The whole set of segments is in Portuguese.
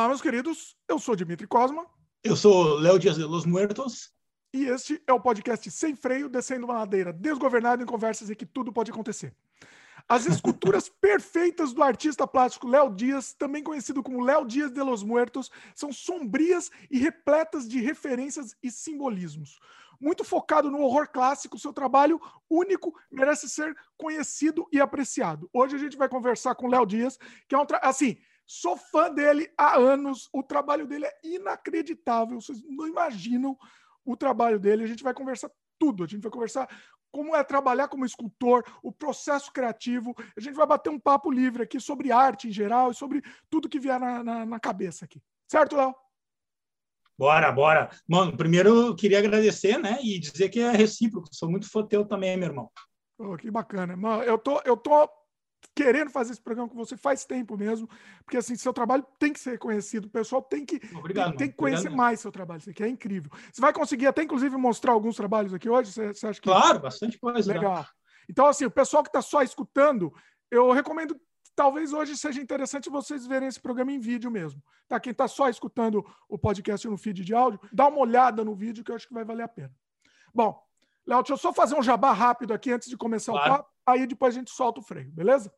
Olá, meus queridos. Eu sou Dimitri Cosma. Eu sou Léo Dias de Los Muertos. E este é o podcast Sem Freio, descendo uma ladeira desgovernada em conversas em que tudo pode acontecer. As esculturas perfeitas do artista plástico Léo Dias, também conhecido como Léo Dias de Los Muertos, são sombrias e repletas de referências e simbolismos. Muito focado no horror clássico, seu trabalho único merece ser conhecido e apreciado. Hoje a gente vai conversar com Léo Dias, que é um assim, Sou fã dele há anos. O trabalho dele é inacreditável. Vocês não imaginam o trabalho dele. A gente vai conversar tudo. A gente vai conversar como é trabalhar como escultor, o processo criativo. A gente vai bater um papo livre aqui sobre arte em geral e sobre tudo que vier na, na, na cabeça aqui. Certo, Léo? Bora, bora. Mano, primeiro eu queria agradecer, né? E dizer que é recíproco. Sou muito fã teu também, meu irmão. Oh, que bacana. Mano, eu tô, eu tô querendo fazer esse programa com você faz tempo mesmo, porque assim, seu trabalho tem que ser conhecido, o pessoal tem que, Obrigado, tem, tem, que conhecer Obrigado. mais seu trabalho, isso aqui é incrível. Você vai conseguir até, inclusive, mostrar alguns trabalhos aqui hoje? Você, você acha que... Claro, bastante coisa. Legal. Né? Então, assim, o pessoal que está só escutando, eu recomendo talvez hoje seja interessante vocês verem esse programa em vídeo mesmo. Tá? Quem está só escutando o podcast no feed de áudio, dá uma olhada no vídeo que eu acho que vai valer a pena. Bom, Léo, deixa eu só fazer um jabá rápido aqui antes de começar claro. o papo, aí depois a gente solta o freio, beleza?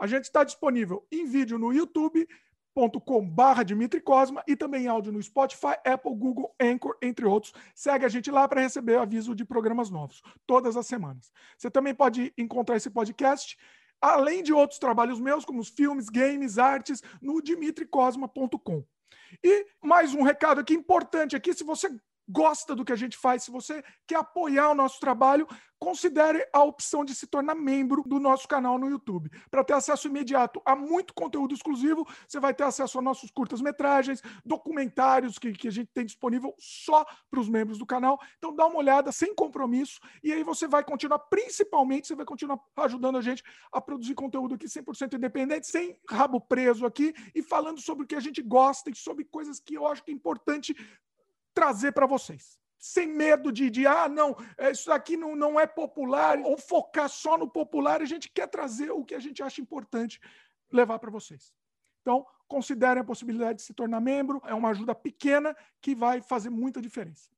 A gente está disponível em vídeo no youtube.com barra Dimitri Cosma e também em áudio no Spotify, Apple, Google, Anchor, entre outros. Segue a gente lá para receber aviso de programas novos, todas as semanas. Você também pode encontrar esse podcast, além de outros trabalhos meus, como os filmes, games, artes, no dimitricosma.com. E mais um recado aqui importante aqui, se você gosta do que a gente faz, se você quer apoiar o nosso trabalho, considere a opção de se tornar membro do nosso canal no YouTube. Para ter acesso imediato a muito conteúdo exclusivo, você vai ter acesso a nossos curtas-metragens, documentários que, que a gente tem disponível só para os membros do canal. Então dá uma olhada sem compromisso e aí você vai continuar, principalmente, você vai continuar ajudando a gente a produzir conteúdo aqui 100% independente, sem rabo preso aqui e falando sobre o que a gente gosta e sobre coisas que eu acho que é importante trazer para vocês. Sem medo de, de ah, não, é, isso aqui não, não é popular, ou focar só no popular, a gente quer trazer o que a gente acha importante levar para vocês. Então, considerem a possibilidade de se tornar membro, é uma ajuda pequena que vai fazer muita diferença.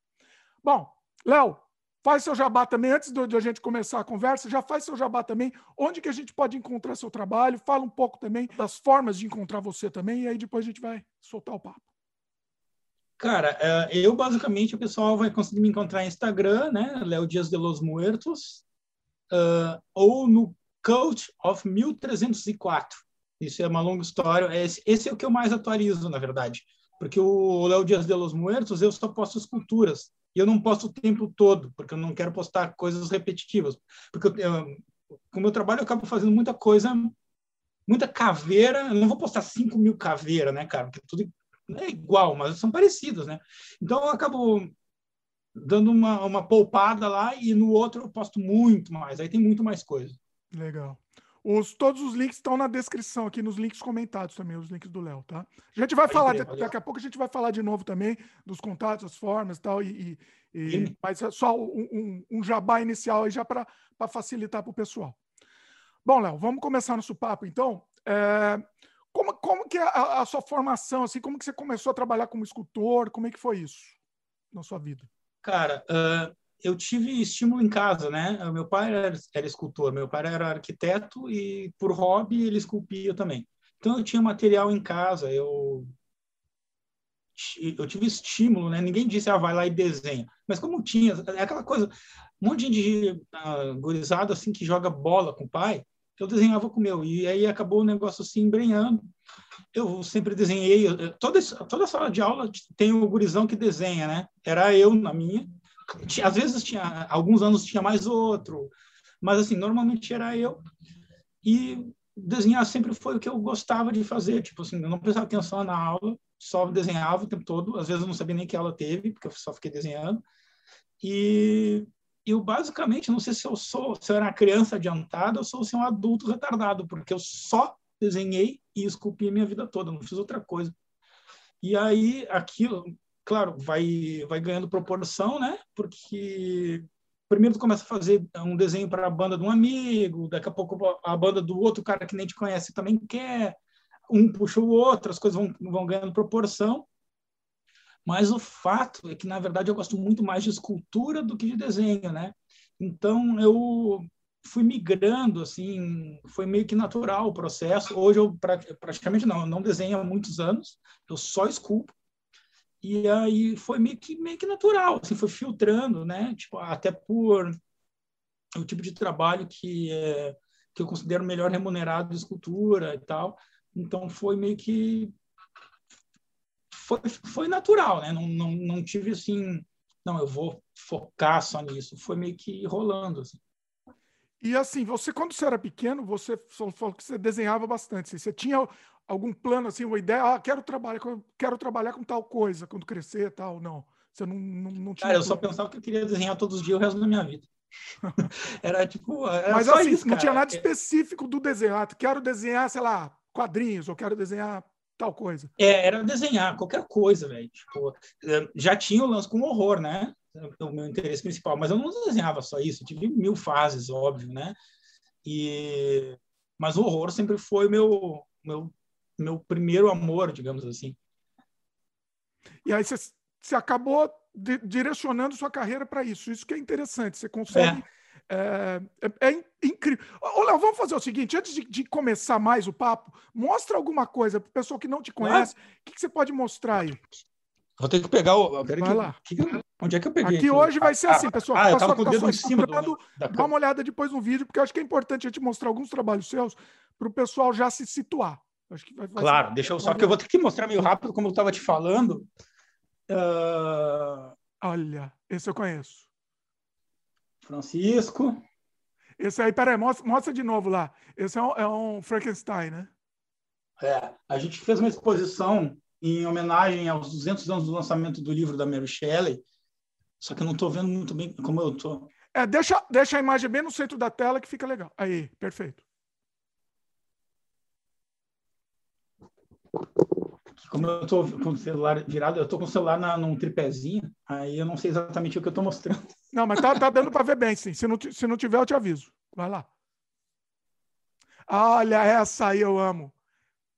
Bom, Léo, faz seu jabá também, antes de a gente começar a conversa, já faz seu jabá também, onde que a gente pode encontrar seu trabalho, fala um pouco também das formas de encontrar você também, e aí depois a gente vai soltar o papo. Cara, é, eu basicamente o pessoal vai conseguir me encontrar no Instagram, né? Léo Dias de los Muertos, uh, ou no Coach of 1304. Isso é uma longa história. Esse, esse, é o que eu mais atualizo, na verdade. Porque o Léo Dias de los Muertos, eu só posto esculturas. E eu não posto o tempo todo, porque eu não quero postar coisas repetitivas. Porque eu, eu, com o meu trabalho eu acabo fazendo muita coisa, muita caveira. Eu não vou postar 5 mil caveiras, né, cara? Porque tudo não é igual, mas são parecidos, né? Então eu acabo dando uma, uma poupada lá e no outro eu posto muito mais, aí tem muito mais coisa. Legal. Os, todos os links estão na descrição aqui, nos links comentados também, os links do Léo, tá? A gente vai falar, crer, daqui a pouco a gente vai falar de novo também dos contatos, as formas tal, e, e, e mas é só um, um, um jabá inicial aí já para facilitar para o pessoal. Bom, Léo, vamos começar nosso papo então. É, como, como que é a, a, sua formação, assim, como que você começou a trabalhar como escultor? Como é que foi isso na sua vida? Cara, uh, eu tive estímulo em casa, né? Meu pai era, era, escultor, meu pai era arquiteto e por hobby ele esculpia também. Então eu tinha material em casa, eu eu tive estímulo, né? Ninguém disse, ah, vai lá e desenha. Mas como tinha, é aquela coisa, um monte de uh, gurizada assim que joga bola com o pai, eu desenhava com o meu. E aí acabou o negócio assim embrenhando. Eu sempre desenhei. Toda, toda sala de aula tem o gurizão que desenha, né? Era eu na minha. Às vezes tinha, alguns anos tinha mais outro. Mas assim, normalmente era eu. E desenhar sempre foi o que eu gostava de fazer. Tipo assim, eu não prestava atenção na aula, só desenhava o tempo todo. Às vezes eu não sabia nem que aula teve, porque eu só fiquei desenhando. E eu basicamente não sei se eu sou, se eu era uma criança adiantada ou se eu sou um adulto retardado, porque eu só desenhei e esculpi a minha vida toda, não fiz outra coisa. E aí aquilo, claro, vai vai ganhando proporção, né? Porque primeiro tu começa a fazer um desenho para a banda de um amigo, daqui a pouco a banda do outro cara que nem te conhece também quer. um puxa o outro, as coisas vão, vão ganhando proporção. Mas o fato é que, na verdade, eu gosto muito mais de escultura do que de desenho, né? Então, eu fui migrando, assim, foi meio que natural o processo. Hoje eu praticamente não, eu não desenho há muitos anos, eu só esculpo. E aí foi meio que, meio que natural, assim, foi filtrando, né? Tipo, até por o tipo de trabalho que, é, que eu considero melhor remunerado de escultura e tal. Então foi meio que foi, foi natural, né? Não, não, não tive assim, não, eu vou focar só nisso. Foi meio que rolando. Assim. E assim, você, quando você era pequeno, você falou que você desenhava bastante. Assim, você tinha algum plano, assim, uma ideia? Ah, quero trabalhar, quero trabalhar com tal coisa quando crescer tal? Não. Você não, não, não tinha. Cara, eu só pensava que eu queria desenhar todos os dias o resto da minha vida. era tipo. Era Mas assim, isso, não tinha nada específico do desenho. Ah, quero desenhar, sei lá, quadrinhos, ou quero desenhar tal coisa. É, era desenhar qualquer coisa, velho. Tipo, eh, já tinha o lance com horror, né? O meu interesse principal, mas eu não desenhava só isso, eu tive mil fases, óbvio, né? E mas o horror sempre foi meu meu meu primeiro amor, digamos assim. E aí você, você acabou de, direcionando sua carreira para isso. Isso que é interessante. Você consegue é é, é, é incrível. Ô, Léo, vamos fazer o seguinte: antes de, de, começar mais o papo, mostra alguma coisa para o pessoal que não te conhece. O que, que, você pode mostrar aí? Vou ter que pegar o. Peraí, vai lá. Que, onde é que eu peguei? Aqui, aqui? hoje vai ser assim, pessoal. Ah, eu tava com o dedo em cima do, Dá uma olhada depois no vídeo, porque eu acho que é importante a gente mostrar alguns trabalhos seus para o pessoal já se situar. Acho que vai, vai claro, ser... deixa eu só, que eu vou ter que mostrar meio rápido, como eu estava te falando. Uh... Olha, esse eu conheço. Francisco. Esse aí, peraí, mostra, mostra de novo lá. Esse é um, é um Frankenstein, né? É, a gente fez uma exposição em homenagem aos 200 anos do lançamento do livro da Mary Shelley, só que eu não estou vendo muito bem como eu estou. É, deixa, deixa a imagem bem no centro da tela que fica legal. Aí, perfeito. Como eu estou com o celular virado, eu estou com o celular na, num tripézinho, aí eu não sei exatamente o que eu estou mostrando. Não, mas tá, tá dando para ver bem, sim. Se não, se não tiver, eu te aviso. Vai lá. Olha, essa aí eu amo.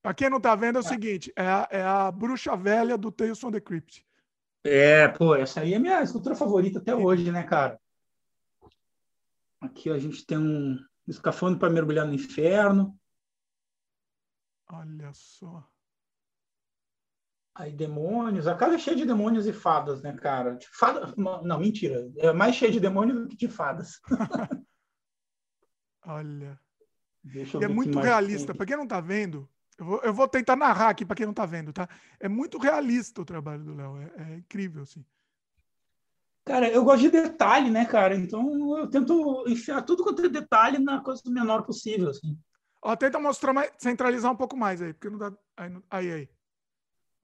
Para quem não está vendo, é o é. seguinte: é a, é a bruxa velha do Tales from the Crypt. É, pô, essa aí é minha escultura favorita até hoje, né, cara? Aqui a gente tem um escafandro para mergulhar no inferno. Olha só. Aí demônios, a casa é cheia de demônios e fadas, né, cara? Fada, não, mentira, é mais cheia de demônios do que de fadas. Olha. e é muito realista. Para quem não tá vendo, eu vou, eu vou tentar narrar aqui para quem não tá vendo, tá? É muito realista o trabalho do Léo, é, é, incrível, assim. Cara, eu gosto de detalhe, né, cara? Então eu tento enfiar tudo quanto é detalhe na coisa menor possível, assim. Ó, tenta mostrar mais, centralizar um pouco mais aí, porque não dá. Aí, aí. aí.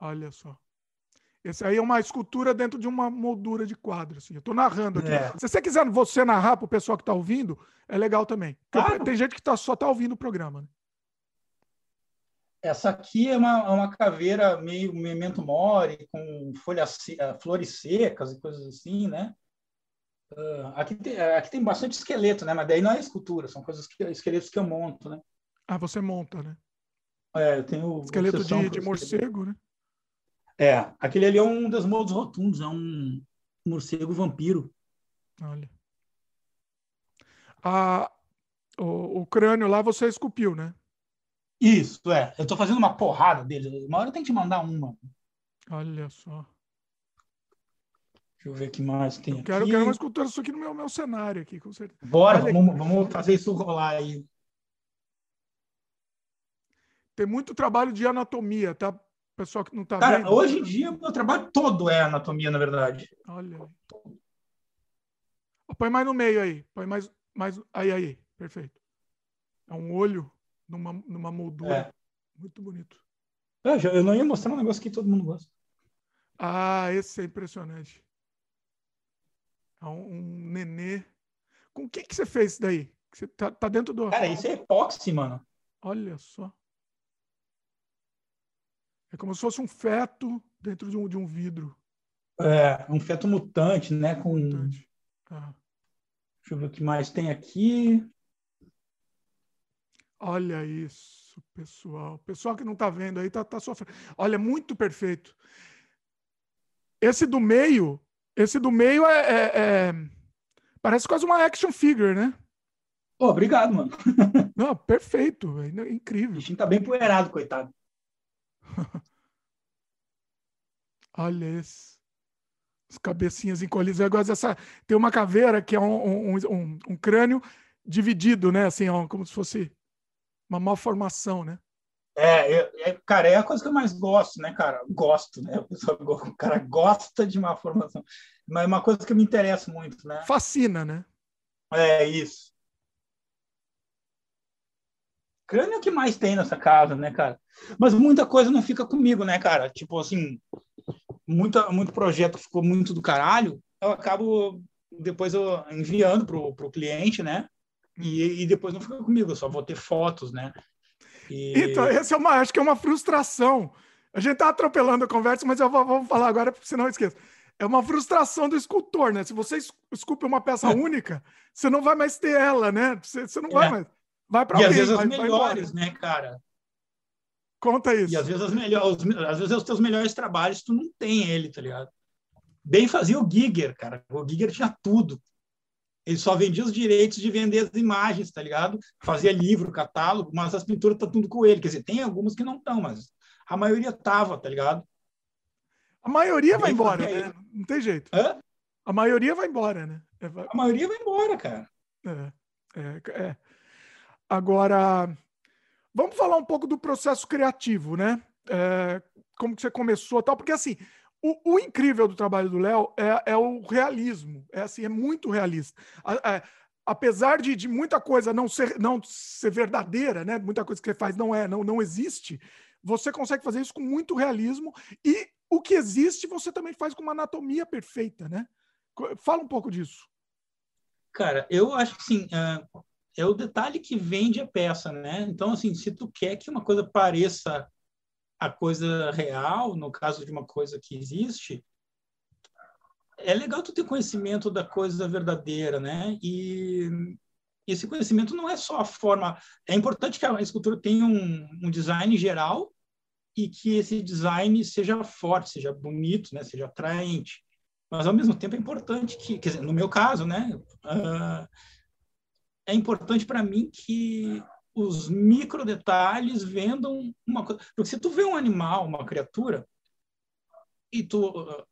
Olha só. Esse aí é uma escultura dentro de uma moldura de quadro. Assim. Eu estou narrando aqui. É. Se você quiser você narrar para o pessoal que está ouvindo, é legal também. Claro. Tem gente que tá, só está ouvindo o programa. Né? Essa aqui é uma, é uma caveira meio memento mori, com folhas, eh, flores secas e coisas assim, né? Uh, aqui, tem, aqui tem bastante esqueleto, né? Mas daí não é escultura, são coisas que, esqueletos que eu monto, né? Ah, você monta, né? É, eu tenho... Esqueleto de, de morcego, né? É, aquele ali é um Desmodos rotundos, é um morcego vampiro. Olha. Ah, o, o crânio lá você esculpiu, né? Isso, é. Eu tô fazendo uma porrada dele. Uma hora eu tenho que te mandar uma. Olha só. Deixa eu ver o que mais tem eu quero, aqui. quero uma escultura isso aqui no meu, meu cenário aqui, com certeza. Bora, vamos, vamos fazer isso rolar aí. Tem muito trabalho de anatomia, tá? Pessoal que não está vendo. hoje em dia, o meu trabalho todo é anatomia, na verdade. Olha. Põe mais no meio aí. Põe mais. mais aí, aí. Perfeito. É um olho numa, numa moldura. É. Muito bonito. Eu, eu não ia mostrar um negócio que todo mundo gosta. Ah, esse é impressionante. É um, um nenê. Com o que, que você fez isso daí? Você tá, tá dentro do. Cara, isso é epóxi, mano. Olha só. É como se fosse um feto dentro de um, de um vidro. É, um feto mutante, né? Com... Mutante. Ah. Deixa eu ver o que mais tem aqui. Olha isso, pessoal. Pessoal que não está vendo aí está tá sofrendo. Olha, muito perfeito. Esse do meio, esse do meio é, é, é... parece quase uma action figure, né? Oh, obrigado, mano. Não, perfeito, véio. incrível. O bichinho tá bem poeirado, coitado. Olha esse. As cabecinhas encolhidas. Eu gosto dessa. Tem uma caveira que é um, um, um, um crânio dividido, né? Assim, ó, como se fosse uma malformação, né? É, é, cara, é a coisa que eu mais gosto, né, cara? Gosto, né? O cara gosta de malformação. Mas é uma coisa que me interessa muito, né? Fascina, né? É, isso crânio é o que mais tem nessa casa, né, cara? Mas muita coisa não fica comigo, né, cara? Tipo assim, muita, muito projeto ficou muito do caralho, eu acabo depois eu enviando pro, pro cliente, né? E, e depois não fica comigo, eu só vou ter fotos, né? E... Então, esse é uma, acho que é uma frustração. A gente tá atropelando a conversa, mas eu vou, vou falar agora, porque senão eu esqueço. É uma frustração do escultor, né? Se você esculpe uma peça é. única, você não vai mais ter ela, né? Você, você não é. vai mais. Vai para alguém. E às vezes vai, as melhores, né, cara? Conta isso. E às vezes as melhores, às vezes os teus melhores trabalhos tu não tem ele, tá ligado? Bem fazia o Giger, cara. O Giger tinha tudo. Ele só vendia os direitos de vender as imagens, tá ligado? Fazia livro, catálogo, mas as pinturas tá tudo com ele. Quer dizer, tem algumas que não estão, mas a maioria tava, tá ligado? A maioria vai embora, né? Não tem jeito. Hã? A maioria vai embora, né? É, a maioria vai embora, cara. É, é, é. Agora, vamos falar um pouco do processo criativo, né? É, como que você começou tal, porque assim, o, o incrível do trabalho do Léo é, é, o realismo, é assim, é muito realista. É, apesar de, de, muita coisa não ser, não ser verdadeira, né? Muita coisa que você faz não é, não, não existe. Você consegue fazer isso com muito realismo e o que existe você também faz com uma anatomia perfeita, né? Fala um pouco disso. Cara, eu acho que sim. Uh, é o detalhe que vende a peça, né? Então, assim, se tu quer que uma coisa pareça a coisa real, no caso de uma coisa que existe, é legal tu ter conhecimento da coisa verdadeira, né? E esse conhecimento não é só a forma. É importante que a escultura tenha um, um design geral e que esse design seja forte, seja bonito, né? Seja atraente. Mas ao mesmo tempo é importante que, quer dizer, no meu caso, né? Uh, é importante para mim que os micro detalhes vendam uma coisa. Porque se tu vê um animal, uma criatura, e tu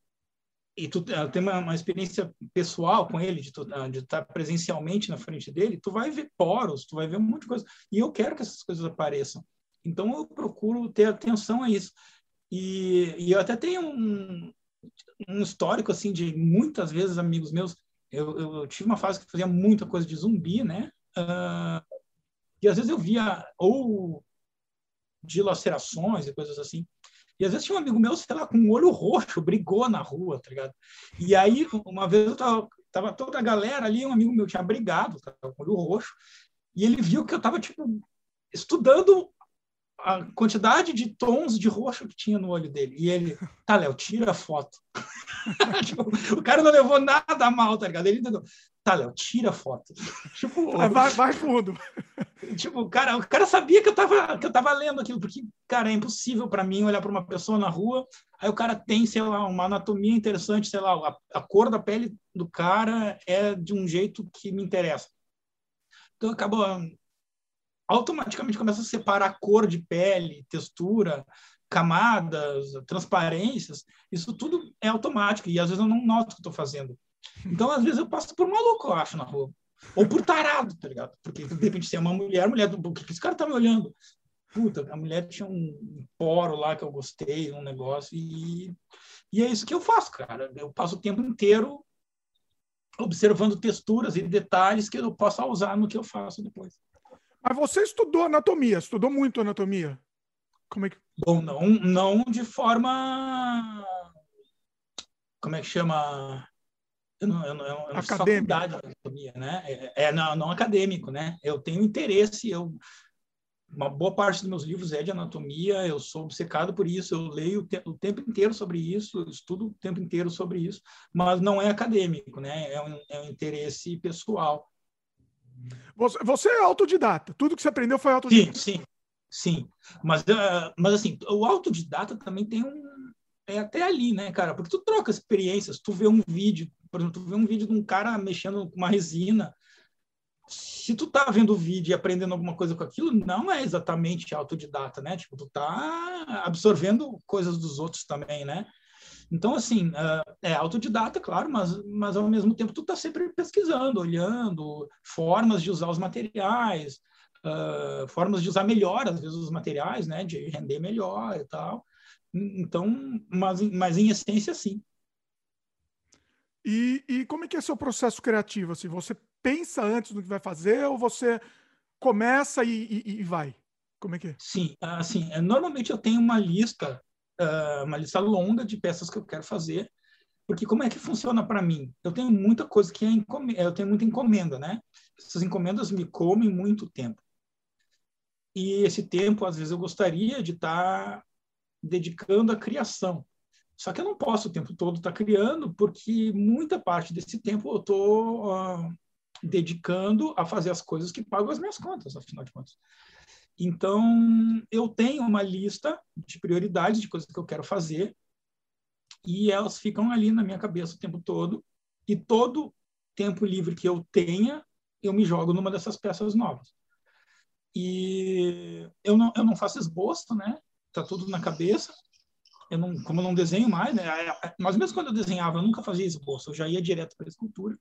e tu eh, tem uma, uma experiência pessoal com ele, de, ah, estar presencialmente na frente dele, tu vai ver poros, tu vai ver um monte de coisa. E eu quero que essas coisas apareçam. Então eu procuro ter atenção a isso. E, e eu até tenho um, um histórico assim de muitas vezes amigos meus eu, eu, tive uma fase que fazia muita coisa de zumbi, né? Uh, e às vezes eu via ou dilacerações e coisas assim. E às vezes tinha um amigo meu, sei lá, com um olho roxo, brigou na rua, tá ligado? E aí, uma vez eu tava, tava toda a galera ali, um amigo meu tinha brigado, tava com olho roxo, e ele viu que eu tava, tipo, estudando a quantidade de tons de roxo que tinha no olho dele. E ele, tá, Léo, tira a foto. tipo, o cara não levou nada a mal, tá ligado? Ele entendeu. Tá, Léo, tira a foto. tipo, vai, vai fundo. tipo, cara, o cara sabia que eu tava, que eu tava lendo aquilo, porque, cara, é impossível para mim olhar para uma pessoa na rua, aí o cara tem, sei lá, uma anatomia interessante, sei lá, a, a cor da pele do cara é de um jeito que me interessa. Então, acabou automaticamente começa a separar cor de pele, textura, camadas, transparências. Isso tudo é automático e às vezes eu não noto o que estou fazendo. Então, às vezes eu passo por maluco, eu acho, na rua. Ou por tarado, tá ligado? Porque, de repente, se é uma mulher, mulher, do que esse cara tá me olhando? Puta, a mulher tinha um poro lá que eu gostei, um negócio, e, e é isso que eu faço, cara. Eu passo o tempo inteiro observando texturas e detalhes que eu possa usar no que eu faço depois. Mas você estudou anatomia, estudou muito anatomia. Como é que. Bom, não, não de forma. Como é que chama? Eu não, eu não, eu não faculdade de anatomia, né? É, é não, não, acadêmico, né? Eu tenho interesse, eu uma boa parte dos meus livros é de anatomia, eu sou obcecado por isso, eu leio o, te o tempo inteiro sobre isso, estudo o tempo inteiro sobre isso, mas não é acadêmico, né? É um, é um interesse pessoal. Você, é autodidata. Tudo que você aprendeu foi autodidata. Sim, sim, sim. Mas, uh, mas assim, o autodidata também tem um é até ali, né, cara? Porque tu troca experiências, tu vê um vídeo, por exemplo, tu vê um vídeo de um cara mexendo com uma resina. Se tu tá vendo o vídeo e aprendendo alguma coisa com aquilo, não é exatamente autodidata, né? Tipo, tu tá absorvendo coisas dos outros também, né? Então, assim, é autodidata, claro, mas, mas ao mesmo tempo tu tá sempre pesquisando, olhando formas de usar os materiais, uh, formas de usar melhor, às vezes, os materiais, né? De render melhor e tal. Então, mas, mas em essência, sim. E, e como é que é seu processo criativo? Assim, você pensa antes do que vai fazer ou você começa e, e, e vai? Como é que é? Sim, assim, normalmente eu tenho uma lista, uh, uma lista longa de peças que eu quero fazer, porque como é que funciona para mim? Eu tenho muita coisa que é encomenda, eu tenho muita encomenda, né? Essas encomendas me comem muito tempo. E esse tempo, às vezes, eu gostaria de estar tá dedicando à criação. Só que eu não posso o tempo todo estar criando, porque muita parte desse tempo eu estou uh, dedicando a fazer as coisas que pagam as minhas contas, afinal de contas. Então, eu tenho uma lista de prioridades de coisas que eu quero fazer, e elas ficam ali na minha cabeça o tempo todo, e todo tempo livre que eu tenha, eu me jogo numa dessas peças novas. E eu não, eu não faço esboço, né? tá tudo na cabeça. Eu não, como eu não desenho mais, né? Mas mesmo quando eu desenhava, eu nunca fazia esboço, eu já ia direto para a escultura,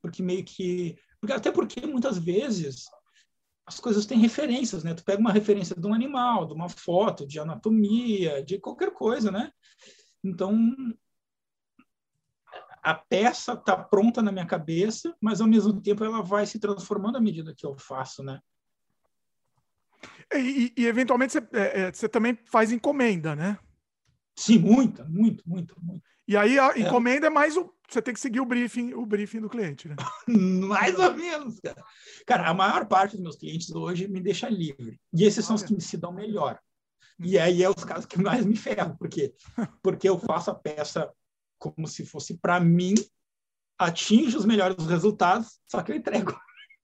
porque meio que, porque até porque muitas vezes as coisas têm referências, né? Tu pega uma referência de um animal, de uma foto, de anatomia, de qualquer coisa, né? Então a peça está pronta na minha cabeça, mas ao mesmo tempo ela vai se transformando à medida que eu faço, né? E, e, eventualmente você, é, é, você, também faz encomenda, né? Sim, muita, muito, muito, muito. E aí a é. encomenda é mais o. Você tem que seguir o briefing, o briefing do cliente, né? mais ou menos, cara. Cara, a maior parte dos meus clientes hoje me deixa livre. E esses são os que me se dão melhor. E aí é os casos que mais me ferram. Por quê? Porque eu faço a peça como se fosse para mim, atinge os melhores resultados, só que eu entrego.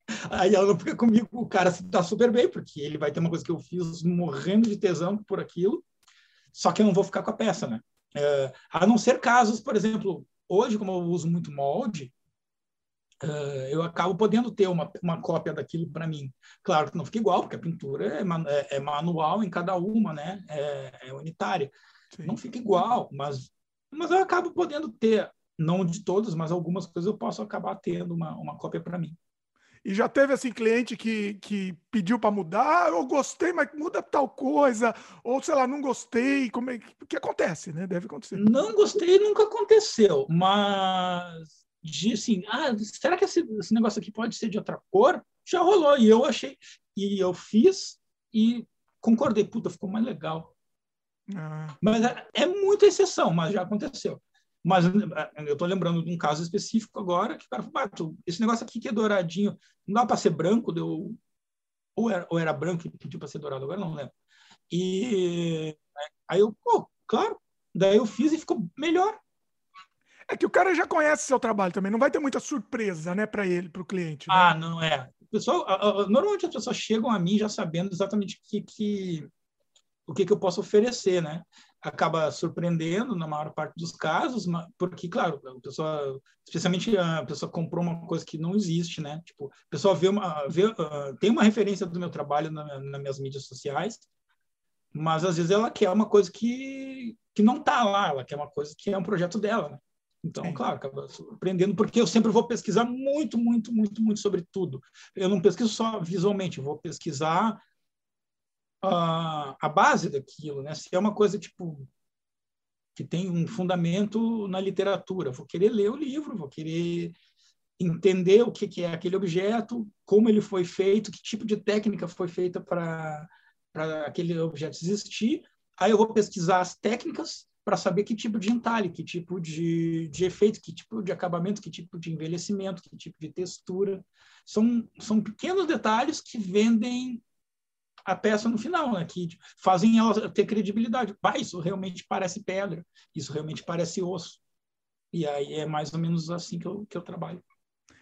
Aí ela não fica comigo, o cara está super bem, porque ele vai ter uma coisa que eu fiz morrendo de tesão por aquilo, só que eu não vou ficar com a peça, né? É, a não ser casos, por exemplo, hoje, como eu uso muito molde, é, eu acabo podendo ter uma, uma cópia daquilo para mim. Claro que não fica igual, porque a pintura é, é, é manual em cada uma, né? É, é unitária. Sim. Não fica igual, mas, mas eu acabo podendo ter, não de todas, mas algumas coisas eu posso acabar tendo uma, uma cópia para mim. E já teve assim cliente que, que pediu para mudar, ah, eu gostei, mas muda tal coisa, ou sei lá, não gostei, como é que, acontece, né? Deve acontecer. Não gostei, nunca aconteceu, mas assim, ah, será que esse, esse negócio aqui pode ser de outra cor? Já rolou e eu achei e eu fiz e concordei, puta, ficou mais legal. Ah. Mas é, é muita exceção, mas já aconteceu. Mas eh, eu estou lembrando de um caso específico agora, que o cara falou, esse negócio aqui que é douradinho, não dá para ser branco, deu... ou, era, ou era branco e pediu para ser dourado, agora não lembro. E aí eu, pô, claro, daí eu fiz e ficou melhor. É que o cara já conhece seu trabalho também, não vai ter muita surpresa, né, para ele, para o cliente. Né? Ah, não é. O pessoal, normalmente as pessoas chegam a mim já sabendo exatamente o que, que o que, que eu posso oferecer, né? Acaba surpreendendo na maior parte dos casos, porque, claro, a pessoa, especialmente a pessoa comprou uma coisa que não existe, né? Tipo, a pessoa vê uma, vê, uh, tem uma referência do meu trabalho na, nas minhas mídias sociais, mas às vezes ela quer uma coisa que, que não está lá, ela quer uma coisa que é um projeto dela, né? Então, é. claro, acaba surpreendendo, porque eu sempre vou pesquisar muito, muito, muito, muito sobre tudo. Eu não pesquiso só visualmente, vou pesquisar a, a base daquilo, né? Se é uma coisa tipo que tem um fundamento na literatura, vou querer ler o livro, vou querer entender o que, que é aquele objeto, como ele foi feito, que tipo de técnica foi feita para para aquele objeto existir. Aí eu vou pesquisar as técnicas para saber que tipo de entalhe, que tipo de, de efeito, que tipo de acabamento, que tipo de envelhecimento, que tipo de textura. São, são pequenos detalhes que vendem a peça no final, né? que fazem ela ter credibilidade. Ah, isso realmente parece pedra, isso realmente parece osso. E aí é mais ou menos assim que eu, que eu trabalho.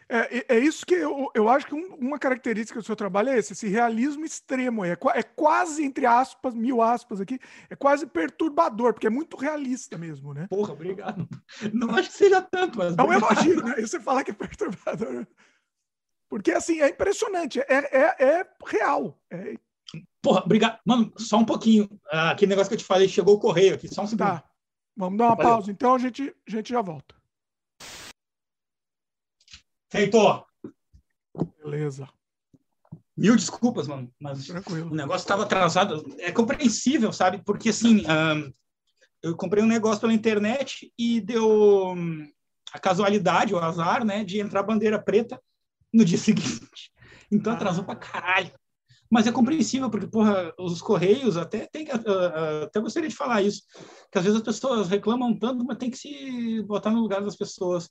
É, é isso que eu, eu acho que um, uma característica do seu trabalho é esse, esse realismo extremo. É, é quase, entre aspas, mil aspas aqui, é quase perturbador, porque é muito realista mesmo, né? Porra, obrigado. Não acho que seja tanto, mas. Não, eu imagino, né? Você falar que é perturbador. Porque, assim, é impressionante, é, é, é real. É... Porra, obrigado. Mano, só um pouquinho. Ah, aquele negócio que eu te falei, chegou o correio aqui, só um segundo. Tá. Vamos dar uma Valeu. pausa, então a gente, a gente já volta. Feito! Beleza. Mil desculpas, mano, mas Tranquilo. o negócio estava atrasado. É compreensível, sabe? Porque, assim, um, eu comprei um negócio pela internet e deu um, a casualidade, o azar, né, de entrar bandeira preta no dia seguinte. Então atrasou pra caralho. Mas é compreensível, porque, porra, os Correios, até, tem, uh, até gostaria de falar isso, que às vezes as pessoas reclamam tanto, mas tem que se botar no lugar das pessoas.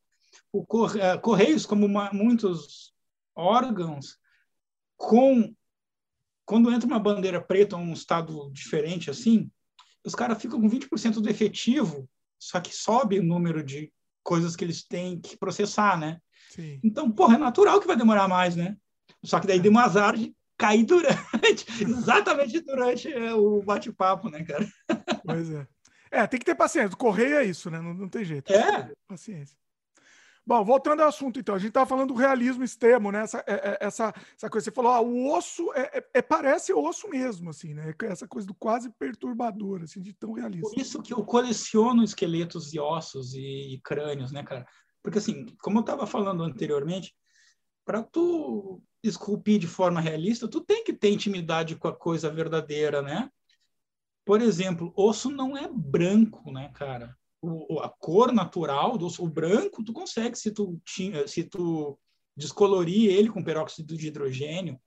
O uh, Correios, como uma, muitos órgãos, com quando entra uma bandeira preta um estado diferente assim, os caras ficam com 20% do efetivo, só que sobe o número de coisas que eles têm que processar, né? Sim. Então, porra, é natural que vai demorar mais, né? Só que daí deu um azar de cair durante, exatamente durante é, o bate-papo, né, cara? Pois é. É, tem que ter paciência. Correio é isso, né? Não, não tem jeito. É. Paciência. Bom, voltando ao assunto, então, a gente estava falando do realismo extremo, né? Essa, é, é, essa, essa coisa, você falou, ah, o osso é, é, é, parece osso mesmo, assim, né? Essa coisa do quase perturbador, assim, de tão realista. Por isso que eu coleciono esqueletos e ossos e, e crânios, né, cara? Porque, assim, como eu estava falando anteriormente, para tu esculpir de forma realista, tu tem que ter intimidade com a coisa verdadeira, né? Por exemplo, osso não é branco, né, cara? o, a cor natural do o branco, tu consegue se tu, se tu descolorir ele com peróxido de hidrogênio,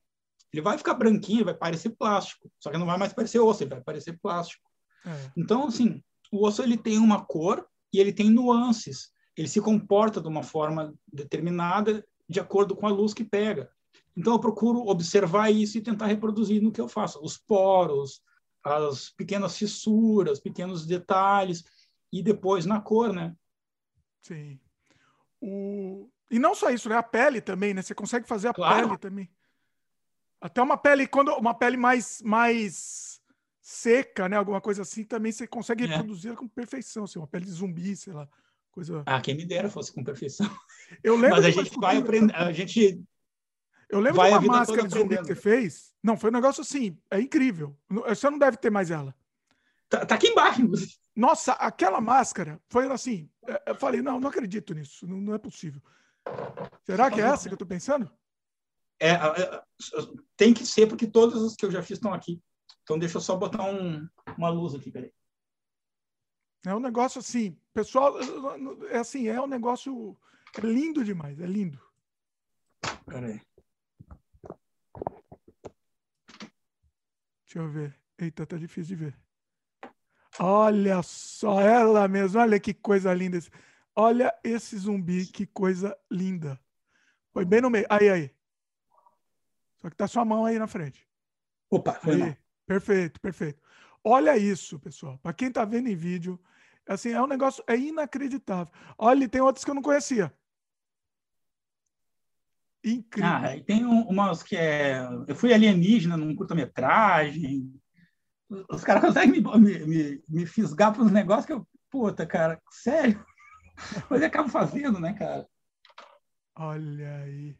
ele vai ficar branquinho, vai parecer plástico, só que não vai mais parecer osso, ele vai parecer plástico. É. Então, assim, o osso ele tem uma cor e ele tem nuances. Ele se comporta de uma forma determinada de acordo com a luz que pega. Então, eu procuro observar isso e tentar reproduzir no que eu faço. Os poros, as pequenas fissuras, pequenos detalhes e depois na cor, né? Sim. O... E não só isso, né? A pele também, né? Você consegue fazer a claro. pele também. Até uma pele, quando uma pele mais, mais seca, né? Alguma coisa assim, também você consegue é. reproduzir com perfeição, assim, uma pele de zumbi, sei lá. Coisa... Ah, quem me dera fosse com perfeição. Eu lembro Mas a gente vai aprender, a gente eu lembro vai de uma máscara de zumbi que você fez. Não, foi um negócio assim, é incrível. Você não deve ter mais ela. Tá, tá aqui embaixo. Nossa, aquela máscara foi assim. É, eu falei, não, não acredito nisso, não, não é possível. Será que é essa que eu estou pensando? É, é, tem que ser, porque todas as que eu já fiz estão aqui. Então, deixa eu só botar um, uma luz aqui, peraí. É um negócio assim, pessoal, é assim, é um negócio é lindo demais, é lindo. Peraí. Deixa eu ver. Eita, tá difícil de ver. Olha só, ela mesmo, olha que coisa linda. Olha esse zumbi, que coisa linda. Foi bem no meio. Aí, aí. Só que tá sua mão aí na frente. Opa, foi aí. Perfeito, perfeito. Olha isso, pessoal. Para quem tá vendo em vídeo, assim, é um negócio é inacreditável. Olha, tem outros que eu não conhecia. Incrível. Ah, tem umas que é. Eu fui alienígena num curta-metragem os caras conseguem me, me, me, me fisgar para uns negócios que eu, puta, cara, sério? Mas eu acabo fazendo, né, cara? Olha aí.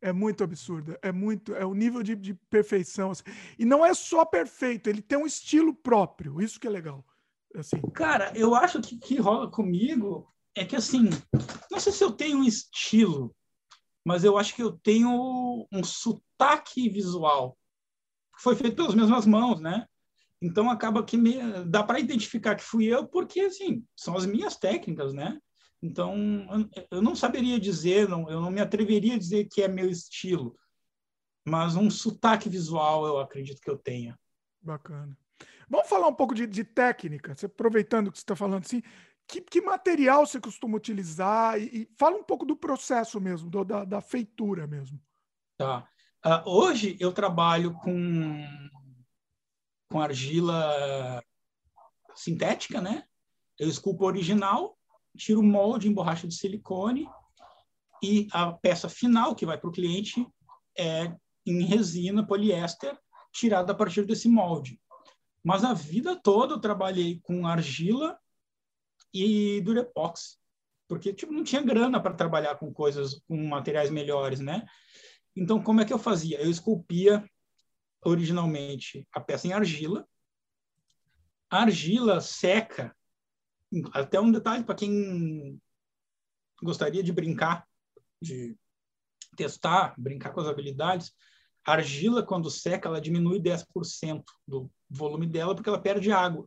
É muito absurdo. É muito. É o nível de, de perfeição. Assim. E não é só perfeito, ele tem um estilo próprio. Isso que é legal. Assim. Cara, eu acho que que rola comigo é que, assim, não sei se eu tenho um estilo, mas eu acho que eu tenho um sotaque visual foi feito pelas mesmas mãos, né? Então acaba que me, dá para identificar que fui eu, porque assim são as minhas técnicas, né? Então eu não saberia dizer, não, eu não me atreveria a dizer que é meu estilo, mas um sotaque visual eu acredito que eu tenha. Bacana. Vamos falar um pouco de, de técnica, aproveitando que você está falando assim, que, que, material você costuma utilizar e, e, fala um pouco do processo mesmo, do, da, da feitura mesmo. Tá. Uh, hoje eu trabalho com, com argila sintética, né? Eu esculpo original, tiro molde em borracha de silicone e a peça final que vai para o cliente é em resina poliéster tirada a partir desse molde. Mas a vida toda eu trabalhei com argila e durepox, porque tipo não tinha grana para trabalhar com coisas com materiais melhores, né? Então como é que eu fazia? Eu esculpia originalmente a peça em argila. A argila seca, até um detalhe para quem gostaria de brincar, de testar, brincar com as habilidades, a argila, quando seca, ela diminui 10% do volume dela porque ela perde água.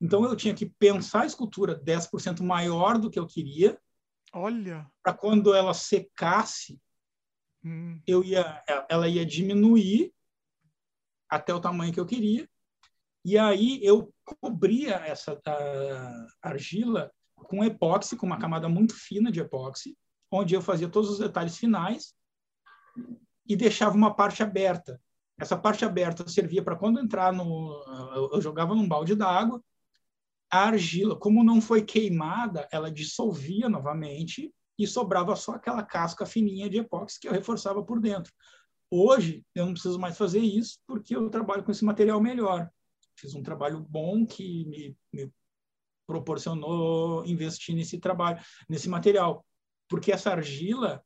Então eu tinha que pensar a escultura 10% maior do que eu queria. Olha. Para quando ela secasse, hum. eu ia, ela ia diminuir até o tamanho que eu queria. E aí eu cobria essa argila com epóxi, com uma camada muito fina de epóxi, onde eu fazia todos os detalhes finais e deixava uma parte aberta. Essa parte aberta servia para quando entrar no. Eu jogava num balde d'água, a argila, como não foi queimada, ela dissolvia novamente e sobrava só aquela casca fininha de epóxi que eu reforçava por dentro. Hoje, eu não preciso mais fazer isso porque eu trabalho com esse material melhor. Fiz um trabalho bom que me, me proporcionou investir nesse trabalho, nesse material. Porque essa argila,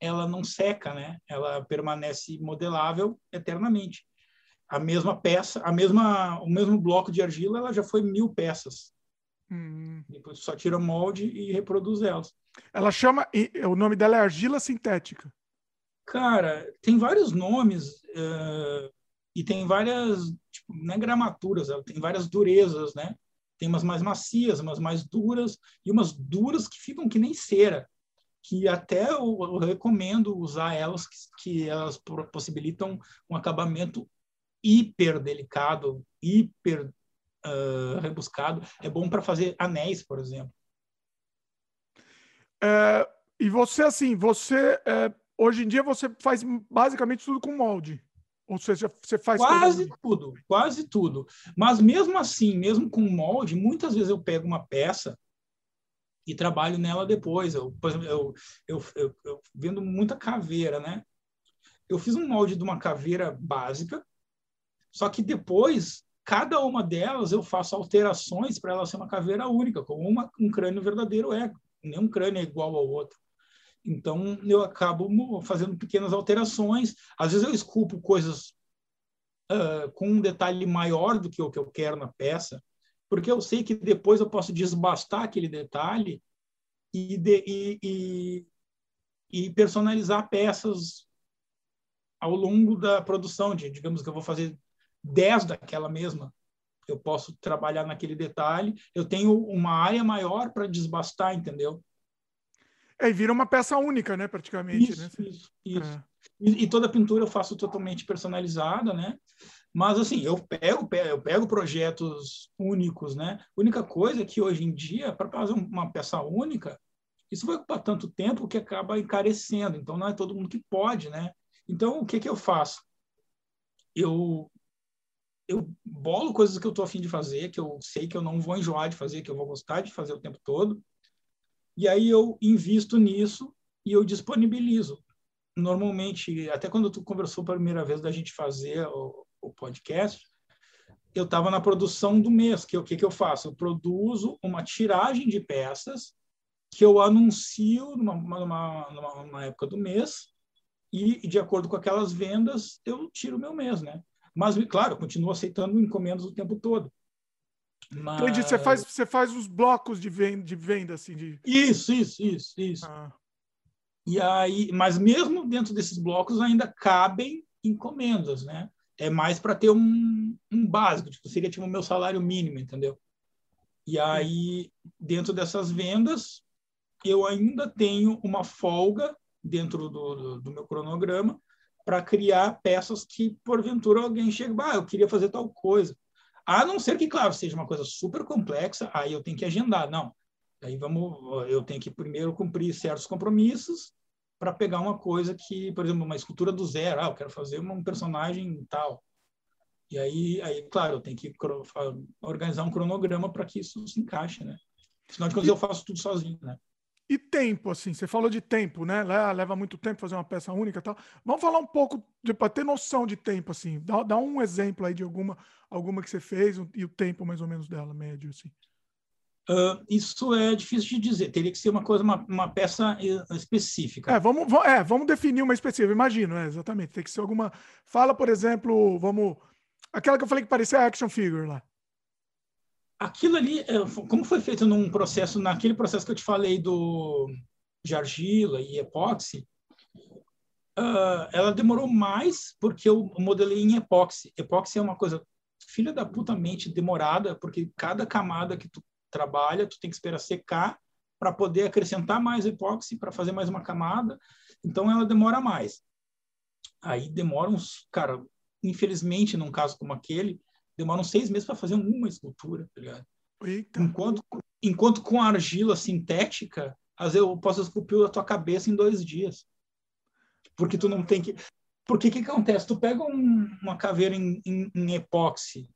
ela não seca, né? Ela permanece modelável eternamente. A mesma peça, a mesma, o mesmo bloco de argila, ela já foi mil peças. Hum. Depois só tira molde e reproduz elas. Ela chama, o nome dela é argila sintética. Cara, tem vários nomes uh, e tem várias, tipo, não é gramaturas, ela tem várias durezas, né? Tem umas mais macias, umas mais duras e umas duras que ficam que nem cera que até eu, eu recomendo usar elas, que, que, elas possibilitam um acabamento hiper delicado, hiper uh, rebuscado. É bom para fazer anéis, por exemplo. É, e você, assim, você é, hoje em dia você faz basicamente tudo com molde. Ou seja, você faz quase tudo, quase tudo. Mas mesmo assim, mesmo com molde, muitas vezes eu pego uma peça e trabalho nela depois. Eu, por exemplo, eu, eu, eu, eu vendo muita caveira, né? Eu fiz um molde de uma caveira básica, só que depois, cada uma delas eu faço alterações para ela ser uma caveira única, como uma, um crânio verdadeiro é. Nenhum crânio é igual ao outro. Então, eu acabo fazendo pequenas alterações. Às vezes eu esculpo coisas uh, com um detalhe maior do que o que eu quero na peça, porque eu sei que depois eu posso desbastar aquele detalhe e, de, e, e, e personalizar peças ao longo da produção. De, digamos que eu vou fazer 10 daquela mesma. Eu posso trabalhar naquele detalhe. Eu tenho uma área maior para desbastar, entendeu? É, e vira uma peça única, né, praticamente. Isso, né? isso, isso. É. E, e, toda pintura eu faço totalmente personalizada, né? Mas, assim, eu pego, eu pego projetos únicos, né? A única coisa é que, hoje em dia, para fazer uma peça única, isso vai ocupar tanto tempo que acaba encarecendo. Então, não é todo mundo que pode, né? Então, o que, que eu faço? Eu, eu bolo coisas que eu estou afim de fazer, que eu sei que eu não vou enjoar de fazer, que eu vou gostar de fazer o tempo todo. E aí eu invisto nisso e eu disponibilizo. Normalmente, até quando tu conversou pela primeira vez da gente fazer o, o podcast, eu estava na produção do mês, que o que, que eu faço? Eu produzo uma tiragem de peças que eu anuncio numa, numa, numa, numa época do mês e, de acordo com aquelas vendas, eu tiro o meu mês, né? Mas, claro, eu continuo aceitando encomendas o tempo todo. Mas... Entendi, você faz, você faz os blocos de venda, de venda assim, de... Isso, isso, isso, isso. Ah. E aí, mas mesmo dentro desses blocos ainda cabem encomendas, né? é mais para ter um, um básico, tipo, seria tipo o meu salário mínimo, entendeu? E aí, dentro dessas vendas, eu ainda tenho uma folga dentro do, do, do meu cronograma para criar peças que, porventura, alguém chega, ah, eu queria fazer tal coisa. A não ser que, claro, seja uma coisa super complexa, aí eu tenho que agendar. Não. Aí vamos, eu tenho que primeiro cumprir certos compromissos para pegar uma coisa que, por exemplo, uma escultura do zero, ah, eu quero fazer um personagem tal. E aí, aí claro, eu tenho que organizar um cronograma para que isso se encaixe, né? Senão de contas eu faço tudo sozinho, né? E tempo, assim, você falou de tempo, né? Leva muito tempo fazer uma peça única e tal. Vamos falar um pouco, para ter noção de tempo, assim. Dá, dá, um exemplo aí de alguma, alguma que você fez e o tempo mais ou menos dela, médio, assim. Uh, isso é difícil de dizer. Teria que ser uma coisa, uma, uma peça específica. É vamos, é, vamos definir uma específica. Imagino, é, exatamente. Tem que ser alguma. Fala, por exemplo, vamos. Aquela que eu falei que parecia action figure lá aquilo ali, é, como foi feito num processo, naquele processo que eu te falei do de argila e epóxi, uh, ela demorou mais porque eu modelei em epóxi. Epóxi é uma coisa filha da puta mente demorada, porque cada camada que tu trabalha, tu tem que esperar secar para poder acrescentar mais epóxi para fazer mais uma camada. Então ela demora mais. Aí demora uns, cara, infelizmente num caso como aquele, demoram seis meses para fazer uma escultura, tá ligado? Enquanto, enquanto com argila sintética, às vezes eu posso esculpir a tua cabeça em dois dias. Porque tu não tem que. Porque o que, acontece? Tu pega um, uma caveira em, em, em epóxi,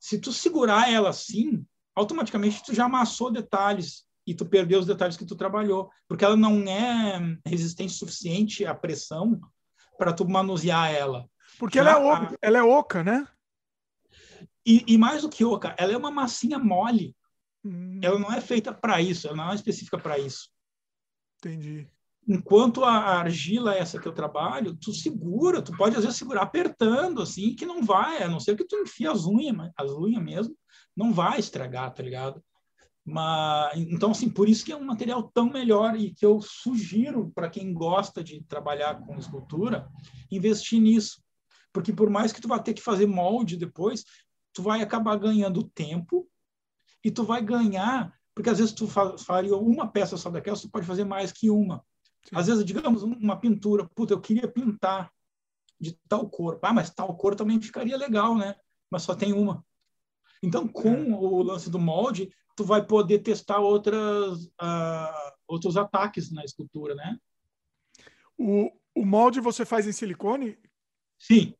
se tu segurar ela assim, automaticamente tu já amassou detalhes e tu perdeu os detalhes que tu trabalhou, porque ela não é resistente suficiente à pressão para tu manusear ela. Porque ela é, oca, a... ela é oca, né? E, e, mais do que oca, ela é uma massinha mole. Hum. Ela não é feita para isso, ela não é específica para isso. Entendi. Enquanto a argila, essa que eu trabalho, tu segura, tu pode às vezes segurar apertando, assim, que não vai, a não ser que tu enfie as unhas, as unhas mesmo, não vai estragar, tá ligado? Mas, então, assim, por isso que é um material tão melhor e que eu sugiro para quem gosta de trabalhar com escultura, investir nisso. Porque por mais que tu vá ter que fazer molde depois, tu vai acabar ganhando tempo e tu vai ganhar, porque às vezes tu faria uma peça só daquela, tu pode fazer mais que uma. Sim. Às vezes, digamos, uma pintura, puta, eu queria pintar de tal cor. Ah, mas tal cor também ficaria legal, né? Mas só tem uma. Então, com é. o lance do molde, tu vai poder testar outras, uh, outros ataques na escultura, né? O, o molde você faz em silicone? Sim.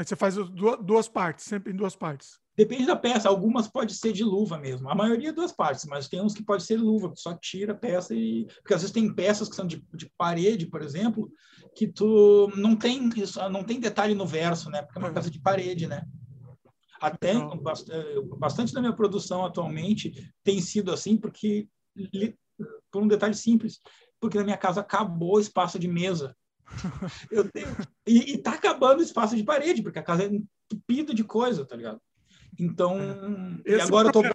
Aí você faz duas partes, sempre em duas partes. Depende da peça. Algumas pode ser de luva mesmo. A maioria é duas partes, mas tem uns que pode ser luva, que só tira a peça e. Porque às vezes tem peças que são de, de parede, por exemplo, que tu não tem não tem detalhe no verso, né? Porque é uma é. peça de parede, né? Até eh, bastante da minha produção atualmente tem sido assim, porque por um detalhe simples, porque na minha casa acabou o espaço de mesa. Eu tenho... E, está acabando o espaço de parede, porque a casa é entupida de coisa, tá ligado? Então, é. e agora é eu tô... Né?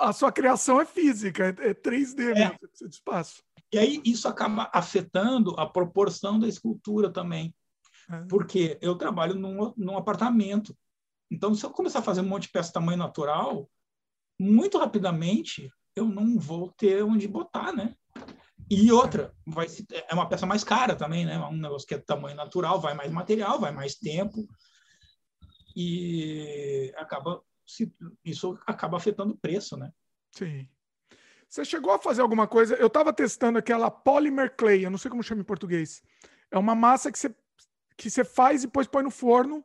a sua criação é física, é 3D é. mesmo, de espaço. E aí isso acaba afetando a proporção da escultura também. É. Porque eu trabalho num, num apartamento. Então, se eu começar a fazer um monte de peça tamanho natural, muito rapidamente eu não vou ter onde botar, né? E outra, vai é uma peça mais cara também, né? Um negócio que é tamanho natural, vai mais material, vai mais tempo e acaba isso acaba afetando o preço, né? Sim. Você chegou a fazer alguma coisa? Eu estava testando aquela polymer clay, eu não sei como chama em português. É uma massa que você que você faz e depois põe no forno.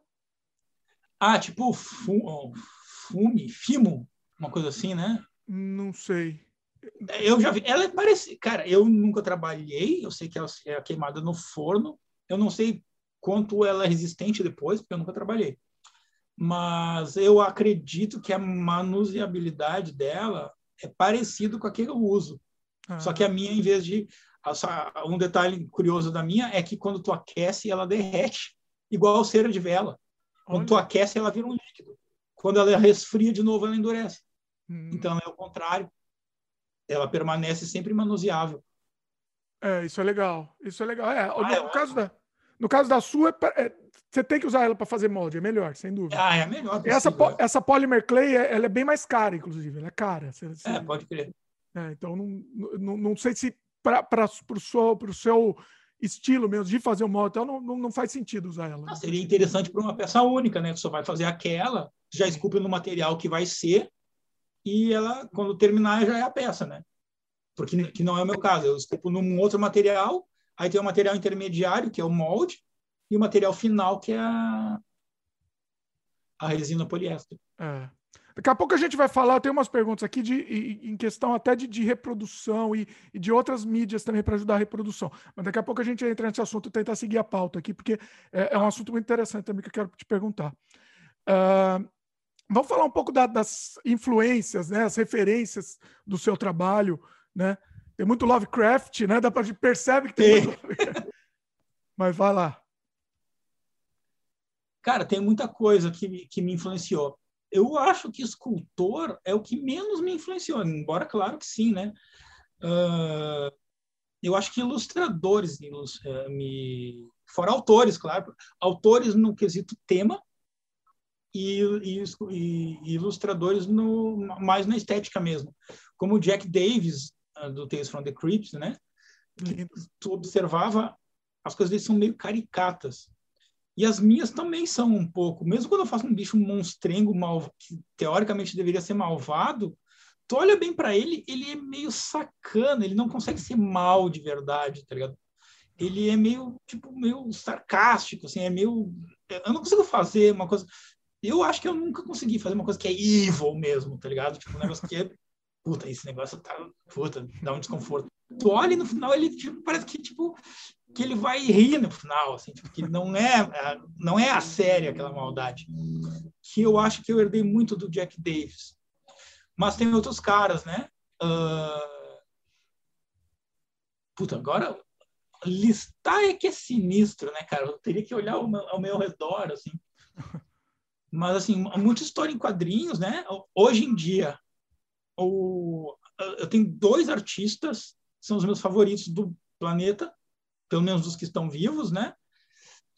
Ah, tipo fume, fimo, uma coisa assim, né? Não sei. Eu já vi. Ela é parecida. Cara, eu nunca trabalhei. Eu sei que ela é queimada no forno. Eu não sei quanto ela é resistente depois, porque eu nunca trabalhei. Mas eu acredito que a manuseabilidade dela é parecido com a que eu uso. Ah. Só que a minha, em vez de. Um detalhe curioso da minha é que quando tu aquece, ela derrete, igual cera de vela. Quando Olha. tu aquece, ela vira um líquido. Quando ela resfria de novo, ela endurece. Hum. Então é o contrário ela permanece sempre manuseável. É, isso é legal. Isso é legal. É, ah, no, é caso da, no caso da sua, é, você tem que usar ela para fazer molde, é melhor, sem dúvida. Ah, é melhor. Essa, é. essa Polymer Clay, é, ela é bem mais cara, inclusive. Ela é cara. Você, você... É, pode crer. É, então, não, não, não sei se para o seu, seu estilo mesmo de fazer o molde, então não, não, não faz sentido usar ela. Ah, seria interessante para uma peça única, né? Você só vai fazer aquela, já esculpe no material que vai ser, e ela, quando terminar, já é a peça, né? Porque que não é o meu caso. Eu esculpo num outro material, aí tem o material intermediário, que é o molde, e o material final, que é a, a resina poliéster. É. Daqui a pouco a gente vai falar, tem umas perguntas aqui de, em questão até de, de reprodução e, e, de outras mídias também para ajudar a reprodução. Mas daqui a pouco a gente entra nesse assunto e tentar seguir a pauta aqui, porque é, é um assunto muito interessante também que eu quero te perguntar. Uh, vamos falar um pouco da, das influências, né, as referências do seu trabalho, né? Tem muito Lovecraft, né? Dá para percebe que tem. tem. Mas vai lá. Cara, tem muita coisa que, que me influenciou eu acho que escultor é o que menos me influenciou, embora claro que sim, né? Uh, eu acho que ilustradores uh, me fora autores, claro, autores no quesito tema e, e, e ilustradores no mais na estética mesmo, como o Jack Davis uh, do Tales from the Crypt, né? Tu observava as coisas dele são meio caricatas e as minhas também são um pouco. Mesmo quando eu faço um bicho monstrengo mal, que teoricamente deveria ser malvado, tu olha bem para ele, ele é meio sacana, ele não consegue ser mal de verdade, tá ligado? Ele é meio, tipo, meio sarcástico, assim, é meio... Eu não consigo fazer uma coisa... Eu acho que eu nunca consegui fazer uma coisa que é evil mesmo, tá ligado? Tipo, um negócio que é... Puta, esse negócio tá... Puta, dá um desconforto. Tu olha e no final ele, tipo, parece que, tipo, que ele vai rir no final, assim, tipo, que não é, não é a série aquela maldade. Que eu acho que eu herdei muito do Jack Davis. Mas tem outros caras, né? Uh... Puta, agora listar é que é sinistro, né, cara? Eu teria que olhar ao meu redor, assim. Mas, assim, muita história em quadrinhos, né? Hoje em dia, o... eu tenho dois artistas, são os meus favoritos do planeta, pelo menos dos que estão vivos, né?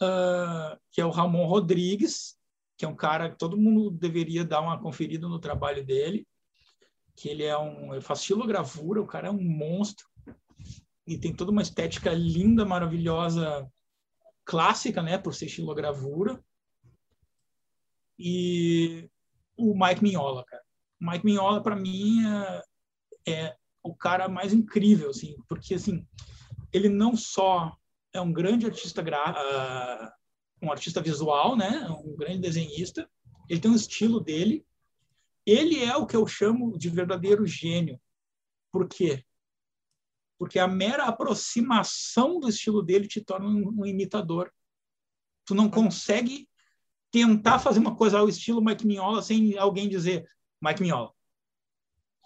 Uh, que é o Ramon Rodrigues, que é um cara que todo mundo deveria dar uma conferida no trabalho dele, que ele é um, ele faz xilogravura, o cara é um monstro e tem toda uma estética linda, maravilhosa, clássica, né, por ser xilogravura. E o Mike Mignola, cara. O Mike Mignola para mim é, é o cara mais incrível, assim, porque assim, ele não só é um grande artista uh, um artista visual, né, um grande desenhista, ele tem um estilo dele. Ele é o que eu chamo de verdadeiro gênio. Por quê? Porque a mera aproximação do estilo dele te torna um, um imitador. Tu não consegue tentar fazer uma coisa ao estilo Mike Mignola sem alguém dizer Mike Mignola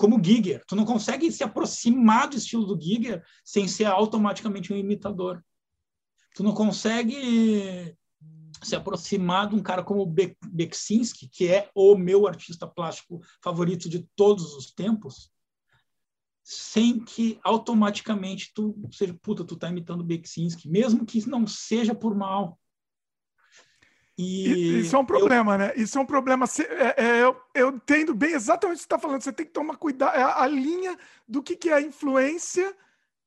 como Giger. Tu não consegue se aproximar do estilo do Giger sem ser automaticamente um imitador. Tu não consegue se aproximar de um cara como Be Beksinski, que é o meu artista plástico favorito de todos os tempos, sem que automaticamente tu seja, puta, tu tá imitando Beksinski, mesmo que não seja por mal. E Isso é um problema, eu... né? Isso é um problema. É, é, eu, eu entendo bem exatamente o que você está falando. Você tem que tomar cuidado. É a, a linha do que, que é influência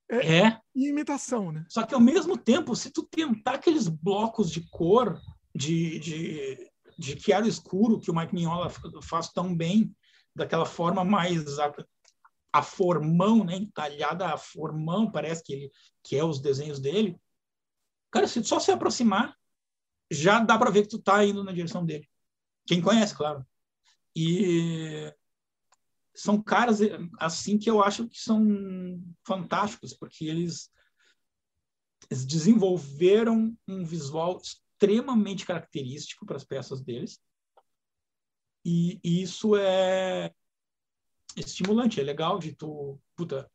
é, é. e imitação, né? Só que ao mesmo tempo, se tu tentar aqueles blocos de cor, de, de, de chiaro escuro que o Mike Mignola faz tão bem, daquela forma mais a, a formão, né? Entalhada a formão, parece que ele que é os desenhos dele. Cara, se só se aproximar já dá para ver que tu tá indo na direção dele. Quem conhece, claro. E são caras assim que eu acho que são fantásticos, porque eles, eles desenvolveram um visual extremamente característico para as peças deles. E, e, isso é estimulante, é legal de tu, puta,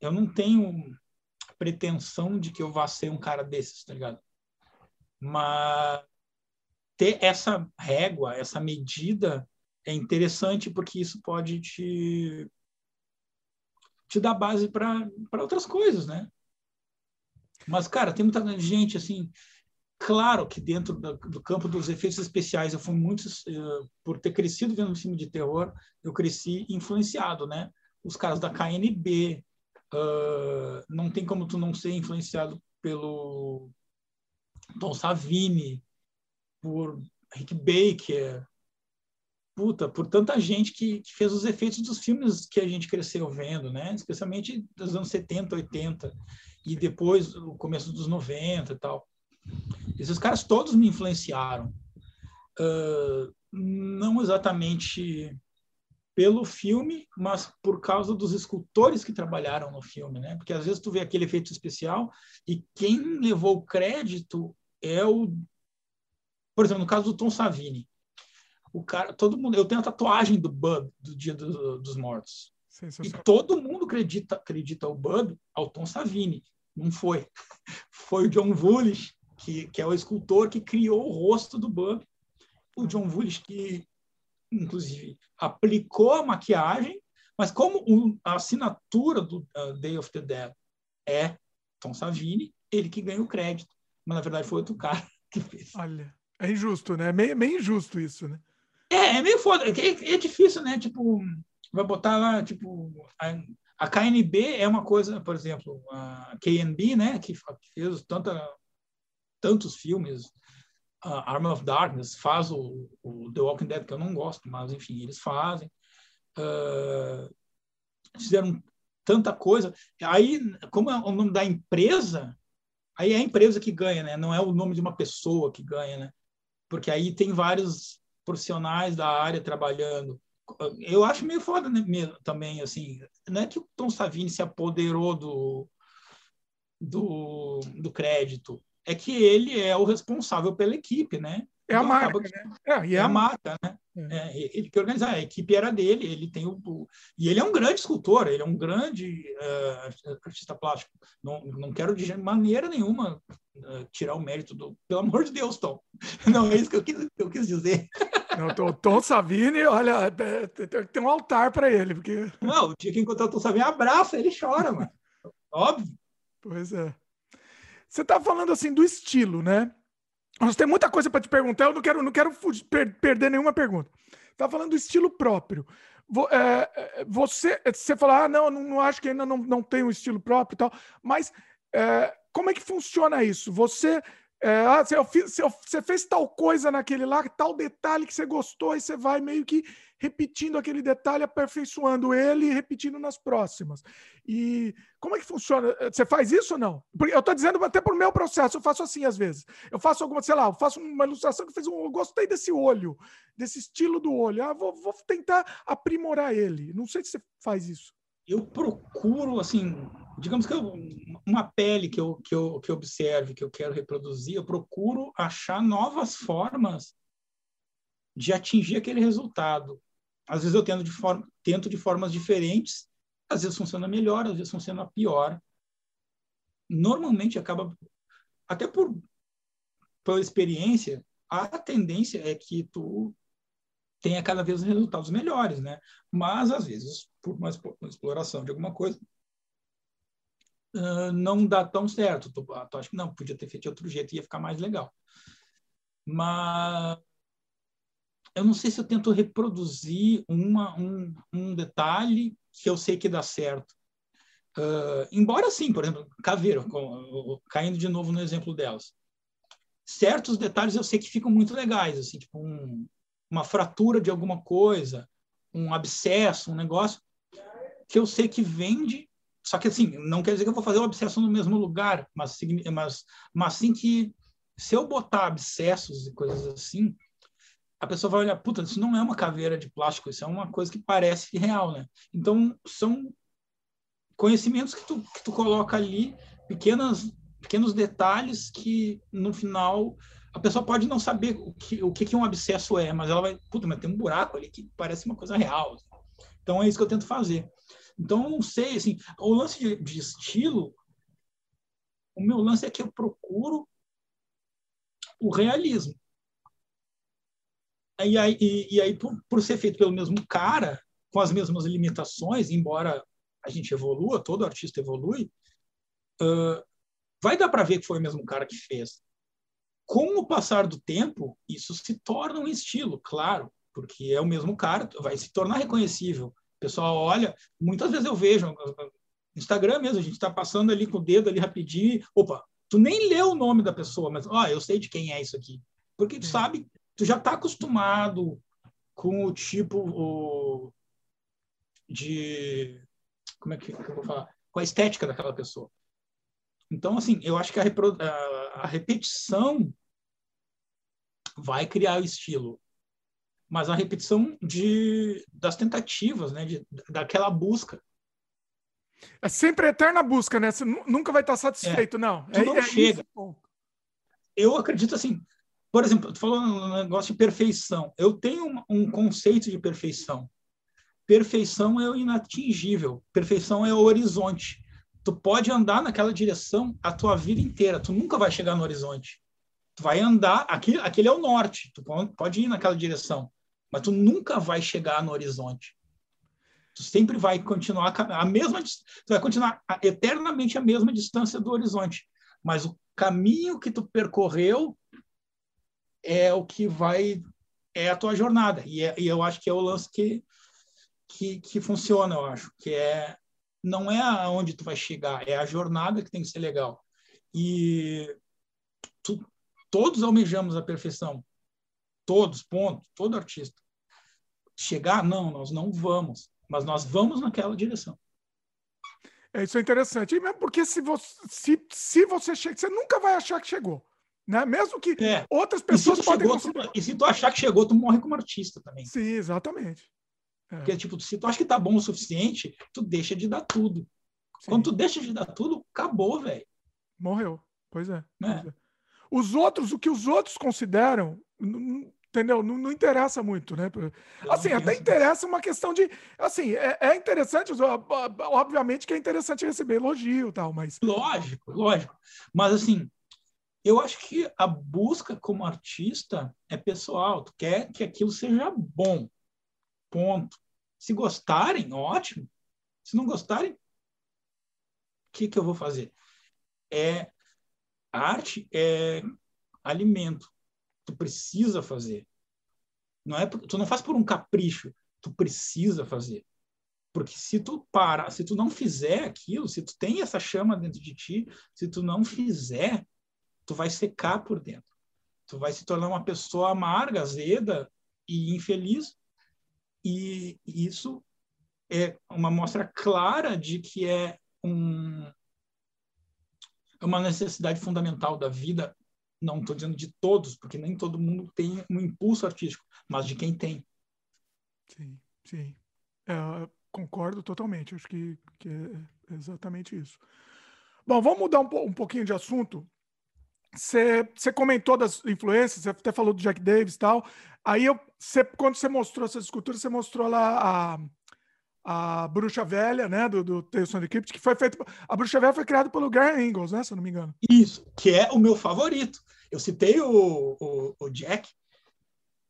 eu não tenho pretensão de que eu vá ser um cara desses, tá ligado? Mas ter essa régua, essa medida é interessante porque isso pode te, te dar base para outras coisas, né? Mas, cara, tem muita gente assim. Claro que dentro do, do campo dos efeitos especiais, eu fui muito. Uh, por ter crescido vendo filme de terror, eu cresci influenciado, né? Os caras da KNB. Uh, não tem como tu não ser influenciado pelo Tom Savini, por Rick Baker, puta, por tanta gente que, que, fez os efeitos dos filmes que a gente cresceu vendo, né? Especialmente dos anos 70, 80 e depois o começo dos 90 e tal. Esses caras todos me influenciaram. Uh, não exatamente pelo filme, mas por causa dos escultores que trabalharam no filme, né? Porque às vezes tu vê aquele efeito especial e quem levou o crédito é o, por exemplo, no caso do Tom Savini, o cara, todo mundo, eu tenho a tatuagem do Bud do Dia do, dos Mortos. E todo mundo acredita acredita o Bud ao Tom Savini, não foi, foi o John Vullish que, que é o escultor que criou o rosto do Bud, o John Vullish que inclusive, aplicou a maquiagem, mas como a assinatura do uh, Day of the Dead é Tom Savini, ele que ganha o crédito. Mas, na verdade, foi outro cara que fez. Olha, é injusto, né? É meio, meio injusto isso, né? É, é meio foda. É, é difícil, né? Tipo, vai botar lá, tipo... A, a KNB é uma coisa, por exemplo, a KNB, né? Que fez tanta, tantos filmes Arm of Darkness faz o, o, The Walking Dead, que eu não gosto, mas enfim, eles fazem. Uh, fizeram tanta coisa. Aí, como é o nome da empresa, aí é a empresa que ganha, né? Não é o nome de uma pessoa que ganha, né? Porque aí tem vários profissionais da área trabalhando. Eu acho meio foda né, também, assim. Não é que o Tom Savini se apoderou do, do, do crédito é que ele é o responsável pela equipe, né? É a então, marca, que... né? É, é, é a marca, né? É. É, ele que organiza, a equipe era dele, ele tem o, o, e ele é um grande escultor, ele é um grande uh, artista plástico. Não, não quero de maneira nenhuma uh, tirar o mérito do, pelo amor de Deus, Tom. Não é isso que eu quis, eu quis dizer. Não, o Tom Savini, olha, tem um altar para ele, porque não, o dia que encontrar o Tom Savini, abraça, ele chora, mano. Óbvio. Pois é. Você está falando assim do estilo, né? Nós tem muita coisa para te perguntar, eu não quero, não quero fugir, per, perder nenhuma pergunta. Está falando do estilo próprio. É, é, você, você fala, ah, não, não acho que ainda não, não tem um estilo próprio e tal, mas é, como é que funciona isso? Você, é, ah, você, você fez tal coisa naquele lá, tal detalhe que você gostou, e você vai meio que repetindo aquele detalhe, aperfeiçoando ele e repetindo nas próximas. E como é que funciona? Você faz isso ou não? Eu estou dizendo até para o meu processo, eu faço assim às vezes. Eu faço alguma, sei lá, eu faço uma ilustração que fez um. Eu gostei desse olho, desse estilo do olho. Ah, vou, vou tentar aprimorar ele. Não sei se você faz isso. Eu procuro, assim, digamos que eu, uma pele que eu, que, eu, que eu observe, que eu quero reproduzir, eu procuro achar novas formas de atingir aquele resultado. Às vezes eu tento de, forma, tento de formas diferentes, às vezes funciona melhor, às vezes funciona pior. Normalmente acaba, até por pela experiência, a tendência é que tu tenha cada vez resultados melhores, né? Mas às vezes, por uma, exploração de alguma coisa, não dá tão certo. Tu, tu acha que não, podia ter feito de outro jeito, ia ficar mais legal. Mas eu não sei se eu tento reproduzir uma, um, um detalhe que eu sei que dá certo. Uh, embora sim, por exemplo, caveira, caindo de novo no exemplo delas. Certos detalhes eu sei que ficam muito legais, assim, tipo um, uma fratura de alguma coisa, um abscesso, um negócio que eu sei que vende, só que assim, não quer dizer que eu vou fazer o abscesso no mesmo lugar, mas, mas, mas sim que se eu botar abscessos e coisas assim, a pessoa vai olhar, puta, isso não é uma caveira de plástico, isso é uma coisa que parece real, né? Então, são conhecimentos que tu, que tu coloca ali, pequenas, pequenos detalhes que, no final, a pessoa pode não saber o que, o que, que um abscesso é, mas ela vai, puta, mas tem um buraco ali que parece uma coisa real. Então, é isso que eu tento fazer. Então, não sei, assim, o lance de, de estilo, o meu lance é que eu procuro o realismo. E aí, e, e aí por, por, ser feito pelo mesmo cara, com as mesmas limitações, embora a gente evolua, todo artista evolui, uh, vai dar para ver que foi o mesmo cara que fez. Com o passar do tempo, isso se torna um estilo, claro, porque é o mesmo cara, vai se tornar reconhecível. O pessoal olha, muitas vezes eu vejo, Instagram mesmo, a gente está passando ali com o dedo ali rapidinho, opa, tu nem leu o nome da pessoa, mas ó, eu sei de quem é isso aqui. Porque tu sabe tu já está acostumado com o tipo o, de como é que, que, eu vou falar? Com a estética daquela pessoa. Então assim eu acho que a, a, a repetição vai criar o estilo mas a repetição de, das tentativas, né? De, daquela busca. É sempre eterna busca, né? Você nunca vai estar satisfeito, é. não. Tu é, não é chega. Eu acredito assim, por exemplo, tu falou um negócio de perfeição. Eu tenho um, um conceito de perfeição. Perfeição é o inatingível. Perfeição é o horizonte. Tu pode andar naquela direção a tua vida inteira. Tu nunca vai chegar no horizonte. Tu vai andar, aquele, aquele é o norte. Tu pode ir naquela direção, mas tu nunca vai chegar no horizonte. Tu sempre vai continuar a mesma, tu vai continuar eternamente a mesma distância do horizonte. Mas o caminho que tu percorreu é o que vai é a tua jornada. E, é, e eu acho que é o lance que, que que funciona eu acho que é não é aonde tu vai chegar é a jornada que tem que ser legal. E tu, todos almejamos a perfeição. Todos ponto. Todo artista chegar não nós não vamos mas nós vamos naquela direção é, isso é interessante. E mesmo porque se você, se, se você chega, você nunca vai achar que chegou. Né? Mesmo que é. outras pessoas podem chegou. E se tu achar que chegou, tu morre como artista também. Sim, exatamente. É. Porque, tipo, se tu acha que tá bom o suficiente, tu deixa de dar tudo. Sim. Quando tu deixa de dar tudo, acabou, velho. Morreu. Pois é, é. pois é. Os outros, o que os outros consideram, entendeu? Não, não, interessa muito, né? Assim, até interessa uma questão de, assim, é, é, interessante, obviamente que é interessante receber elogio e tal, mas... Lógico, lógico. Mas, assim, eu acho que a busca como artista é pessoal. Tu quer que aquilo seja bom. Ponto. Se gostarem, ótimo. Se não gostarem, o que, que eu vou fazer? É arte é alimento. Tu precisa fazer. Não é tu não faz por um capricho. Tu precisa fazer. Porque se tu para, se tu não fizer aquilo, se tu tem essa chama dentro de ti, se tu não fizer, tu vai secar por dentro. Tu vai se tornar uma pessoa amarga, azeda e infeliz. E isso é uma mostra clara de que é um, é uma necessidade fundamental da vida. Não estou dizendo de todos, porque nem todo mundo tem um impulso artístico, mas de quem tem. Sim, sim. É, concordo totalmente. Acho que, que é exatamente isso. Bom, vamos mudar um, um pouquinho de assunto. Você comentou das influências, você até falou do Jack Davis e tal. Aí, eu, cê, quando você mostrou essas esculturas, você mostrou lá a, a Bruxa Velha, né, do, do Tales from the Crypt, que foi feito... A Bruxa Velha foi criada pelo Graham Ingalls, né, se eu não me engano. Isso, que é o meu favorito. Eu citei o, o, o Jack,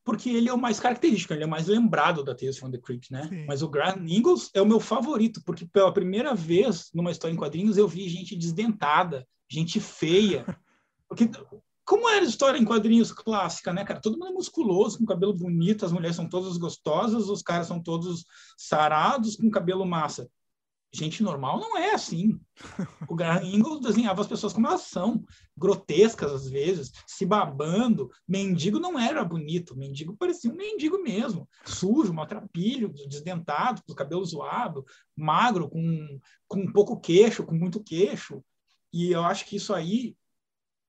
porque ele é o mais característico, ele é o mais lembrado da Tales from the Crypt, né? Sim. Mas o Graham Ingalls é o meu favorito, porque pela primeira vez numa história em quadrinhos eu vi gente desdentada, gente feia, Porque como era a história em quadrinhos clássica, né, cara? Todo mundo é musculoso, com cabelo bonito, as mulheres são todas gostosas, os caras são todos sarados, com cabelo massa. Gente normal não é assim. O Graham Ingalls desenhava as pessoas como elas são, grotescas às vezes, se babando. Mendigo não era bonito, mendigo parecia um mendigo mesmo, sujo, maltrapilho, desdentado, com o cabelo zoado, magro, com, com pouco queixo, com muito queixo. E eu acho que isso aí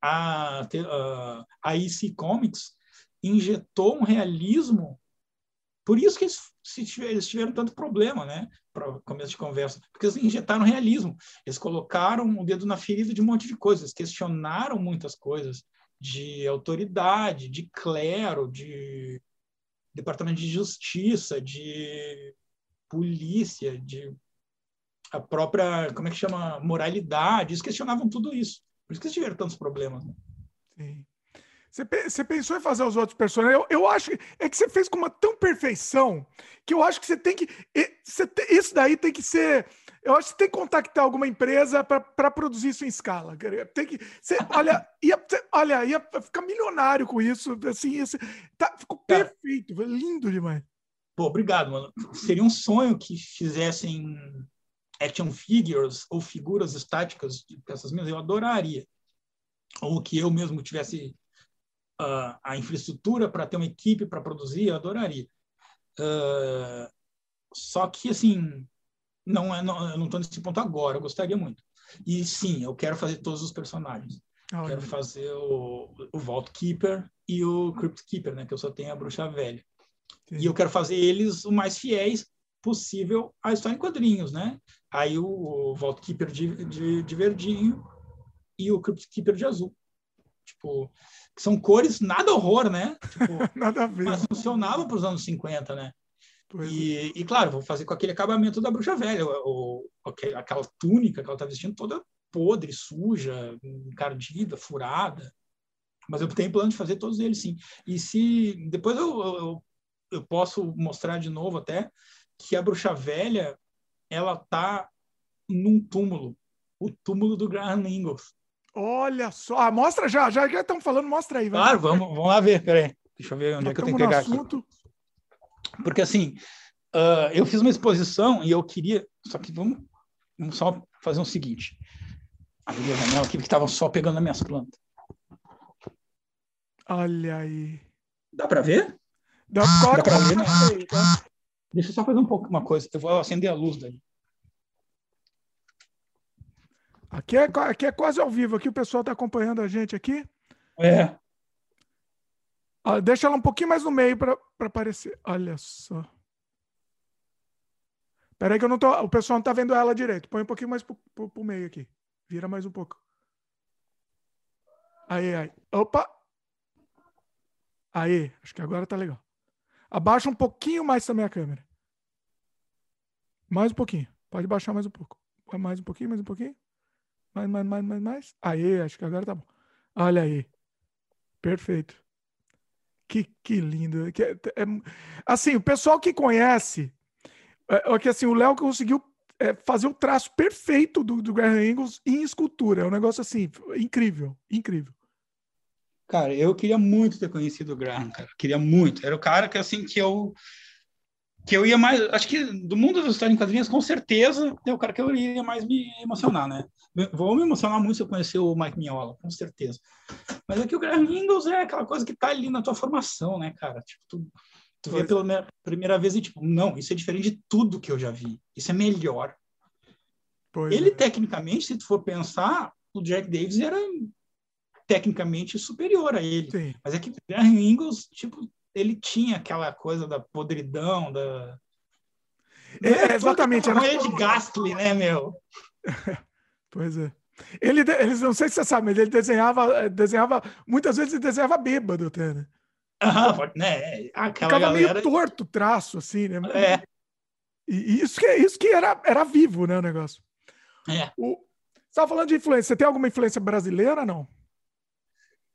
a, a, EC Comics injetou um realismo. Por isso que eles, eles tiveram tanto problema, né? Para começo de conversa, porque eles injetaram realismo. Eles colocaram o dedo na ferida de um monte de coisas, questionaram muitas coisas de autoridade, de clero, de departamento de justiça, de polícia, de a própria, como é que chama, moralidade. Eles questionavam tudo isso. Por isso que eles tiveram tantos problemas. Né? Sim. Você pensou em fazer os outros personagens? Eu, eu acho que é que você fez com uma tão perfeição que eu acho que você tem que. Você isso daí tem que ser. Eu acho que você tem que contactar alguma empresa para produzir isso em escala. Tem que. Você, olha, ia, olha, ia ficar milionário com isso. Assim, tá, ficou perfeito, lindo demais. Pô, obrigado, mano. Seria um sonho que fizessem action figures ou figuras estáticas de peças minhas, eu adoraria. Ou que eu mesmo tivesse uh, a infraestrutura para ter uma equipe para produzir, eu adoraria. Uh, só que, assim, não é, não, eu não estou nesse ponto agora, eu gostaria muito. E sim, eu quero fazer todos os personagens. Oh, quero fazer o, o Vault Keeper e o Crypt Keeper, né? Que eu só tenho a Bruxa Velha. Sim. E eu quero fazer eles o mais fiéis possível à história em quadrinhos, né? Aí o, o Vault Keeper de, de, de verdinho e o Crypt Keeper de azul. Tipo, são cores nada horror, né? Tipo, nada a ver. Mas funcionavam para os anos 50, né? E, é. e, claro, vou fazer com aquele acabamento da bruxa velha, ou, aquela túnica que ela está vestindo toda podre, suja, encardida, furada. Mas eu tenho plano de fazer todos eles, sim. E se depois eu, eu, eu posso mostrar de novo até que a bruxa velha ela tá num túmulo, o túmulo do Graham Ingalls. Olha só, ah, mostra já, já que estamos falando, mostra aí. Vai. Claro, vamos, vamos lá ver, peraí. Deixa eu ver onde já é que eu tenho que pegar assunto. aqui. Porque assim, uh, eu fiz uma exposição e eu queria, só que vamos, vamos só fazer o seguinte. Abrir a janela aqui que estavam só pegando as minhas plantas. Olha aí. Dá para ver? Dá, Dá para ver, né? Deixa eu só fazer um pouco uma coisa. Eu vou acender a luz daí. Aqui é, aqui é quase ao vivo. Aqui o pessoal está acompanhando a gente aqui. É. Ah, deixa ela um pouquinho mais no meio para aparecer. Olha só. Peraí que eu não tô, o pessoal não está vendo ela direito. Põe um pouquinho mais para o meio aqui. Vira mais um pouco. Aí, aí. Opa! Aí, acho que agora tá legal. Abaixa um pouquinho mais também a câmera. Mais um pouquinho. Pode baixar mais um pouco. Mais um pouquinho, mais um pouquinho. Mais, mais, mais, mais, mais. Aí, acho que agora tá bom. Olha aí. Perfeito. Que, que lindo. Que, é, é, assim, o pessoal que conhece, é, é que assim, o Léo conseguiu é, fazer o traço perfeito do, do Graham Ingles em escultura. É um negócio assim, incrível, incrível. Cara, eu queria muito ter conhecido o Graham, cara. Queria muito. Era o cara que, assim, que eu que eu ia mais, acho que do mundo das histórias em quadrinhos, com certeza, é o cara que eu iria mais me emocionar, né? Vou me emocionar muito se eu conhecer o Mike Mignola, com certeza. Mas aqui o Graham é aquela coisa que tá ali na tua formação, né, cara? Tipo, tu, tu vê pela primeira vez e tipo, não, isso é diferente de tudo que eu já vi. Isso é melhor. Pois Ele, é. tecnicamente, se tu for pensar, o Jack Davis era tecnicamente superior a ele. Sim. Mas é que o Graham Ingles, tipo, ele tinha aquela coisa da podridão, da. É, é exatamente. Era de Gastly, né, meu? pois é. Ele, eles não sei se você sabe, mas ele desenhava, desenhava muitas vezes ele desenhava bêbado até, né? Aham, né? Aquela Ficava galera... meio torto o traço, assim, né? É. E isso que, isso que era, era vivo, né, o negócio. É. O, você estava falando de influência. Você tem alguma influência brasileira, não?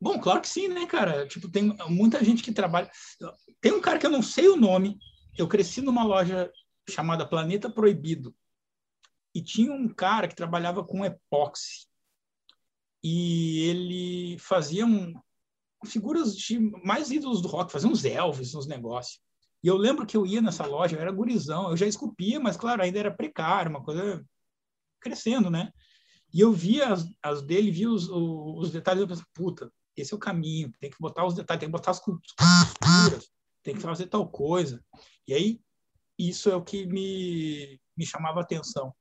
Bom, claro que sim, né, cara? Tipo, tem muita gente que trabalha. Tem um cara que eu não sei o nome. Eu cresci numa loja chamada Planeta Proibido. E tinha um cara que trabalhava com epóxi. E ele fazia um, figuras de mais ídolos do rock, fazia uns Elvis, uns negócios. E eu lembro que eu ia nessa loja, eu era gurizão, eu já esculpia, mas claro, ainda era precário, uma coisa crescendo, né? E eu via as, as dele, via os, os, detalhes, eu pensava, puta, esse é o caminho, tem que botar os detalhes, tem que botar as costuras, tem que fazer tal coisa. E aí, isso é o que me, me chamava a atenção.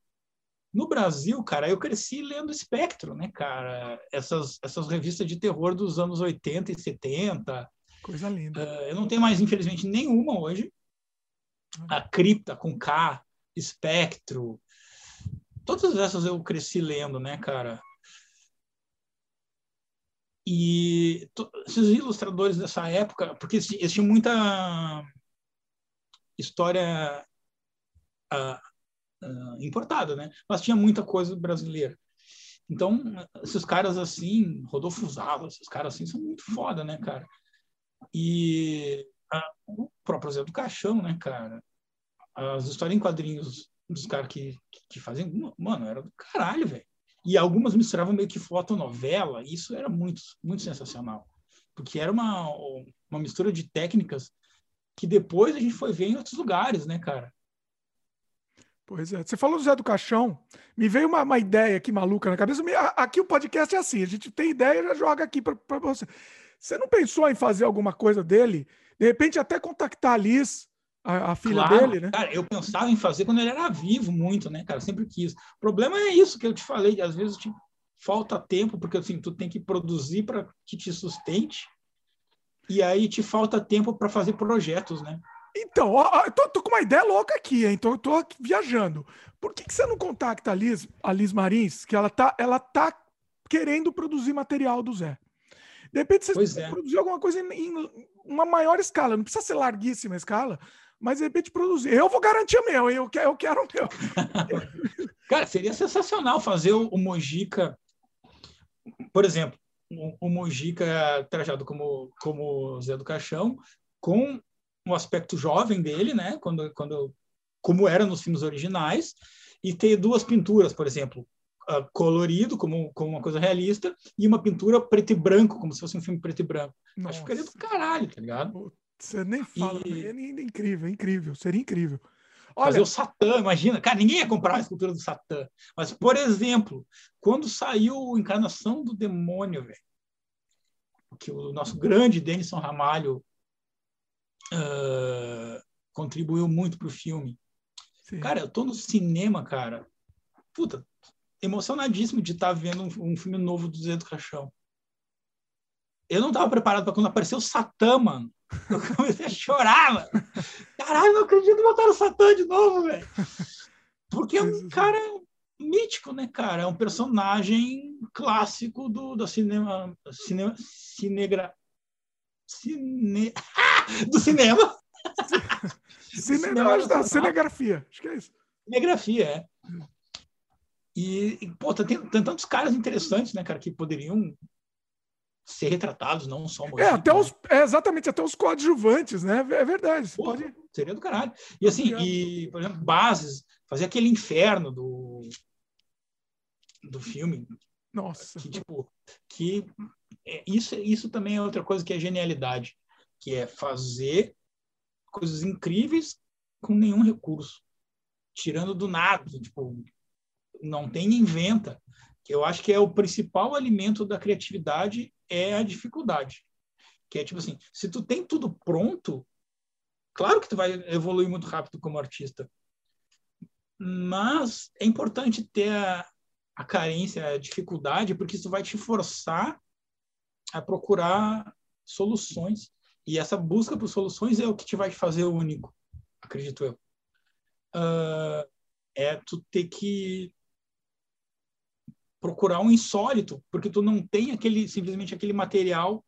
No Brasil, cara, eu cresci lendo Espectro, né, cara? Essas, essas revistas de terror dos anos 80 e 70. Coisa linda. Uh, eu não tenho mais, infelizmente, nenhuma hoje. A Cripta com K, Espectro. Todas essas eu cresci lendo, né, cara? E esses ilustradores dessa época, porque eles tinham muita história uh, uh, importada, né? Mas tinha muita coisa brasileira. Então, esses caras assim, Rodolfo Zala, esses caras assim são muito foda, né, cara? E uh, o próprio Zé do Caixão, né, cara? As histórias em quadrinhos dos caras que, que, que faziam, mano, era do caralho, velho e algumas misturavam meio que fotonovela, e isso era muito, muito sensacional, porque era uma, uma mistura de técnicas que depois a gente foi ver em outros lugares, né, cara? Pois é. Você falou do Zé do Caixão, me veio uma, uma ideia aqui maluca na cabeça. Aqui o podcast é assim, a gente tem ideia e já joga aqui para você. Você não pensou em fazer alguma coisa dele? De repente até contactar a Liz, a, a filha claro, dele, né? Cara, eu pensava em fazer quando ele era vivo muito, né, cara? Sempre quis. O problema é isso que eu te falei, às vezes tipo, falta tempo, porque assim, tu tem que produzir para que te sustente, e aí te falta tempo para fazer projetos, né? Então, ó, eu tô, tô, com uma ideia louca aqui, hein? então eu tô viajando. Por que, que você não contacta a Liz, a Liz Marins, que ela tá, ela tá querendo produzir material do Zé? De repente você é. produzir alguma coisa em, em, uma maior escala, não precisa ser larguíssima escala, mas de repente produzir. Eu vou garantir o meu, eu, eu quero o meu. Cara, seria sensacional fazer o, o Mojica, por exemplo, o, o Mojica trajado como, como Zé do Caixão, com o aspecto jovem dele, né? Quando, quando, como era nos filmes originais, e ter duas pinturas, por exemplo, uh, colorido, como, como uma coisa realista, e uma pintura preto e branco, como se fosse um filme preto e branco. Nossa. Acho que ficaria do caralho, tá ligado? Você nem fala, e... é incrível, é incrível, seria incrível. Olha... Fazer o Satã, imagina. Cara, ninguém ia comprar a escultura do Satã. Mas, por exemplo, quando saiu Encarnação do Demônio, velho, que o nosso grande Denison Ramalho uh, contribuiu muito para o filme. Sim. Cara, eu tô no cinema, cara. Puta, emocionadíssimo de estar tá vendo um, um, filme novo do Zé do Caixão. Eu não estava preparado para quando apareceu o Satã, mano. Eu comecei a chorar, mano. Caralho, não acredito que botaram o Satã de novo, velho. Porque é um cara mítico, né, cara? É um personagem clássico do, do cinema, cinema cinegra, cine, do cinema. cinema, da cinegrafia, acho que é isso. Cinegrafia, é. E, e pô, tem, tem, tantos caras interessantes, né, cara, que poderiam ser retratados, não só É, até os, é, exatamente, até os coadjuvantes, né? É verdade. Pô, pode... Seria do caralho. E assim, e, por exemplo, bases, fazer aquele inferno do, do filme. Nossa. Que, tipo, que é, isso, isso também é outra coisa que é genialidade, que é fazer coisas incríveis com nenhum recurso, tirando do nada, tipo, não tem inventa. Eu acho que é o principal alimento da criatividade é a dificuldade. Que é tipo assim, se tu tem tudo pronto, claro que tu vai evoluir muito rápido como artista. Mas é importante ter a, a carência, a dificuldade, porque isso vai te forçar a procurar soluções. E essa busca por soluções é o que te vai fazer único, acredito eu. Uh, é tu ter que procurar um insólito, porque tu não tem aquele simplesmente aquele material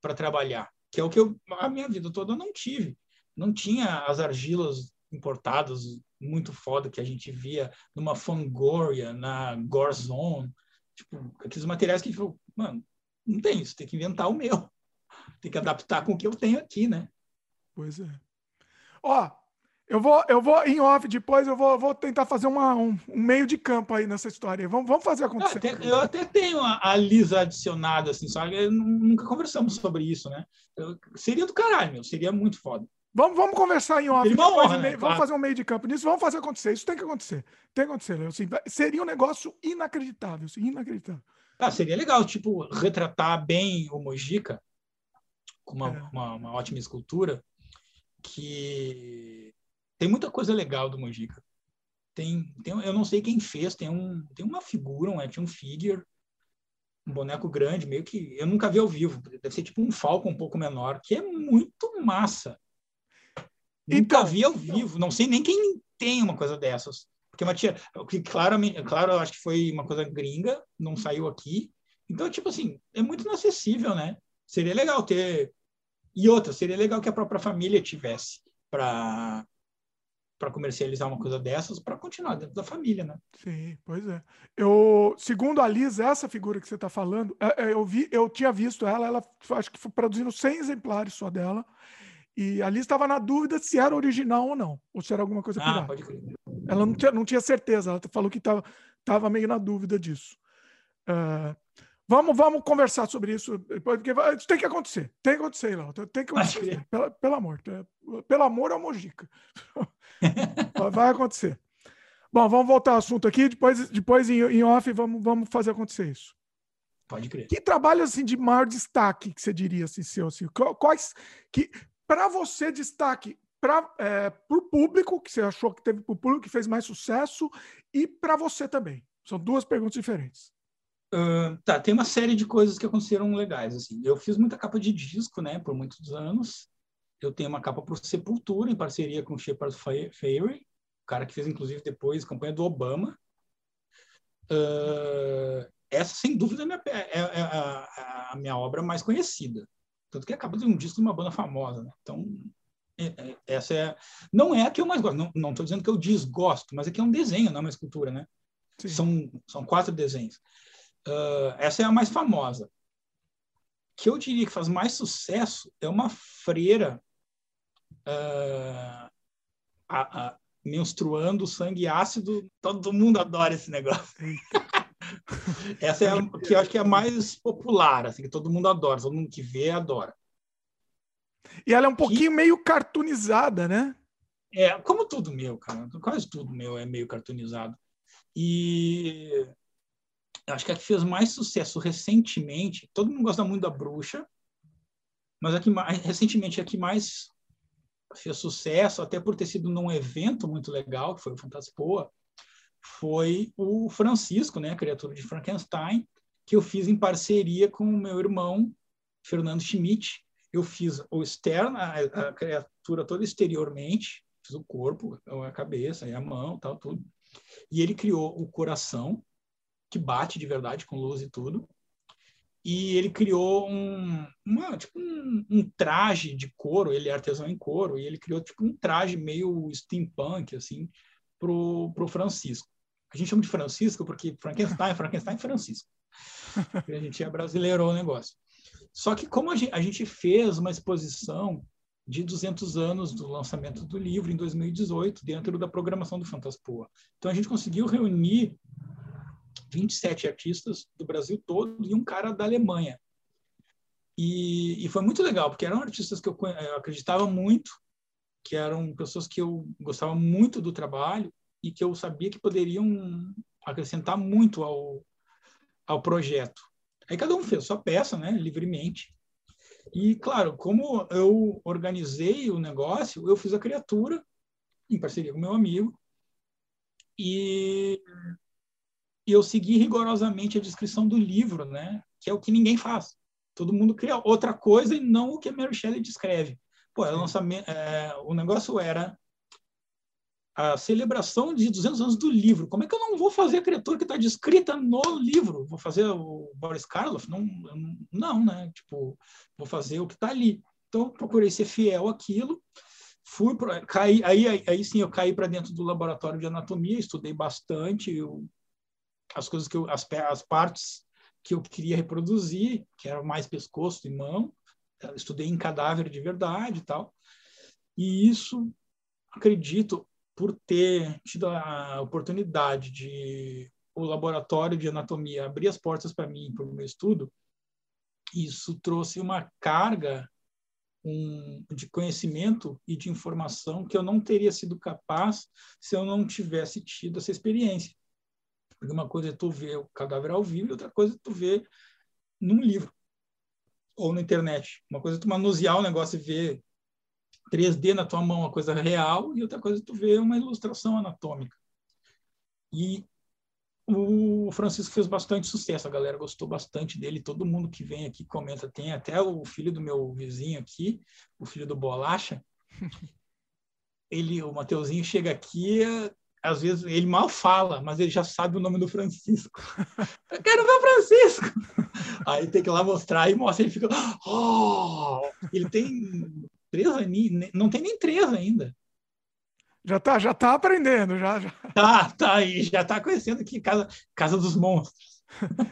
para trabalhar, que é o que eu a minha vida toda não tive. Não tinha as argilas importadas muito foda que a gente via numa Fangoria, na Gorzone, tipo, aqueles materiais que, tipo, mano, não tem isso, tem que inventar o meu. Tem que adaptar com o que eu tenho aqui, né? Pois é. Ó, eu vou, eu vou em off depois, eu vou, vou tentar fazer uma, um, um, meio de campo aí nessa história. Vamos, vamos fazer acontecer. Eu até, eu até tenho a, a Lisa adicionada, assim, só que nunca conversamos sobre isso, né? Eu, seria do caralho, meu, seria muito foda. Vamos, vamos conversar em off. Honra, né? Vamos fazer um meio de campo nisso, vamos fazer acontecer. Isso tem que acontecer. Tem que acontecer. Assim, seria um negócio inacreditável, assim, inacreditável. Ah, seria legal, tipo, retratar bem o Mojica com uma, é. uma, uma, ótima escultura, que tem muita coisa legal do Mojica. Tem, tem, eu não sei quem fez, tem, um, tem uma figura, um action figure, um boneco grande, meio que eu nunca vi ao vivo. Deve ser tipo um falco um pouco menor, que é muito massa. Nunca então, vi ao vivo, não sei nem quem tem uma coisa dessas. Porque uma tia, que claramente, claro, eu acho que foi uma coisa gringa, não saiu aqui. Então, tipo assim, é muito inacessível, né? Seria legal ter. E outra, seria legal que a própria família tivesse para para comercializar uma coisa dessas para continuar dentro da família, né? Sim, pois é. Eu, segundo a Liz, essa figura que você está falando, é, é, eu vi, eu tinha visto ela, ela acho que foi produzindo 100 exemplares só dela. E ali estava na dúvida se era original ou não, ou se era alguma coisa ah, pirata. Pode crer. Ela não tinha, não tinha certeza, ela falou que estava tava meio na dúvida disso. Uh, vamos, vamos conversar sobre isso, porque isso tem que acontecer. Tem que acontecer, Léo. Tem que acontecer. Pelo, pelo amor. Pelo amor ao Mojica. Vai acontecer. Bom, vamos voltar ao assunto aqui. Depois, depois em, em off, vamos, vamos fazer acontecer isso. Pode crer. Que trabalho assim de maior destaque que você diria assim, seu assim, quais que para você, destaque para é, o público, que você achou que teve para o público, que fez mais sucesso, e para você também. São duas perguntas diferentes. Uh, tá, tem uma série de coisas que aconteceram legais. Assim. Eu fiz muita capa de disco, né, por muitos anos. Eu tenho uma capa para o Sepultura, em parceria com o Shepard Fairey, o cara que fez, inclusive, depois a campanha do Obama. Uh, essa, sem dúvida, é, minha, é, é a, a, minha obra mais conhecida. Tanto que acaba de um disco de uma banda famosa. Né? Então, é, é, essa é. Não é a que eu mais gosto. Não estou dizendo que eu desgosto, mas é que é um desenho, não é uma escultura, né? São, são quatro desenhos. Uh, essa é a mais famosa. Que eu diria que faz mais sucesso é uma freira uh, a, a, menstruando sangue ácido. Todo mundo adora esse negócio. essa é a que eu acho que é a mais popular, assim, que todo mundo adora, todo mundo que vê adora. E ela é um pouquinho que... meio cartoonizada, né? É, como tudo meu, cara. Quase tudo meu é meio cartoonizado. E acho que a que fez mais sucesso recentemente, todo mundo gosta muito da Bruxa, mas a que mais, recentemente a que mais fez sucesso, até por ter sido num evento muito legal, que foi o Fantaspoa, foi o Francisco, né, a criatura de Frankenstein, que eu fiz em parceria com o meu irmão, Fernando Schmidt. Eu fiz o externo, a, a criatura toda exteriormente, fiz o corpo, a cabeça, a mão, tal, tudo. E ele criou o coração, que bate de verdade com luz e tudo. E ele criou um, uma, tipo um, um, traje de couro, ele é artesão em couro, e ele criou tipo um traje meio steampunk, assim, pro, pro Francisco. A gente chama de Francisco porque Frankenstein, Frankenstein Francisco. a gente é brasileiro o negócio. Só que como a gente, a gente fez uma exposição de 200 anos do lançamento do livro em 2018, dentro da programação do Fantaspoa. Então a gente conseguiu reunir 27 artistas do Brasil todo e um cara da Alemanha. E, e foi muito legal, porque eram artistas que eu, eu acreditava muito, que eram pessoas que eu gostava muito do trabalho e que eu sabia que poderiam acrescentar muito ao, ao projeto. Aí cada um fez sua peça, né, livremente. E, claro, como eu organizei o negócio, eu fiz a criatura em parceria com meu amigo e, e eu segui rigorosamente a descrição do livro, né? Que é o que ninguém faz. Todo mundo cria outra coisa e não o que a Mary Shelley descreve. Pô, é, é, o negócio era a celebração de 200 anos do livro. Como é que eu não vou fazer a criatura que está descrita no livro? Vou fazer o Boris Karloff? Não, não, né? Tipo, vou fazer o que está ali. Então, procurei ser fiel àquilo. Fui pra, caí, aí, aí, aí sim eu caí para dentro do laboratório de anatomia, estudei bastante eu, as coisas que eu, as, as partes que eu queria reproduzir, que era mais pescoço e mão. Estudei em cadáver de verdade e tal. E isso, acredito, por ter tido a oportunidade de o laboratório de anatomia abrir as portas para mim, para o meu estudo, isso trouxe uma carga um, de conhecimento e de informação que eu não teria sido capaz se eu não tivesse tido essa experiência. Porque uma coisa é tu ver o cadáver ao vivo e outra coisa é tu ver num livro ou na internet. Uma coisa é tu manusear o negócio e ver 3D na tua mão, uma coisa real, e outra coisa tu vê uma ilustração anatômica. E o Francisco fez bastante sucesso, a galera gostou bastante dele, todo mundo que vem aqui comenta, tem até o filho do meu vizinho aqui, o filho do Bolacha, ele, o Mateuzinho chega aqui, às vezes ele mal fala, mas ele já sabe o nome do Francisco. Eu quero ver o Francisco! Aí tem que ir lá mostrar e mostra, ele fica, oh! Ele tem três aninhos, não tem nem três ainda. Já tá, já tá aprendendo, já, já. Tá, tá aí, já tá conhecendo aqui Casa, casa dos Monstros.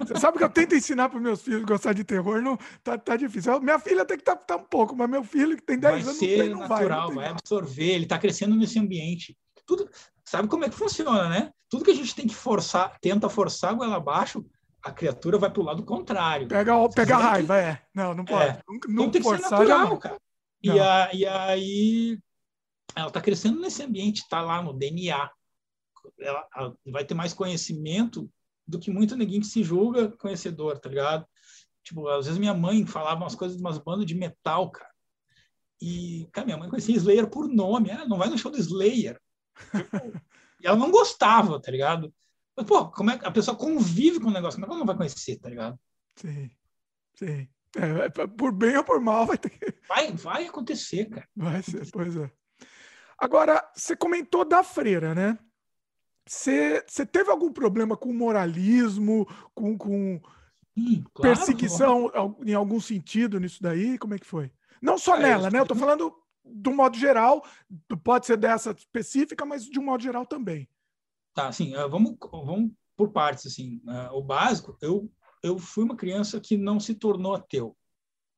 Você sabe que eu tento ensinar para meus filhos gostar de terror, não tá, tá difícil. minha filha tem que estar tá, tá um pouco, mas meu filho que tem 10 vai anos ser não, tem, não natural, vai, vai absorver, ele está crescendo nesse ambiente. Tudo, sabe como é que funciona, né? Tudo que a gente tem que forçar, tenta forçar a goela abaixo, a criatura vai para o lado contrário. Pega, pega a raiva, que... é. Não, não pode. É. Não, não forçar, natural, não. cara. E, a, e aí ela está crescendo nesse ambiente, está lá no DNA. Ela, ela, vai ter mais conhecimento do que muito ninguém que se julga conhecedor, tá ligado? Tipo, às vezes minha mãe falava umas coisas de umas bandas de metal, cara. E, cara, minha mãe conhecia Slayer por nome. Ela não vai no show do Slayer. Tipo, e ela não gostava, tá ligado? Mas, pô, como é que a pessoa convive com o negócio? Como é que ela não vai conhecer, tá ligado? Sim, sim. É, é por bem ou por mal vai ter que. Vai, vai acontecer, cara. Vai ser, pois é. Agora, você comentou da freira, né? Você, você teve algum problema com moralismo, com, com Sim, claro, perseguição claro. em algum sentido nisso daí? Como é que foi? Não só é, nela, né? Eu tô falando do modo geral, pode ser dessa específica, mas de um modo geral também. Tá, assim, vamos, vamos por partes, assim. O básico, eu, eu fui uma criança que não se tornou ateu.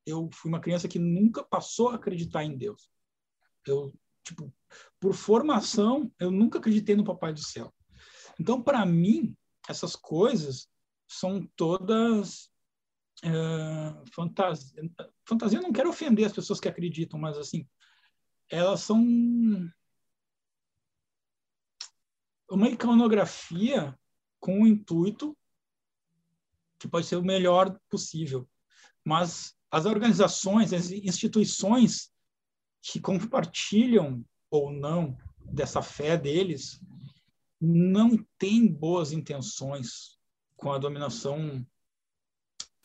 Eu fui uma criança que nunca passou a acreditar em Deus. Eu, tipo, por formação, eu nunca acreditei no Papai do Céu. Então, para mim, essas coisas são todas é, fantasia. Fantasia, não quero ofender as pessoas que acreditam, mas assim, elas são uma iconografia com o intuito que pode ser o melhor possível. Mas as organizações, as instituições que compartilham ou não dessa fé deles, não tem boas intenções com a dominação.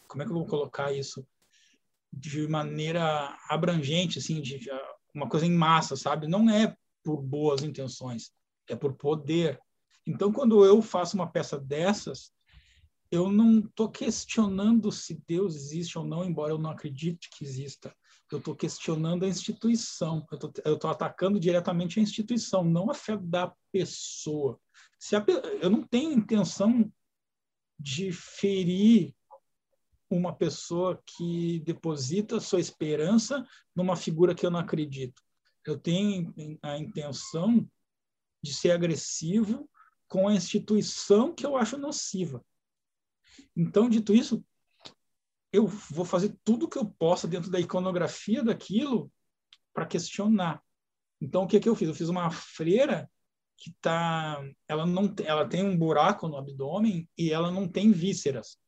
Como é que eu vou colocar isso? De maneira abrangente, assim, de uma coisa em massa, sabe? Não é por boas intenções, é por poder. Então, quando eu faço uma peça dessas, eu não estou questionando se Deus existe ou não, embora eu não acredite que exista. Eu estou questionando a instituição. Eu estou atacando diretamente a instituição, não a fé da pessoa. Se a, eu não tenho intenção de ferir uma pessoa que deposita sua esperança numa figura que eu não acredito. Eu tenho a intenção de ser agressivo com a instituição que eu acho nociva. Então, dito isso, eu vou fazer tudo que eu possa dentro da iconografia daquilo para questionar. Então, o que, que eu fiz? Eu fiz uma freira que tá, ela não, ela tem um buraco no abdômen e ela não tem vísceras.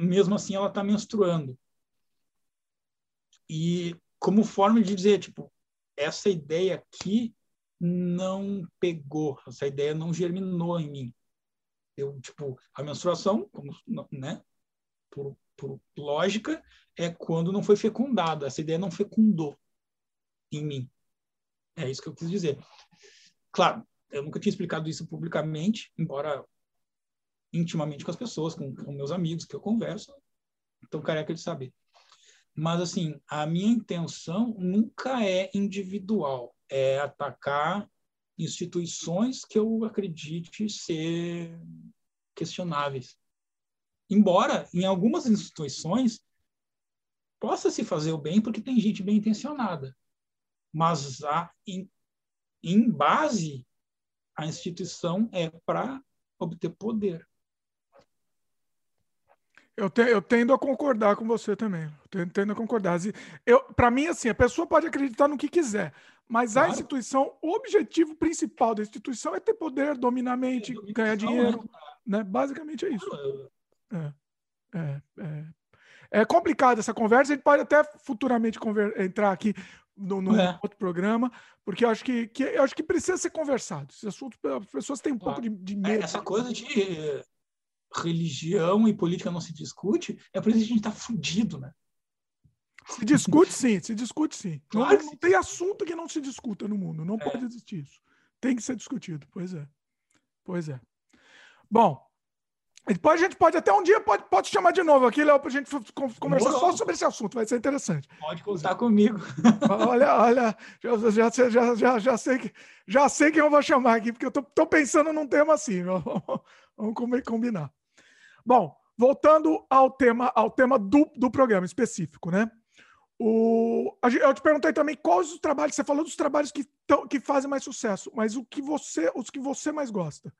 Mesmo assim, ela está menstruando. E como forma de dizer, tipo, essa ideia aqui não pegou, essa ideia não germinou em mim. Eu, tipo, a menstruação, como, né, por, por lógica, é quando não foi fecundada. Essa ideia não fecundou em mim. É isso que eu quis dizer. Claro, eu nunca tinha explicado isso publicamente, embora intimamente com as pessoas, com, com meus amigos que eu converso, então careca de saber. Mas, assim, a minha intenção nunca é individual, é atacar instituições que eu acredite ser questionáveis. Embora, em algumas instituições, possa se fazer o bem porque tem gente bem intencionada. Mas, a, em, em base, a instituição é para obter poder. Eu, te, eu, tendo a concordar com você também. Eu tendo a concordar. Para mim, assim, a pessoa pode acreditar no que quiser, mas claro. a instituição, o objetivo principal da instituição é ter poder, dominar a mente, é, ganhar dinheiro. Né? né? Basicamente é isso. É, é, é, é complicado essa conversa. A gente pode até futuramente entrar aqui no, no é. outro programa, porque eu acho que, que, eu acho que precisa ser conversado. Esse assunto, as pessoas têm um pouco de, de medo. Essa coisa de religião e política não se discute, é por isso que a gente está fudido, né? Se discute sim, se discute sim. Claro não, não tem assunto que não se discuta no mundo, não é. pode existir isso. Tem que ser discutido, pois é. Pois é. Bom, depois a gente pode até um dia pode, pode chamar de novo aqui, Léo, para a gente conversar só sobre esse assunto, vai ser interessante. Pode contar comigo. Olha, olha, já, já, já, já, sei que, já sei quem eu vou chamar aqui, porque eu tô pensando num tema assim. Vamos combinar. Bom, voltando ao tema, ao tema do, do programa específico, né? O, eu te perguntei também quais os trabalhos, você falou dos trabalhos que, tão, que fazem mais sucesso, mas o que você, os que você mais gosta.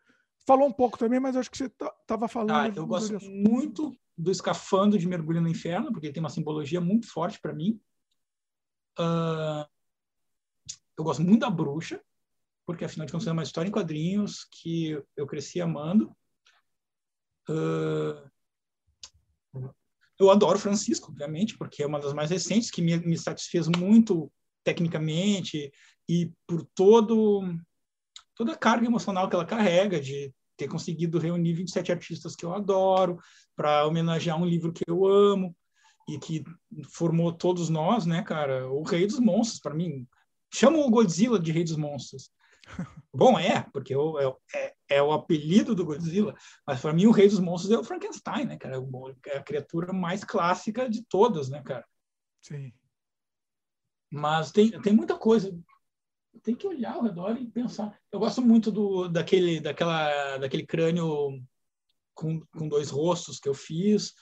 Falou um pouco também, mas acho que você estava tá, falando. Ah, eu gosto muito do escafando de mergulho no inferno, porque ele tem uma simbologia muito forte para mim. Uh, eu gosto muito da bruxa, porque afinal de contas é uma história em quadrinhos que eu cresci amando. Uh, eu adoro Francisco, obviamente, porque é uma das mais recentes, que me, me satisfez muito tecnicamente e por todo toda a carga emocional que ela carrega de ter conseguido reunir 27 artistas que eu adoro para homenagear um livro que eu amo. e que formou todos nós, né, cara? O Rei dos Monstros, para mim. Chamam o Godzilla de Rei dos Monstros. Bom, é, porque é, é, é, o apelido do Godzilla, mas para mim o Rei dos Monstros é o Frankenstein, né, cara? É a criatura mais clássica de todas, né, cara? Sim. Mas tem, tem muita coisa. Tem que olhar ao redor e pensar. Eu gosto muito do, daquele, daquela, daquele crânio com, com dois rostos que eu fiz,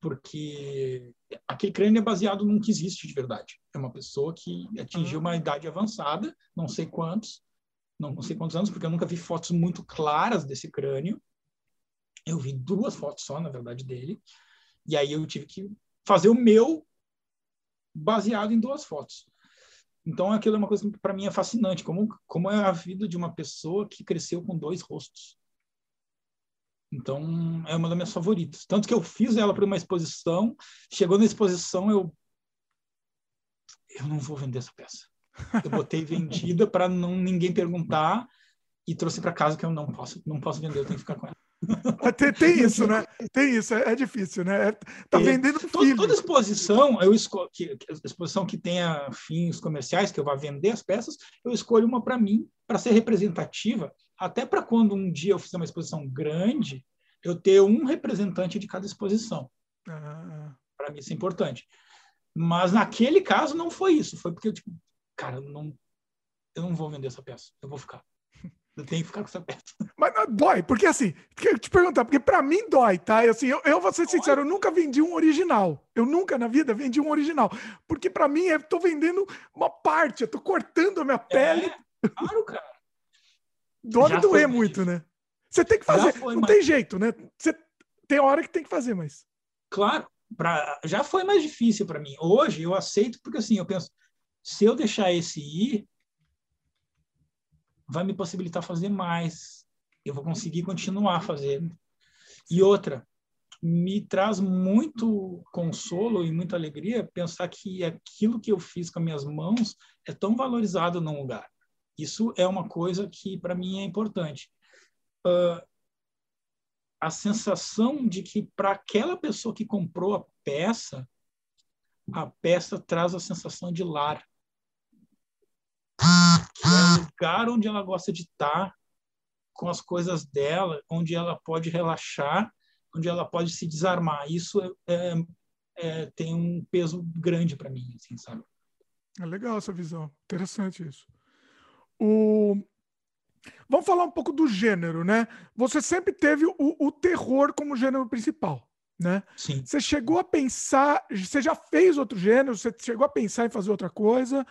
porque aquele crânio é baseado num que existe de verdade. É uma pessoa que atingiu uma idade avançada, não sei quantos, não sei quantos anos, porque eu nunca vi fotos muito claras desse crânio. Eu vi duas fotos só, na verdade, dele. E aí eu tive que fazer o meu baseado em duas fotos. Então aquilo é uma coisa que para mim é fascinante, como como é a vida de uma pessoa que cresceu com dois rostos. Então é uma das minhas favoritas. Tanto que eu fiz ela para uma exposição, chegou na exposição eu eu não vou vender essa peça. Eu botei vendida para não ninguém perguntar e trouxe para casa que eu não posso não posso vender, eu tenho que ficar com ela. Tem, tem, isso, né? Tem isso, é, é difícil, né? É, tá vendendo toda, toda, exposição, eu escolho que, exposição que tenha fins comerciais, que eu vá vender as peças, eu escolho uma para mim, para ser representativa, até para quando um dia eu fizer uma exposição grande, eu ter um representante de cada exposição. Ah. Para mim isso é importante. Mas naquele caso não foi isso, foi porque eu tipo, cara, não, eu não vou vender essa peça, eu vou ficar. Eu tenho que ficar com essa peça. Mas não, dói, porque assim, eu te perguntar, porque para mim dói, tá? Assim, eu, eu vou ser sincero, eu nunca vendi um original. Eu nunca na vida vendi um original. Porque para mim, eu tô vendendo uma parte, eu tô cortando a minha pele. É, claro, cara. Dói doer muito, né? Você tem que fazer, foi, não mas... tem jeito, né? Você tem hora que tem que fazer, mas. Claro, pra, já foi mais difícil para mim. Hoje eu aceito, porque assim, eu penso, se eu deixar esse ir, vai me possibilitar fazer mais. Eu vou conseguir continuar fazendo. E outra, me traz muito consolo e muita alegria pensar que aquilo que eu fiz com as minhas mãos é tão valorizado num lugar. Isso é uma coisa que para mim é importante. Uh, a sensação de que para aquela pessoa que comprou a peça, a peça traz a sensação de lar é o lugar onde ela gosta de estar com as coisas dela, onde ela pode relaxar, onde ela pode se desarmar. Isso é, é, é tem um peso grande para mim, assim, sabe? É legal essa visão, interessante isso. O... Vamos falar um pouco do gênero, né? Você sempre teve o, o terror como gênero principal, né? Sim. Você chegou a pensar, você já fez outro gênero, você chegou a pensar em fazer outra coisa?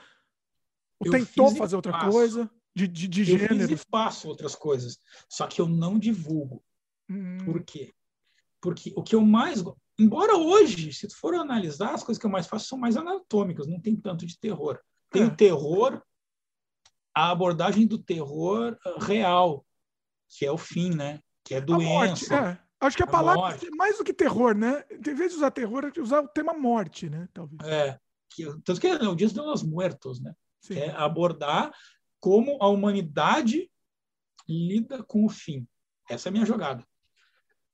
Ou tentou fazer outra faço. coisa de, de, de eu gênero? Eu faço outras coisas, só que eu não divulgo. Hum. Por quê? Porque o que eu mais... Embora hoje, se tu for analisar, as coisas que eu mais faço são mais anatômicas, não tem tanto de terror. Tem é. o terror, a abordagem do terror uh, real, que é o fim, né? Que é doença. Morte, é. Acho que a, a palavra morte. mais do que terror, né? Em vez de usar terror, é usar o tema morte, né? Talvez. É. Que, tanto que é o Dia dos Muertos, né? É abordar como a humanidade lida com o fim. Essa é a minha jogada.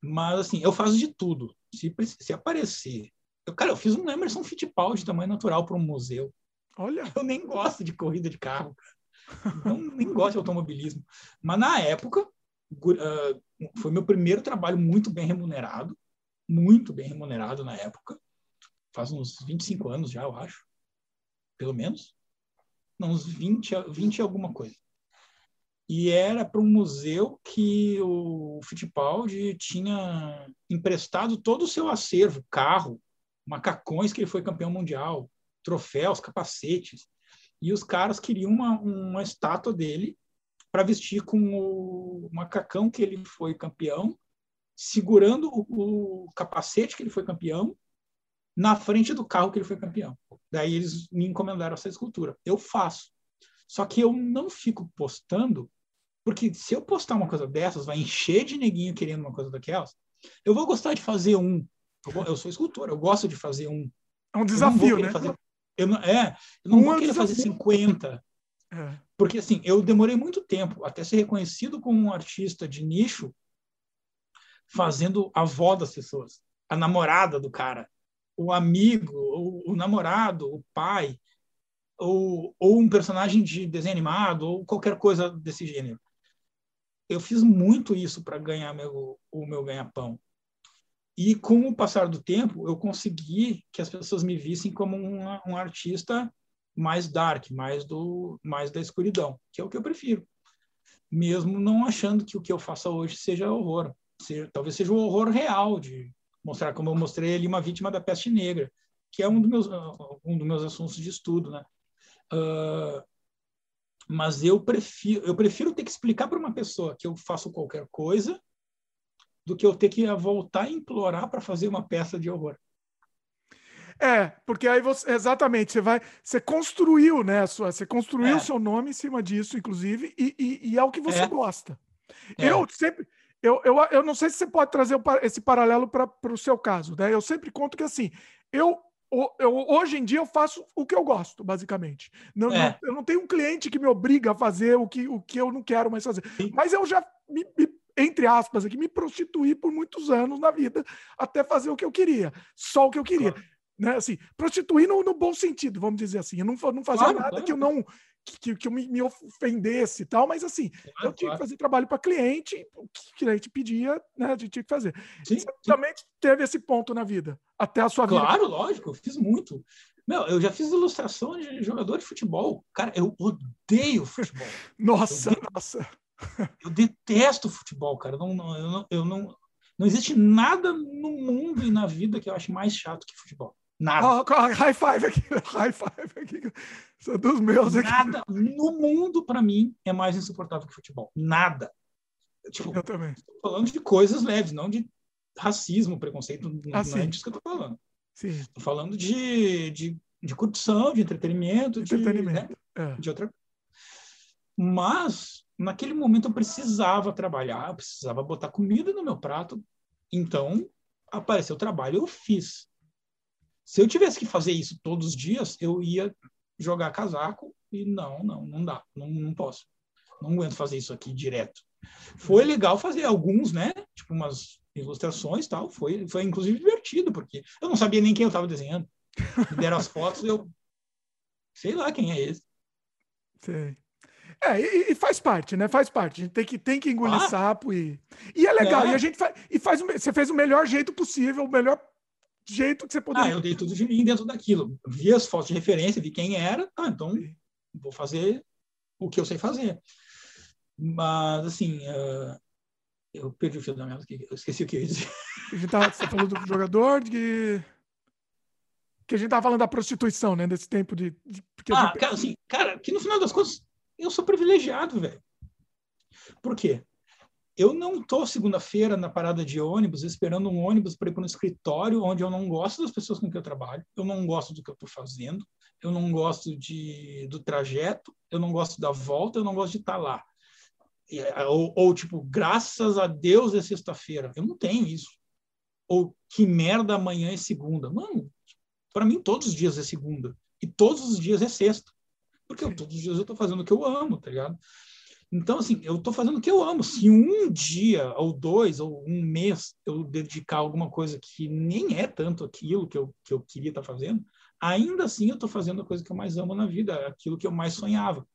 Mas, assim, eu faço de tudo. Se, se aparecer. Eu, cara, eu fiz um Emerson Fittipaldi de tamanho natural para um museu. Olha. Eu nem gosto de corrida de carro. Não, nem gosto de automobilismo. Mas, na época, uh, foi meu primeiro trabalho muito bem remunerado. Muito bem remunerado na época. Faz uns 25 anos já, eu acho. Pelo menos uns 20, 20 e alguma coisa. E era para um museu que o Fittipaldi tinha emprestado todo o seu acervo, carro, macacões que ele foi campeão mundial, troféus, capacetes. E os caras queriam uma, uma estátua dele para vestir com o macacão que ele foi campeão, segurando o, o capacete que ele foi campeão na frente do carro que ele foi campeão. Daí eles me encomendaram essa escultura. Eu faço. Só que eu não fico postando, porque se eu postar uma coisa dessas, vai encher de neguinho querendo uma coisa daquelas. Eu vou gostar de fazer um. Eu, eu sou escultor, eu gosto de fazer um. É um desafio, né? Fazer, eu não, é, eu não um vou é querer fazer 50. É. Porque, assim, eu demorei muito tempo até ser reconhecido como um artista de nicho fazendo a avó das pessoas, a namorada do cara o amigo, o, o namorado, o pai, ou, ou um personagem de desenho animado, ou qualquer coisa desse gênero. Eu fiz muito isso para ganhar meu, o meu ganha-pão. E com o passar do tempo, eu consegui que as pessoas me vissem como um, um artista mais dark, mais do mais da escuridão, que é o que eu prefiro. Mesmo não achando que o que eu faço hoje seja horror, seja, talvez seja o horror real de mostrar como eu mostrei ali uma vítima da peste negra, que é um dos meus um dos meus assuntos de estudo, né? Uh, mas eu prefiro eu prefiro ter que explicar para uma pessoa que eu faço qualquer coisa do que eu ter que voltar e implorar para fazer uma peça de horror. É, porque aí você exatamente você vai, você construiu, né, sua, você construiu o é. seu nome em cima disso, inclusive, e, e, e é o que você é. gosta. É. Eu sempre, eu, eu, eu não sei se você pode trazer esse paralelo para o seu caso, né? Eu sempre conto que assim, eu, eu hoje em dia eu faço o que eu gosto, basicamente. Não, não, é. eu não tenho um cliente que me obriga a fazer o que, o que eu não quero mais fazer. Sim. Mas eu já me, me entre aspas, aqui, me prostituir por muitos anos na vida até fazer o que eu queria, só o que eu queria. Claro né? Assim, prostituir no, no, bom sentido, vamos dizer assim. Eu não, não fazia claro, nada claro. que eu não que, que eu me, me ofendesse e tal, mas assim, claro, eu tinha que fazer trabalho para cliente, o que o cliente pedia, né? A gente tinha que fazer. Sim, Você sim. também teve esse ponto na vida, até a sua vida. Claro, lógico, eu fiz muito. Meu, eu já fiz ilustração de jogador de futebol. Cara, eu odeio futebol. nossa, eu nossa. Eu detesto futebol, cara. Não, não, eu, não, eu não, não existe nada no mundo e na vida que eu ache mais chato que futebol. Nada. Oh, high five aqui, high five aqui. São dos meus aqui. Nada no mundo, para mim, é mais insuportável que futebol. Nada. Tipo, eu também. Falando de coisas leves, não de racismo, preconceito. Ah, não é disso que eu tô falando. Sim. Tô falando de, de, de curtição, de entretenimento, entretenimento. De, né? é. de outra. Mas, naquele momento, eu precisava trabalhar, eu precisava botar comida no meu prato. Então, apareceu o trabalho, eu fiz. Se eu tivesse que fazer isso todos os dias, eu ia jogar casaco e não, não, não dá, não, não posso. Não aguento fazer isso aqui direto. Foi legal fazer alguns, né? Tipo umas ilustrações tal. Foi, foi inclusive divertido, porque eu não sabia nem quem eu estava desenhando. Me deram as fotos eu sei lá quem é esse. Sei. É, e, e, faz parte, né? Faz parte. A gente tem que, tem que engolir ah, sapo e. E é legal. É. E a gente faz. E faz, você fez o melhor jeito possível, o melhor jeito que você poderia. Ah, eu dei tudo de mim dentro daquilo. Vi as fotos de referência, vi quem era, ah, então vou fazer o que eu sei fazer. Mas, assim, uh, eu perdi o fio da merda, eu esqueci o que eu ia dizer. A gente tá, você falou do jogador, de que a gente tava falando da prostituição, né, desse tempo de... de ah, gente... cara, assim, cara, que no final das contas, eu sou privilegiado, velho. Por quê? Eu não estou segunda-feira na parada de ônibus esperando um ônibus para ir para um escritório onde eu não gosto das pessoas com que eu trabalho, eu não gosto do que eu estou fazendo, eu não gosto de, do trajeto, eu não gosto da volta, eu não gosto de estar tá lá. Ou, ou, tipo, graças a Deus é sexta-feira. Eu não tenho isso. Ou que merda amanhã é segunda. Mano, para mim todos os dias é segunda. E todos os dias é sexta. Porque eu, todos os dias eu estou fazendo o que eu amo, tá ligado? Então, assim, eu estou fazendo o que eu amo. Se um dia, ou dois, ou um mês, eu dedicar alguma coisa que nem é tanto aquilo que eu, que eu queria estar tá fazendo, ainda assim eu estou fazendo a coisa que eu mais amo na vida, aquilo que eu mais sonhava.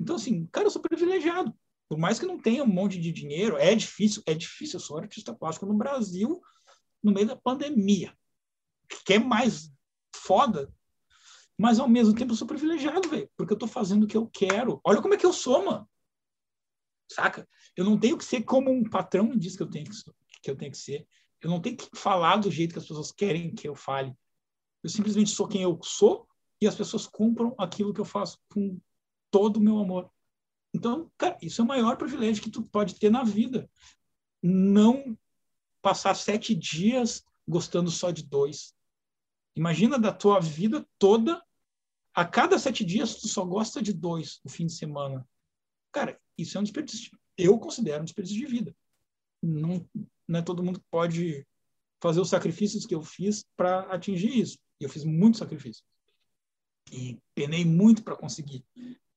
Então, assim, cara, eu sou privilegiado. Por mais que não tenha um monte de dinheiro, é difícil, é difícil. Eu sou artista plástico no Brasil, no meio da pandemia. Que é mais foda. Mas, ao mesmo tempo, eu sou privilegiado, velho. Porque eu estou fazendo o que eu quero. Olha como é que eu sou, mano saca? Eu não tenho que ser como um patrão diz que eu tenho que, que eu tenho que ser. Eu não tenho que falar do jeito que as pessoas querem que eu fale. Eu simplesmente sou quem eu sou e as pessoas compram aquilo que eu faço com todo o meu amor. Então, cara, isso é o maior privilégio que tu pode ter na vida. Não passar sete dias gostando só de dois. Imagina da tua vida toda, a cada sete dias tu só gosta de dois no fim de semana. Cara, isso é um desperdício. Eu considero um desperdício de vida. Não, não é todo mundo que pode fazer os sacrifícios que eu fiz para atingir isso. Eu fiz muitos sacrifícios. E penei muito para conseguir.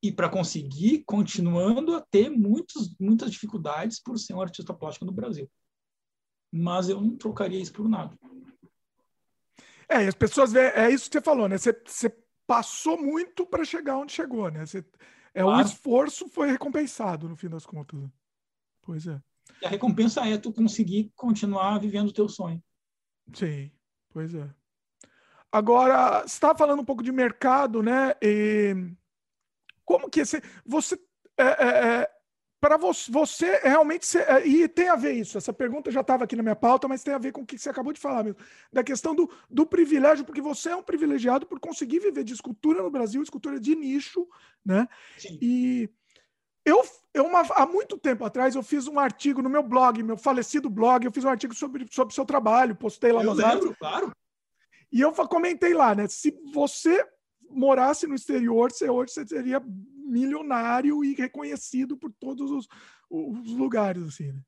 E para conseguir, continuando a ter muitos, muitas dificuldades por ser um artista plástico no Brasil. Mas eu não trocaria isso por nada. É, e as pessoas veem, é isso que você falou, né? Você, você passou muito para chegar onde chegou, né? Você, é, claro. O esforço foi recompensado, no fim das contas. Pois é. E a recompensa é tu conseguir continuar vivendo o teu sonho. Sim, pois é. Agora, você estava falando um pouco de mercado, né? E como que esse, você é, é, é para você, você realmente é, e tem a ver isso. Essa pergunta já estava aqui na minha pauta, mas tem a ver com o que você acabou de falar mesmo, da questão do, do privilégio, porque você é um privilegiado por conseguir viver de escultura no Brasil, escultura de nicho, né? Sim. E eu, eu uma, há muito tempo atrás, eu fiz um artigo no meu blog, meu falecido blog, eu fiz um artigo sobre o seu trabalho, postei lá eu nas lembro, claro. E eu comentei lá, né? Se você morasse no exterior, você hoje você seria milionário e reconhecido por todos os, os lugares, assim, né?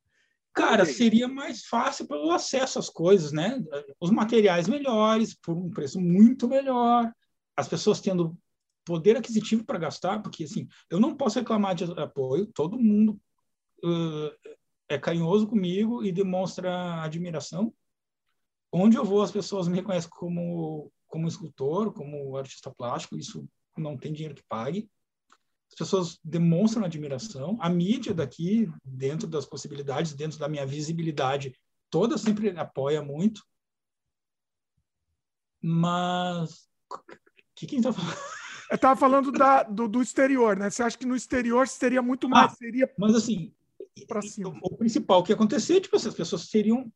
Cara, seria mais fácil pelo acesso às coisas, né? Os materiais melhores, por um preço muito melhor, as pessoas tendo poder aquisitivo para gastar, porque assim, eu não posso reclamar de apoio, todo mundo uh, é carinhoso comigo e demonstra admiração. Onde eu vou, as pessoas me reconhecem como como escultor, como artista plástico, isso não tem dinheiro que pague. As pessoas demonstram admiração. A mídia daqui, dentro das possibilidades, dentro da minha visibilidade, toda sempre apoia muito. Mas. O que, quem está falando? Eu estava falando da, do, do, exterior, né? Você acha que no exterior seria muito mais? Ah, seria mas assim, o, o principal que ia acontecer, tipo, as pessoas seriam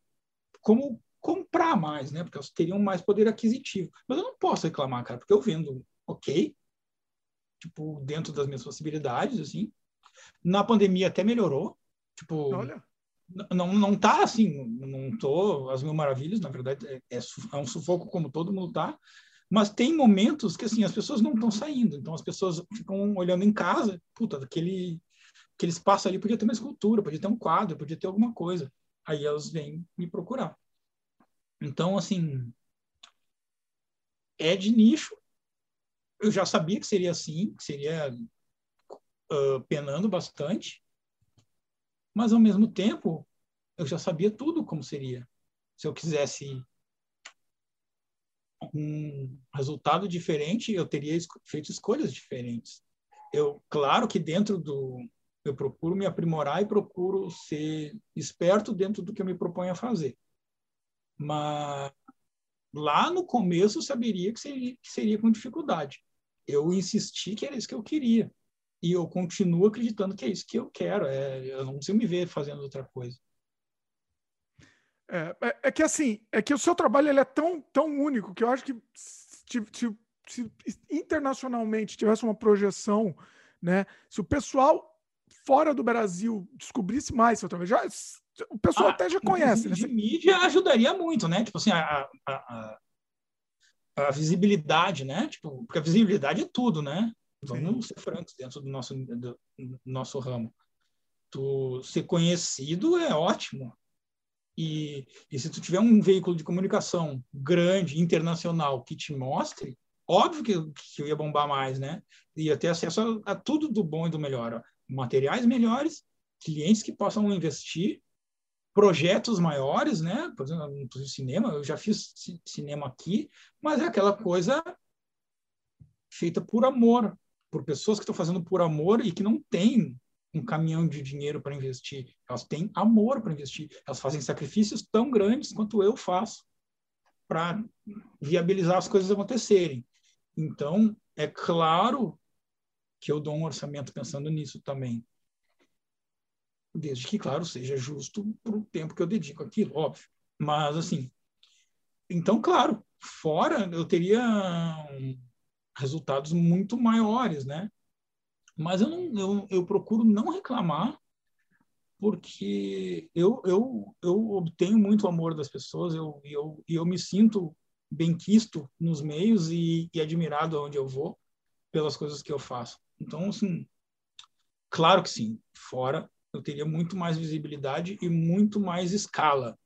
como comprar mais, né? Porque elas teriam mais poder aquisitivo. Mas eu não posso reclamar, cara, porque eu vendo ok, tipo, dentro das minhas possibilidades, assim. Na pandemia até melhorou, tipo... Olha. Não, não tá assim, não tô as mil maravilhas, na verdade, é, é, é um sufoco como todo mundo tá, mas tem momentos que, assim, as pessoas não estão saindo, então as pessoas ficam olhando em casa, puta, aquele, aquele espaço ali podia ter uma escultura, podia ter um quadro, podia ter alguma coisa. Aí elas vêm me procurar. Então, assim, é de nicho. Eu já sabia que seria assim, que seria uh, penando bastante, mas ao mesmo tempo eu já sabia tudo como seria. Se eu quisesse um resultado diferente, eu teria feito escolhas diferentes. Eu, claro que dentro do eu procuro me aprimorar e procuro ser esperto dentro do que eu me proponho a fazer. Mas lá no começo eu saberia que seria, que seria com dificuldade. Eu insisti que era isso que eu queria. E eu continuo acreditando que é isso que eu quero. É, eu não consigo me ver fazendo outra coisa. É, é, é que assim, é que o seu trabalho ele é tão, tão único que eu acho que se, se, se internacionalmente tivesse uma projeção, né? Se o pessoal fora do Brasil descobrisse mais seu trabalho, já o pessoal ah, até já conhece, né? De mídia ajudaria muito, né? Tipo assim, a, a, a, a, visibilidade, né? Tipo, porque a visibilidade é tudo, né? Vamos Sim. ser francos dentro do nosso, do nosso ramo. Tu ser conhecido é ótimo. E, e se tu tiver um veículo de comunicação grande, internacional, que te mostre, óbvio que, que eu ia bombar mais, né? Ia ter acesso a, a tudo do bom e do melhor. Ó. Materiais melhores, clientes que possam investir projetos maiores, né? Por exemplo, no cinema, eu já fiz cinema aqui, mas é aquela coisa feita por amor, por pessoas que estão fazendo por amor e que não têm um caminhão de dinheiro para investir. Elas têm amor para investir. Elas fazem sacrifícios tão grandes quanto eu faço para viabilizar as coisas acontecerem. Então, é claro que eu dou um orçamento pensando nisso também desde que, claro, seja justo para o tempo que eu dedico àquilo, óbvio. Mas, assim, então, claro, fora eu teria resultados muito maiores, né? Mas eu, não, eu, eu procuro não reclamar, porque eu, eu, eu obtenho muito amor das pessoas, eu, eu, eu me sinto bem quisto nos meios e, e admirado onde eu vou pelas coisas que eu faço. Então, assim, claro que sim, fora eu teria muito mais visibilidade e muito mais escala.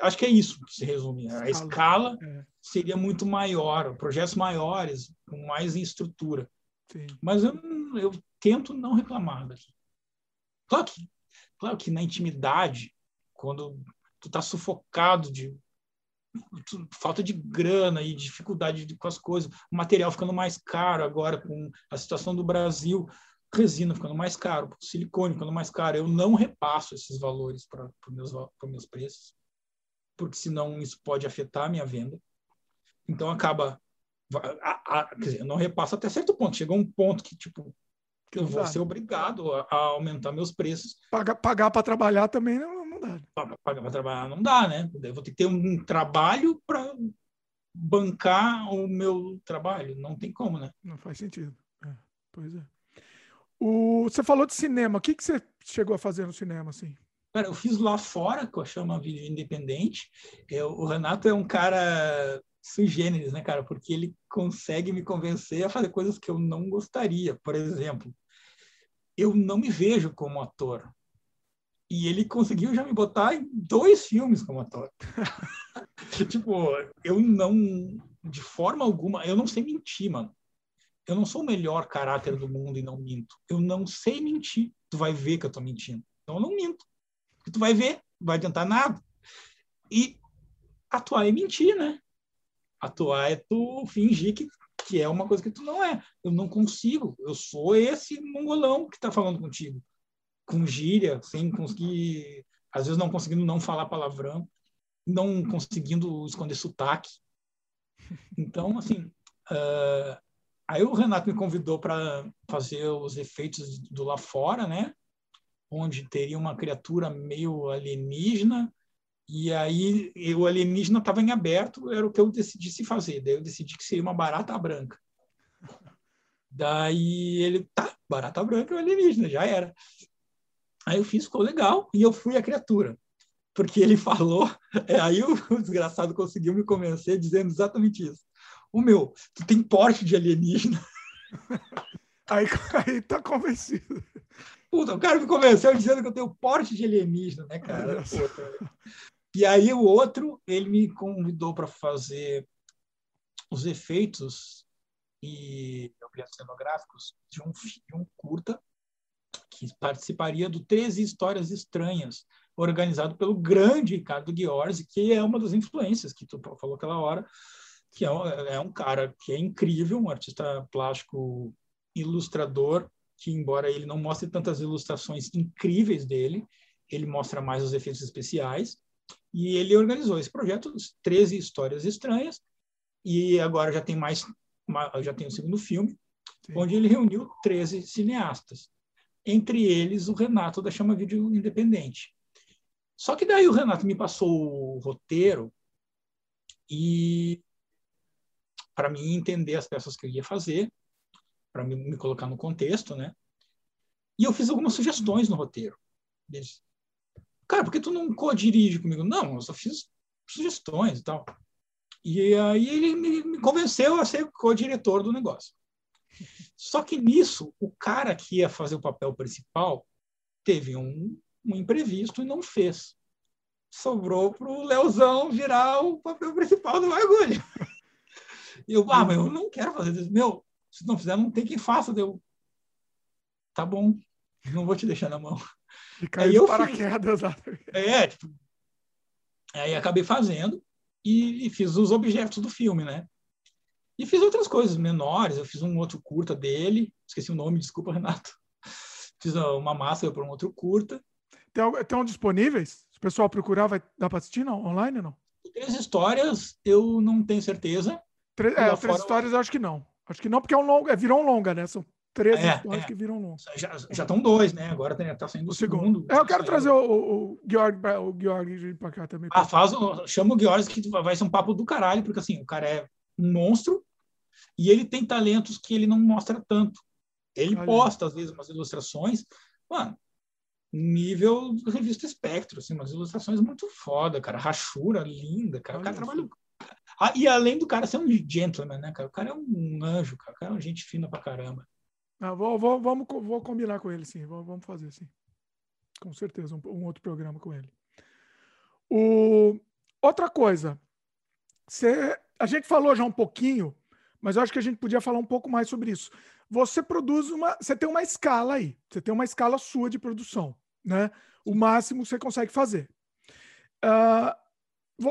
Acho que é isso que se resume. A escala é. seria muito maior, projetos maiores, com mais estrutura. Sim. Mas eu, eu tento não reclamar daqui. Claro que, claro que na intimidade, quando tu está sufocado de falta de grana e dificuldade com as coisas, o material ficando mais caro agora com a situação do Brasil, resina ficando mais caro, silicone ficando mais caro. Eu não repasso esses valores para os meus, meus preços, porque senão isso pode afetar a minha venda. Então acaba. A, a, quer dizer, eu não repasso até certo ponto. Chega um ponto que, tipo, que eu vou ser obrigado a, a aumentar meus preços. Pagar, pagar para trabalhar também não, não dá. Pagar para trabalhar não dá, né? Eu vou ter que ter um trabalho para bancar o meu trabalho. Não tem como, né? Não faz sentido. É, pois é. O, você falou de cinema. O que, que você chegou a fazer no cinema, assim? Cara, eu fiz lá fora, que eu chamo vídeo independente. Eu, o Renato é um cara sui generis, né, cara? Porque ele consegue me convencer a fazer coisas que eu não gostaria. Por exemplo, eu não me vejo como ator. E ele conseguiu já me botar em dois filmes como ator. tipo, eu não, de forma alguma, eu não sei mentir, mano eu não sou o melhor caráter do mundo e não minto. Eu não sei mentir. Tu vai ver que eu tô mentindo. Então eu não minto. Porque tu vai ver, não vai adiantar nada. E atuar é mentir, né? Atuar é tu fingir que, que é uma coisa que tu não é. Eu não consigo. Eu sou esse mongolão que tá falando contigo. Com gíria, sem conseguir... Às vezes não conseguindo não falar palavrão. Não conseguindo esconder sotaque. Então, assim... Uh, Aí o Renato me convidou para fazer os efeitos do lá fora, né? Onde teria uma criatura meio alienígena. E aí o alienígena estava em aberto, era o que eu decidi fazer. Daí eu decidi que seria uma barata branca. Daí ele, tá, barata branca é alienígena, já era. Aí eu fiz, ficou legal, e eu fui a criatura. Porque ele falou, é, aí o desgraçado conseguiu me convencer dizendo exatamente isso. O meu, tu tem porte de alienígena. Aí, aí tá convencido. Puta, o cara me convenceu dizendo que eu tenho porte de alienígena, né, cara? E aí o outro, ele me convidou para fazer os efeitos e objetos cenográficos de um, de um curta que participaria do 13 Histórias Estranhas, organizado pelo grande Ricardo Ghiorzi, que é uma das influências que tu falou aquela hora, que é um, é um cara que é incrível, um artista plástico ilustrador, que embora ele não mostre tantas ilustrações incríveis dele, ele mostra mais os efeitos especiais. E ele organizou esse projeto, 13 histórias estranhas, e agora já tem mais, já tem o segundo filme, Sim. onde ele reuniu 13 cineastas, entre eles o Renato da Chama Vídeo Independente. Só que daí o Renato me passou o roteiro e para mim entender as peças que eu ia fazer, para me, me, colocar no contexto, né? E eu fiz algumas sugestões no roteiro. Cara, por que tu não co-dirige comigo? Não, eu só fiz sugestões e tal. E aí ele me, me convenceu a ser co-diretor do negócio. Só que nisso, o cara que ia fazer o papel principal teve um, um imprevisto e não fez. Sobrou para o Leozão virar o papel principal do bagulho. E eu, ah, mas eu não quero fazer isso. Meu, se não fizer, não tem quem faça. Deu. Tá bom, não vou te deixar na mão. E caiu eu paraquedas. É, tipo. Aí acabei fazendo e, e, fiz os objetos do filme, né? E fiz outras coisas menores. Eu fiz um outro curta dele, esqueci o nome, desculpa, Renato. Fiz uma máscara para um outro curta. Tem, tem disponíveis? Se o pessoal procurar, vai dar para assistir não? online ou não? Três histórias, eu não tenho certeza. Tre é, três histórias eu acho que não. Acho que não, porque é um longa, é, virou um longa, né? São três é, histórias é. que viram longa. Já estão dois, né? Agora está saindo o segundo. segundo. É, eu quero trazer o, o, o Georg, o Georg para cá também. Ah, faz, chama o Georg que vai ser um papo do caralho, porque assim, o cara é um monstro e ele tem talentos que ele não mostra tanto. Ele Olha. posta, às vezes, umas ilustrações. Mano, nível revista Espectro, assim, umas ilustrações muito foda, cara. Rachura linda, cara. Olha o cara trabalha ah, e além do cara ser um gentleman, né, cara? O cara é um anjo, cara. O cara é uma gente fina pra caramba. Ah, vou, vou, vamos, vou combinar com ele, sim. Vamos fazer, sim. Com certeza, um, um outro programa com ele. O... Outra coisa. A gente falou já um pouquinho, mas eu acho que a gente podia falar um pouco mais sobre isso. Você produz uma. Você tem uma escala aí. Você tem uma escala sua de produção. Né? O máximo você consegue fazer. Uh,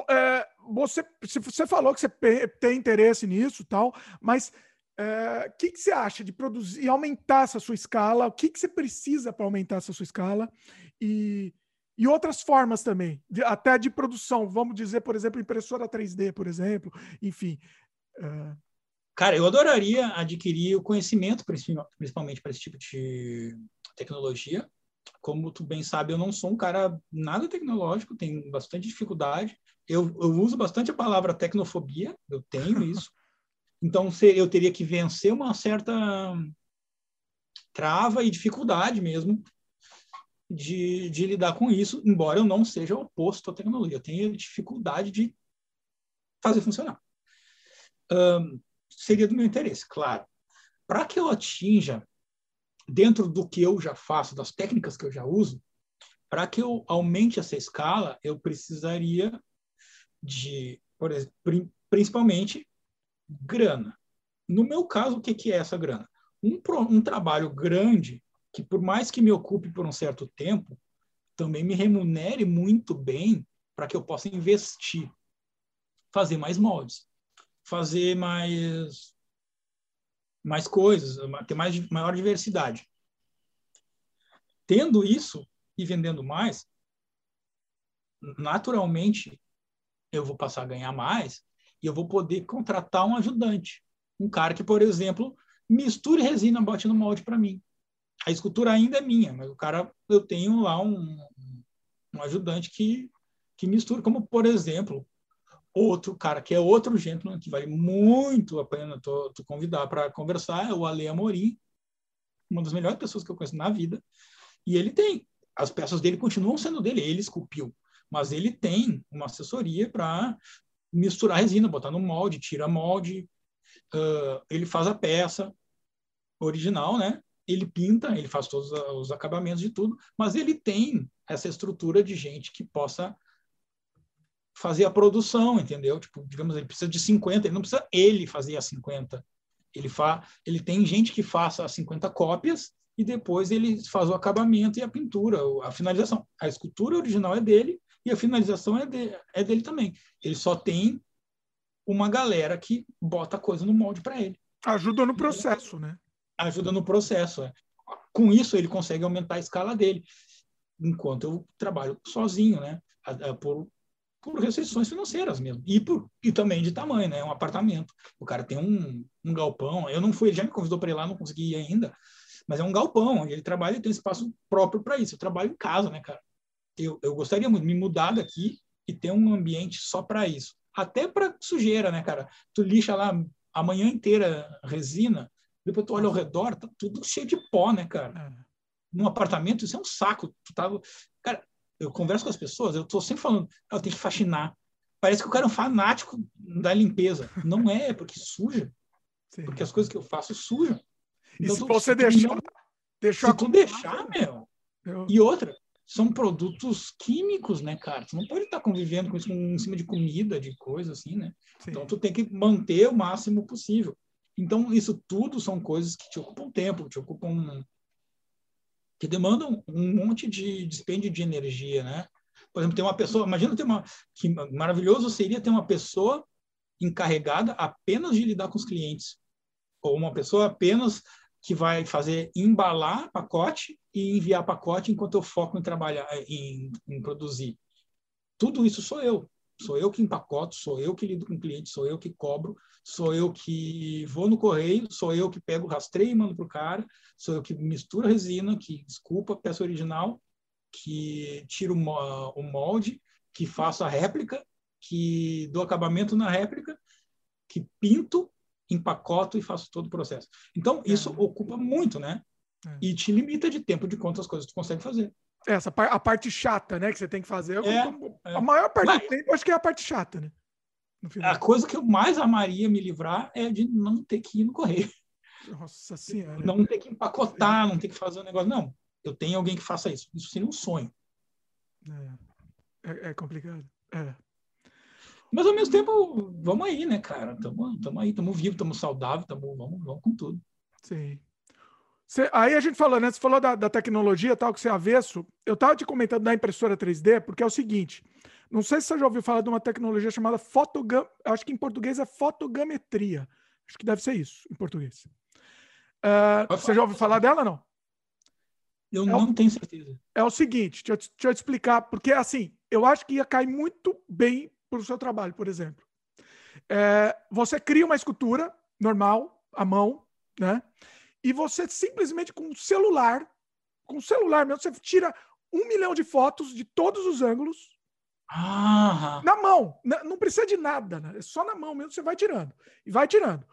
é, você, você falou que você tem interesse nisso tal, mas o é, que, que você acha de produzir, aumentar essa sua escala? O que, que você precisa para aumentar essa sua escala? E, e outras formas também, de, até de produção, vamos dizer, por exemplo, impressora 3D, por exemplo, enfim. É... Cara, eu adoraria adquirir o conhecimento, principalmente para esse tipo de tecnologia. Como tu bem sabe, eu não sou um cara nada tecnológico, tenho bastante dificuldade. Eu, eu uso bastante a palavra tecnofobia, eu tenho isso. Então, eu teria que vencer uma certa trava e dificuldade mesmo de, de lidar com isso, embora eu não seja oposto à tecnologia. Eu tenho dificuldade de fazer funcionar. Um, seria do meu interesse, claro. Para que eu atinja, dentro do que eu já faço, das técnicas que eu já uso, para que eu aumente essa escala, eu precisaria de, por exemplo, principalmente, grana. No meu caso, o que, que é essa grana? Um, um trabalho grande que por mais que me ocupe por um certo tempo, também me remunere muito bem para que eu possa investir, fazer mais moldes, fazer mais mais coisas, ter mais maior diversidade. Tendo isso e vendendo mais, naturalmente eu vou passar a ganhar mais e eu vou poder contratar um ajudante, um cara que, por exemplo, misture resina, bote no molde para mim a escultura ainda é minha, mas o cara, eu tenho lá um, um ajudante que, que mistura, como por exemplo, outro cara que é outro gentleman que vale muito a pena tu, tu convidar para conversar é o Ale Amorim, uma das melhores pessoas que eu conheço na vida. E ele tem, as peças dele continuam sendo dele, ele esculpiu, mas ele tem uma assessoria para misturar resina, botar no molde, tira molde, uh, ele faz a peça original, né? ele pinta, ele faz todos os acabamentos de tudo, mas ele tem essa estrutura de gente que possa fazer a produção, entendeu? Tipo, digamos, ele precisa de 50, ele não precisa ele fazer as 50. Ele fa, ele tem gente que faça as 50 cópias e depois ele faz o acabamento e a pintura, a finalização. A escultura original é dele e a finalização é, de, é dele também. Ele só tem uma galera que bota a coisa no molde para ele. Ajuda no processo, né? ajuda no processo. É. Com isso, ele consegue aumentar a escala dele, enquanto eu trabalho sozinho, né? Por, por restrições financeiras mesmo. E, por, e também de tamanho, né? Um apartamento. O cara tem um, um galpão. Eu não fui, ele já me convidou para ir lá, não consegui ir ainda. Mas é um galpão, ele trabalha e tem um espaço próprio para isso. Eu trabalho em casa, né, cara? Eu, eu gostaria muito de me mudar daqui e ter um ambiente só para isso. Até para sujeira, né, cara? Tu lixa lá a manhã inteira resina, depois tu olha ao redor, tá tudo cheio de pó, né, cara? É. Num apartamento, isso é um saco. Tu tava... Cara, eu converso com as pessoas, eu tô sempre falando, ah, eu tenho que faxinar. Parece que o cara é um fanático da limpeza. Não é, é porque suja. Sim. Porque as coisas que eu faço sujam. Então, e se tu, você deixar... Não, se tu deixar, meu... Eu... E outra, são produtos químicos, né, cara? Tu não pode estar convivendo com isso em cima de comida, de coisa assim, né? Sim. Então tu tem que manter o máximo possível. Então, isso tudo são coisas que te ocupam tempo, te ocupam. Que demandam um monte de dispêndio de energia, né? Por exemplo, tem uma pessoa, imagina ter uma. que maravilhoso seria ter uma pessoa encarregada apenas de lidar com os clientes, ou uma pessoa apenas que vai fazer embalar pacote e enviar pacote enquanto eu foco em trabalhar, em, em produzir. Tudo isso sou eu. Sou eu que empacoto, sou eu que lido com o cliente, sou eu que cobro, sou eu que vou no correio, sou eu que pego o rastreio e mando para o cara, sou eu que misturo a resina, que desculpa a peça original, que tiro o molde, que faço a réplica, que dou acabamento na réplica, que pinto, empacoto e faço todo o processo. Então, isso é. ocupa muito, né? É. E te limita de tempo de quantas coisas tu consegue fazer. Essa a parte chata, né, que você tem que fazer. É, a é. maior parte Mas, do tempo, acho que é a parte chata, né? A coisa que eu mais amaria me livrar é de não ter que ir no correio. Nossa Senhora. Não ter que empacotar, não ter que fazer um negócio. Não, eu tenho alguém que faça isso. Isso seria um sonho. É, é, é complicado. É. Mas ao mesmo tempo, vamos aí, né, cara? Estamos aí, estamos vivos, estamos saudáveis, tamo, vamos, vamos com tudo. Sim. Aí a gente falou, né? Você falou da, da tecnologia tal, que você é avesso. Eu estava te comentando da impressora 3D, porque é o seguinte: Não sei se você já ouviu falar de uma tecnologia chamada fotogam... Acho que em português é fotogrametria. Acho que deve ser isso em português. Uh, você já ouviu falar dela não? Eu é não o... tenho certeza. É o seguinte, deixa eu, deixa eu te explicar, porque assim, eu acho que ia cair muito bem para o seu trabalho, por exemplo. É, você cria uma escultura normal, à mão, né? E você simplesmente com o celular, com o celular mesmo, você tira um milhão de fotos de todos os ângulos. Ah. Na mão. Não precisa de nada, né? É só na mão mesmo, você vai tirando. E vai tirando.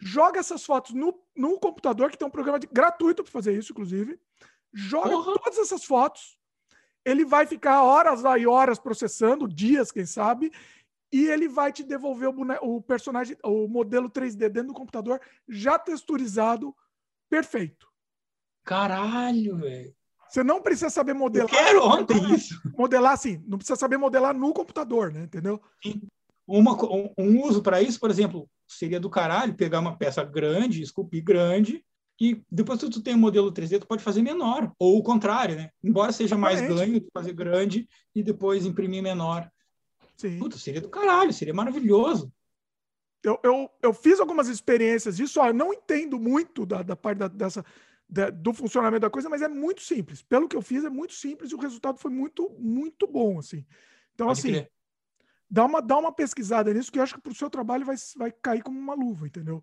Joga essas fotos no, no computador, que tem um programa de, gratuito para fazer isso, inclusive. Joga Porra. todas essas fotos. Ele vai ficar horas e horas processando, dias, quem sabe, e ele vai te devolver o, o personagem, o modelo 3D dentro do computador, já texturizado, perfeito. Caralho, velho. Você não precisa saber modelar. Eu quero ontem isso. Modelar assim, não precisa saber modelar no computador, né? Entendeu? Sim. Uma, um, um uso para isso, por exemplo, seria do caralho pegar uma peça grande, esculpir grande, e depois que tu tem um modelo 3D, tu pode fazer menor, ou o contrário, né? Embora seja mais ganho, fazer grande e depois imprimir menor. Sim. Puta, seria do caralho, seria maravilhoso. Eu, eu, eu fiz algumas experiências disso, ó, eu não entendo muito da, da parte da, dessa, da, do funcionamento da coisa, mas é muito simples. Pelo que eu fiz, é muito simples e o resultado foi muito, muito bom, assim. Então, Pode assim, dá uma, dá uma pesquisada nisso, que eu acho que para o seu trabalho vai, vai cair como uma luva, entendeu?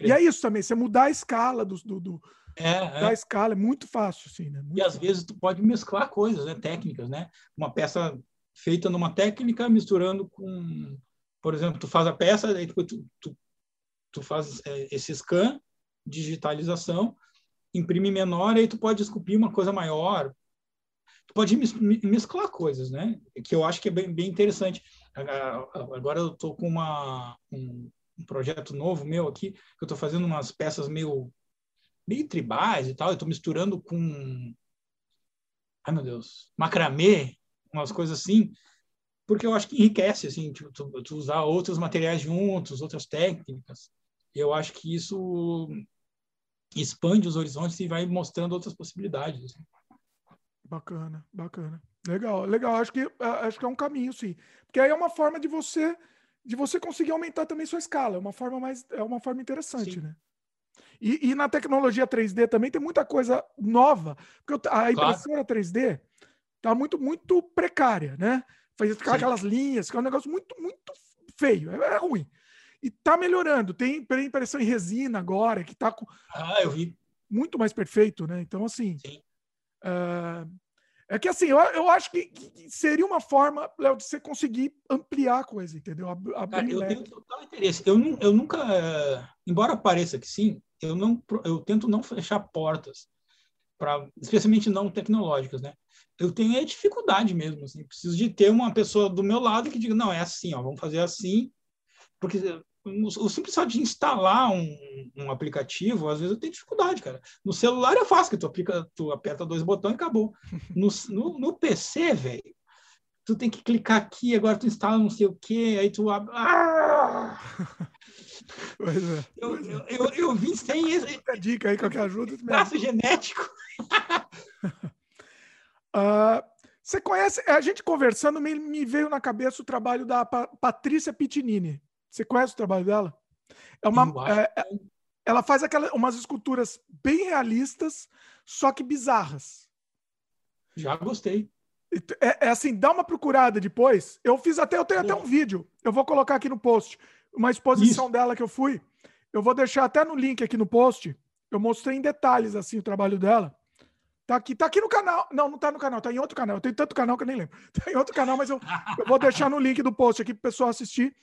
E é isso também, você mudar a escala do, do, do é, da é. escala é muito fácil, assim, né? Muito e às vezes tu pode mesclar coisas, né? Técnicas, né? Uma peça feita numa técnica misturando com, por exemplo, tu faz a peça, aí tu, tu, tu faz é, esse scan, digitalização, imprime menor, aí tu pode esculpir uma coisa maior. Tu pode mesclar coisas, né? Que eu acho que é bem, bem interessante. Agora eu tô com uma, um, um projeto novo meu aqui, que eu estou fazendo umas peças meio, meio tribais e tal, eu estou misturando com, ai meu Deus, macramê, umas coisas assim, porque eu acho que enriquece, assim, tu, tu, tu usar outros materiais juntos, outras técnicas. Eu acho que isso expande os horizontes e vai mostrando outras possibilidades. Assim. Bacana, bacana. Legal, legal. Acho que, acho que é um caminho, sim. Porque aí é uma forma de você de você conseguir aumentar também sua escala. É uma forma mais, é uma forma interessante, Sim. né? E, e, na tecnologia 3D também tem muita coisa nova, porque a impressora claro. 3D tá muito, muito precária, né? Faz ficar aquelas linhas, que é um negócio muito, muito feio, é, é, ruim. E tá melhorando. Tem impressão em resina agora, que tá com. Ah, eu vi. Muito mais perfeito, né? Então, assim. Sim. Uh, é que assim, eu, eu acho que, que seria uma forma, Léo, de você conseguir ampliar a coisa, entendeu? Ab Cara, eu tenho total interesse. Eu, não, eu nunca, embora pareça que sim, eu não, eu tento não fechar portas para, especialmente não tecnológicas, né? Eu tenho a dificuldade mesmo, assim, preciso de ter uma pessoa do meu lado que diga, não, é assim, ó, vamos fazer assim, porque o simples fato de instalar um, um, aplicativo, às vezes eu tenho dificuldade, cara. No celular é fácil, que tu, aplica, tu aperta dois botões e acabou. No, no, no PC, velho, tu tem que clicar aqui, agora tu instala não sei o que, aí tu abre. Ah! Pois é. Eu, eu, eu, eu vim sem esse. Dica aí, qualquer ajuda. Traço genético. uh, você conhece, a gente conversando, me, me veio na cabeça o trabalho da Patrícia Pitinini. Você conhece o trabalho dela? É uma, é, é, ela faz aquelas, umas esculturas bem realistas, só que bizarras. Já gostei. É, é, assim, dá uma procurada depois. Eu fiz até, eu tenho até um vídeo. Eu vou colocar aqui no post. Uma exposição Isso. dela que eu fui. Eu vou deixar até no link aqui no post. Eu mostrei em detalhes assim o trabalho dela. Tá aqui, tá aqui no canal. Não, não tá no canal, tá em outro canal. Eu tenho tanto canal que eu nem lembro. Tá em outro canal, mas eu, eu vou deixar no link do post aqui pro pessoal assistir.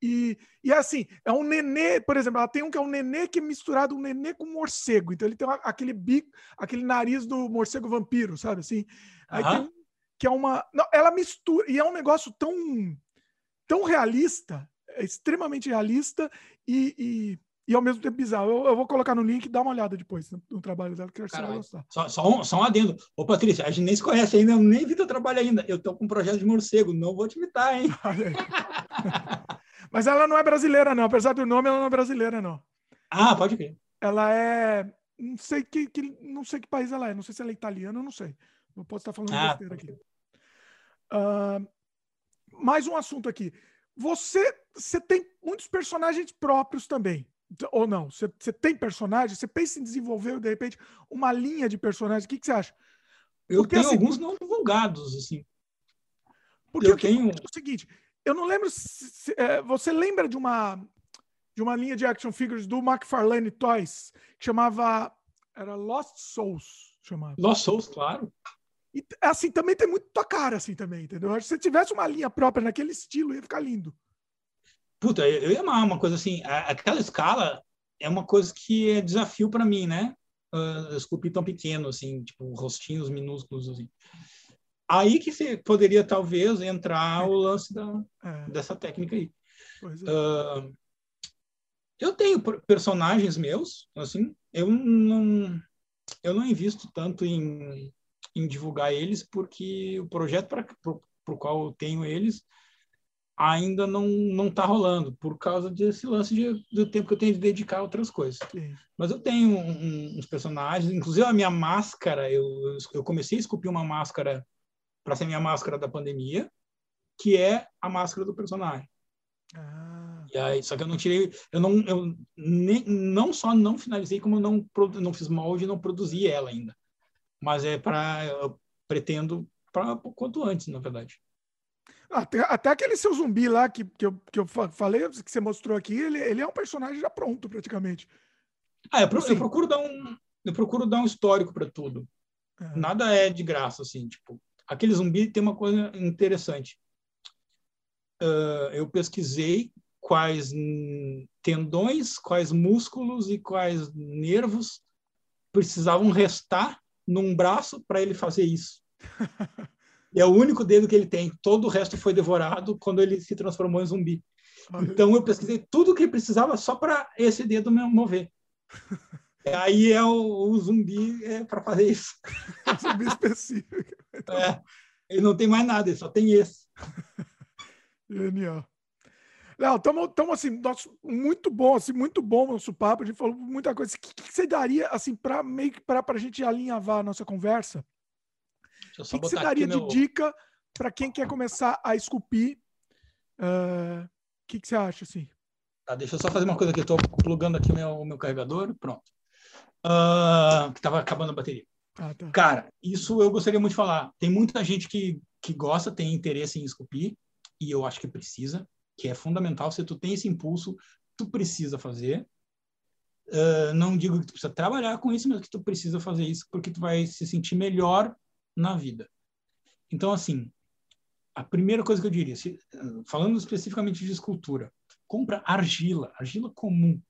E, e é assim, é um nenê, por exemplo, ela tem um que é um nenê que é misturado um nenê com um morcego. Então ele tem aquele bico, aquele nariz do morcego vampiro, sabe assim? Aí tem um que é uma. Não, ela mistura. E é um negócio tão, tão realista, é extremamente realista e, e, e, ao mesmo tempo bizarro. Eu, eu, vou colocar no link e dá uma olhada depois no, no trabalho dela, que acho que você vai gostar. Só, só, um, só um adendo. Ô, Patrícia, a gente nem se conhece ainda, eu nem vi teu trabalho ainda. Eu tô com um projeto de morcego, não vou te imitar, hein? Mas ela não é brasileira, não. Apesar do nome, ela não é brasileira, não. Ah, pode crer. Ela é. Não sei que, que, não sei que país ela é. Não sei se ela é italiana, não sei. Não posso estar falando ah, besteira aqui. Uh, mais um assunto aqui. Você, você tem muitos personagens próprios também. Ou não? Você, você tem personagens? Você pensa em desenvolver, de repente, uma linha de personagens? O que, que você acha? Eu Porque, tenho assim, alguns não divulgados, assim. Porque eu tenho... é o seguinte, eu não lembro se, se é, você lembra de uma de uma linha de action figures do McFarlane Toys que chamava era Lost Souls, chamava. Lost Souls, claro. E assim também tem muito tua cara assim também, entendeu? Se você tivesse uma linha própria naquele estilo ia ficar lindo. Puta, eu ia amar uma coisa assim, aquela escala é uma coisa que é desafio para mim, né? Uh, esculpir tão pequeno assim, tipo rostinhos minúsculos assim. Aí que você poderia talvez entrar o lance da, é. dessa técnica aí. É. Uh, eu tenho personagens meus, assim, eu não, eu não invisto tanto em, em divulgar eles porque o projeto para o qual eu tenho eles ainda não não está rolando por causa desse lance de, do tempo que eu tenho de dedicar a outras coisas. Sim. Mas eu tenho um, uns personagens, inclusive a minha máscara, eu, eu comecei a esculpir uma máscara para ser minha máscara da pandemia, que é a máscara do personagem. Ah. E aí, só que eu não tirei, eu não, eu nem, não só não finalizei, como não não fiz molde, não produzi ela ainda. Mas é para pretendo para quanto antes, na verdade. Até, até aquele seu zumbi lá que, que, eu, que eu falei, que você mostrou aqui, ele, ele é um personagem já pronto, praticamente. Ah, eu, eu procuro dar um, eu procuro dar um histórico para tudo. É. Nada é de graça, assim, tipo, Aquele zumbi tem uma coisa interessante. Uh, eu pesquisei quais tendões, quais músculos e quais nervos precisavam restar num braço para ele fazer isso. é o único dedo que ele tem. Todo o resto foi devorado quando ele se transformou em zumbi. Então eu pesquisei tudo o que precisava só para esse dedo me mover. Aí é o, o zumbi é para fazer isso. zumbi específico. É, ele não tem mais nada, ele só tem esse. Genial. Léo, estamos assim, nosso, muito bom, assim, muito bom o nosso papo. A gente falou muita coisa. O que, que você daria, assim, para meio que para a gente alinhavar a nossa conversa? O que, que você daria de meu... dica para quem quer começar a esculpir? O uh, que, que você acha, assim? Tá, deixa eu só fazer uma coisa aqui. Estou plugando aqui o meu, meu carregador. Pronto. Uh, que estava acabando a bateria. Ah, tá. Cara, isso eu gostaria muito de falar. Tem muita gente que, que gosta, tem interesse em esculpir, e eu acho que precisa, que é fundamental. Se tu tem esse impulso, tu precisa fazer. Uh, não digo que tu precisa trabalhar com isso, mas que tu precisa fazer isso porque tu vai se sentir melhor na vida. Então, assim, a primeira coisa que eu diria, se, falando especificamente de escultura, compra argila, argila comum.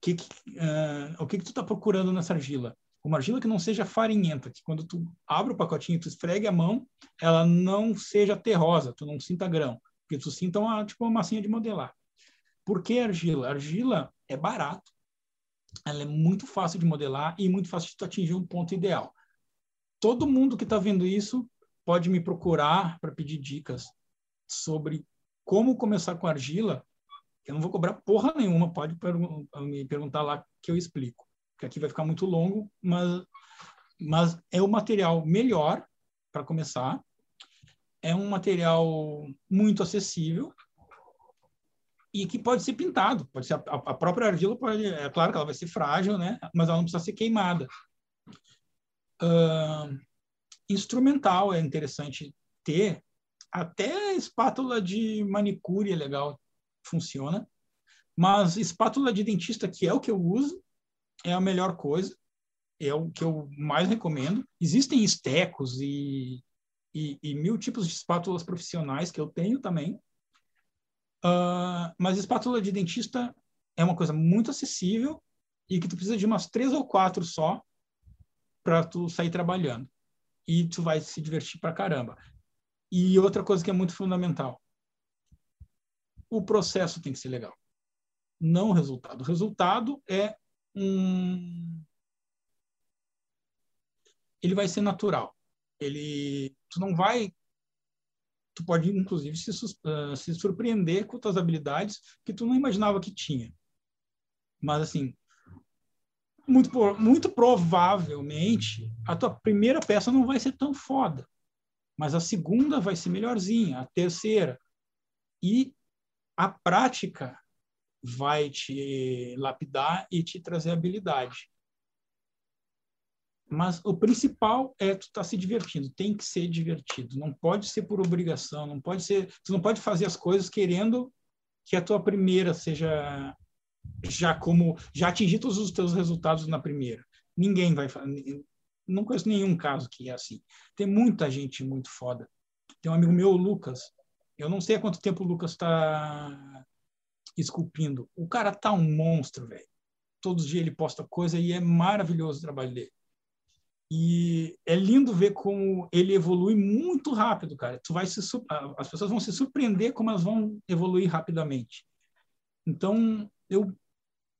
Que, que, uh, o que, que tu está procurando nessa argila? uma argila que não seja farinhenta, que quando tu abre o pacotinho, tu esfregue a mão, ela não seja terrosa, tu não sinta grão, porque tu sinta uma, tipo uma massinha de modelar. Por que argila? Argila é barato, ela é muito fácil de modelar e muito fácil de tu atingir um ponto ideal. Todo mundo que está vendo isso pode me procurar para pedir dicas sobre como começar com argila. Eu não vou cobrar porra nenhuma, pode me perguntar lá que eu explico que aqui vai ficar muito longo, mas, mas é o material melhor para começar. É um material muito acessível e que pode ser pintado. Pode ser a, a própria argila pode, é claro que ela vai ser frágil, né? Mas ela não precisa ser queimada. Uh, instrumental é interessante ter. Até espátula de manicure é legal, funciona. Mas espátula de dentista, que é o que eu uso, é a melhor coisa, é o que eu mais recomendo. Existem estecos e, e, e mil tipos de espátulas profissionais que eu tenho também, uh, mas espátula de dentista é uma coisa muito acessível e que tu precisa de umas três ou quatro só para tu sair trabalhando e tu vai se divertir pra caramba. E outra coisa que é muito fundamental, o processo tem que ser legal, não o resultado. O resultado é um ele vai ser natural. Ele tu não vai tu pode inclusive se, uh, se surpreender com as habilidades que tu não imaginava que tinha. Mas assim, muito muito provavelmente a tua primeira peça não vai ser tão foda. mas a segunda vai ser melhorzinha, a terceira. E a prática vai te lapidar e te trazer habilidade. Mas o principal é tu tá se divertindo, tem que ser divertido, não pode ser por obrigação, não pode ser, tu não pode fazer as coisas querendo que a tua primeira seja já como já atingir todos os teus resultados na primeira. Ninguém vai não conheço nenhum caso que é assim. Tem muita gente muito foda. Tem um amigo meu, Lucas. Eu não sei há quanto tempo o Lucas está esculpindo. O cara tá um monstro, velho. Todos os dias ele posta coisa e é maravilhoso o trabalho dele. E é lindo ver como ele evolui muito rápido, cara. Tu vai se as pessoas vão se surpreender como elas vão evoluir rapidamente. Então, eu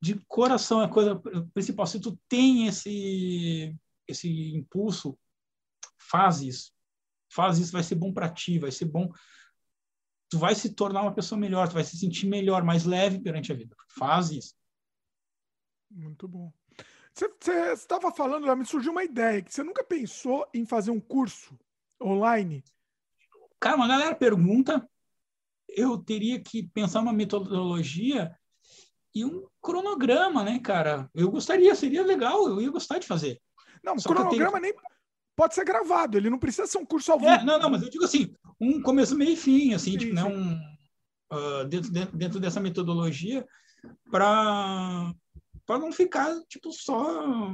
de coração é a coisa principal. Se tu tem esse esse impulso, faz isso. Faz isso, vai ser bom para ti, vai ser bom. Tu vai se tornar uma pessoa melhor, tu vai se sentir melhor, mais leve perante a vida. Faz isso. Muito bom. Você estava falando, me surgiu uma ideia, que você nunca pensou em fazer um curso online? Cara, uma galera pergunta, eu teria que pensar uma metodologia e um cronograma, né, cara? Eu gostaria, seria legal, eu ia gostar de fazer. Não, cronograma tenho... nem pode ser gravado, ele não precisa ser um curso ao é, vivo. É, não, não, mas eu digo assim, um começo, meio e fim, assim, sim, tipo, né, sim. né, um, uh, dentro, dentro, dentro dessa metodologia, para para não ficar tipo só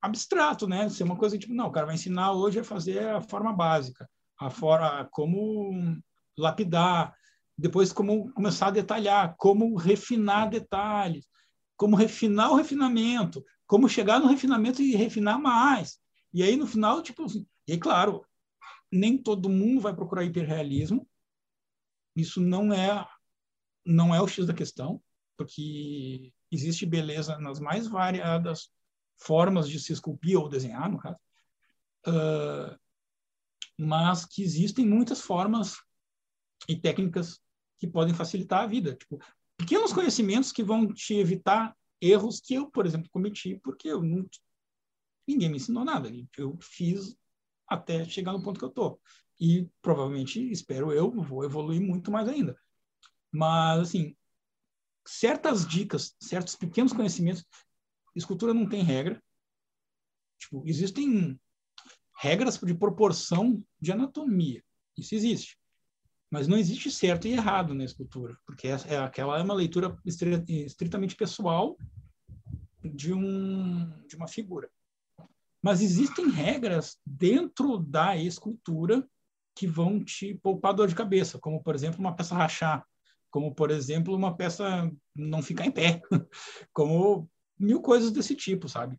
abstrato, né? Ser uma coisa tipo, não, o cara vai ensinar hoje a fazer a forma básica, a forma como lapidar, depois como começar a detalhar, como refinar detalhes, como refinar o refinamento, como chegar no refinamento e refinar mais. E aí no final, tipo, assim, e claro, nem todo mundo vai procurar hiperrealismo. Isso não é não é o X da questão, porque existe beleza nas mais variadas formas de se esculpir ou desenhar, no caso, uh, mas que existem muitas formas e técnicas que podem facilitar a vida. Tipo, pequenos conhecimentos que vão te evitar erros que eu, por exemplo, cometi, porque eu não, ninguém me ensinou nada. Eu fiz até chegar no ponto que eu estou. E provavelmente, espero eu, vou evoluir muito mais ainda. Mas, assim, certas dicas, certos pequenos conhecimentos. Escultura não tem regra. Tipo, existem regras de proporção de anatomia. Isso existe. Mas não existe certo e errado na escultura, porque é, é aquela é uma leitura estritamente pessoal de, um, de uma figura. Mas existem regras dentro da escultura que vão te poupar dor de cabeça, como, por exemplo, uma peça rachar como, por exemplo, uma peça não ficar em pé, como mil coisas desse tipo, sabe?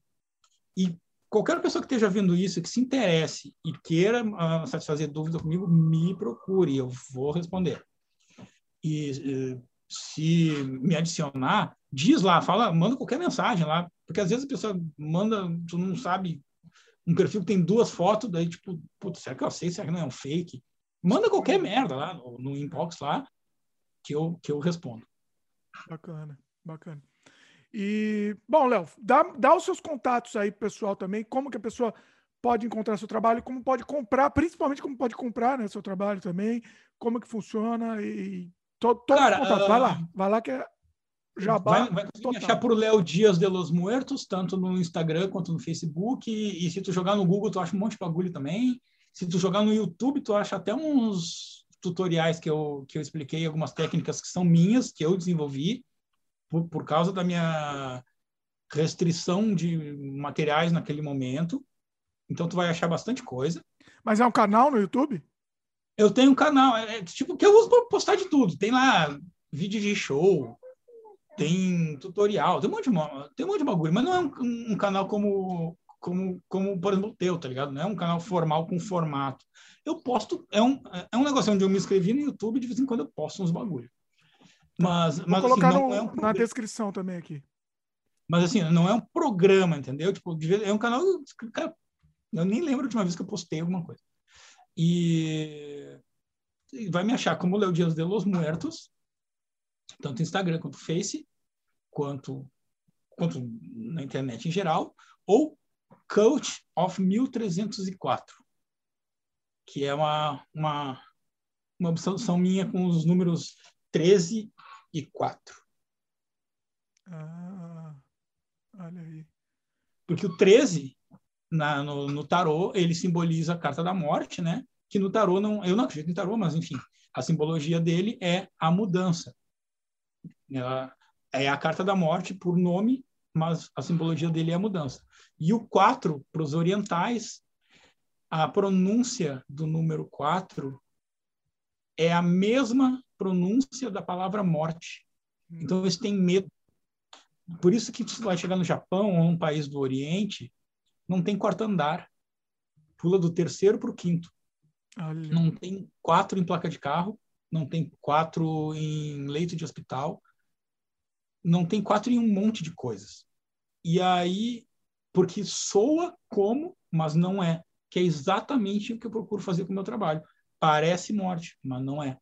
E qualquer pessoa que esteja vendo isso, que se interesse e queira uh, satisfazer dúvida comigo, me procure, eu vou responder. E uh, se me adicionar, diz lá, fala, manda qualquer mensagem lá, porque às vezes a pessoa manda, tu não sabe, um perfil que tem duas fotos, daí tipo, putz, será que eu sei? Será que não é um fake? Manda qualquer merda lá no, no inbox lá, que eu, que eu respondo. Bacana, bacana. E, bom, Léo, dá, dá os seus contatos aí, pessoal, também, como que a pessoa pode encontrar seu trabalho, como pode comprar, principalmente como pode comprar né, seu trabalho também, como que funciona e to, todos Cara, contatos. Vai lá, ah, vai lá que é Jabá. Vai, vai me achar por Léo Dias de los Muertos, tanto no Instagram quanto no Facebook. E, e, se tu jogar no Google, tu acha um monte de bagulho também. Se tu jogar no YouTube, tu acha até uns tutoriais que eu, que eu expliquei, algumas técnicas que são minhas, que eu desenvolvi, por, por causa da minha restrição de materiais naquele momento. Então, tu vai achar bastante coisa. Mas é um canal no YouTube? Eu tenho um canal, é, é tipo que eu uso para postar de tudo. Tem lá vídeo de show, tem tutorial, tem um monte de, tem um monte de bagulho, mas não é um, um canal como como, como, por exemplo, o teu, tá ligado? Não é um canal formal com formato. Eu posto, é um, é um negócio onde eu me inscrevi no YouTube de vez em quando eu posto uns bagulho. Mas, Vou mas colocar assim, no, é um na descrição também aqui. Mas assim, não é um programa, entendeu? Tipo, é um canal. Cara, eu nem lembro a última vez que eu postei alguma coisa. E, e vai me achar como Leo Dias de los Muertos, tanto Instagram quanto Face, quanto, quanto na internet em geral, ou Coach of 1304. que é uma, uma, uma obsessão minha com os números 13 e 4. Ah, olha aí. Porque o 13, na, no, no tarô, ele simboliza a carta da morte, né? Que no tarô, não, eu não acredito em tarô, mas enfim, a simbologia dele é a mudança. Ela é a carta da morte por nome, mas a simbologia dele é a mudança. E o 4, para os orientais, a pronúncia do número 4 é a mesma pronúncia da palavra morte. Então eles têm medo. Por isso que você vai chegar no Japão ou um país do Oriente, não tem quarto andar. Pula do terceiro para o quinto. Olha. Não tem quatro em placa de carro, não tem quatro em leito de hospital, não tem quatro em um monte de coisas. E aí, porque soa como, mas não é. Que é exatamente o que eu procuro fazer com o meu trabalho. Parece morte, mas não é.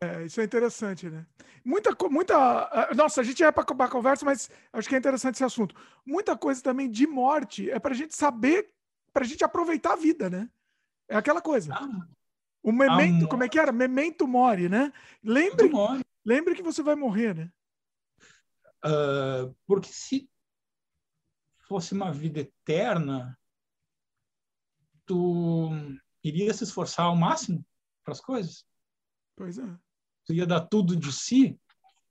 É, isso é interessante, né? Muita, muita. Ah, nossa, a gente é para acabar a conversa, mas acho que é interessante esse assunto. Muita coisa também de morte é para a gente saber, para a gente aproveitar a vida, né? É aquela coisa. Ah, o memento, como é que era? Memento mori, né? Lembre, lembre que você vai morrer, né? Uh, porque se fosse uma vida eterna, tu iria se esforçar ao máximo para as coisas. Pois é. Ia dar tudo de si.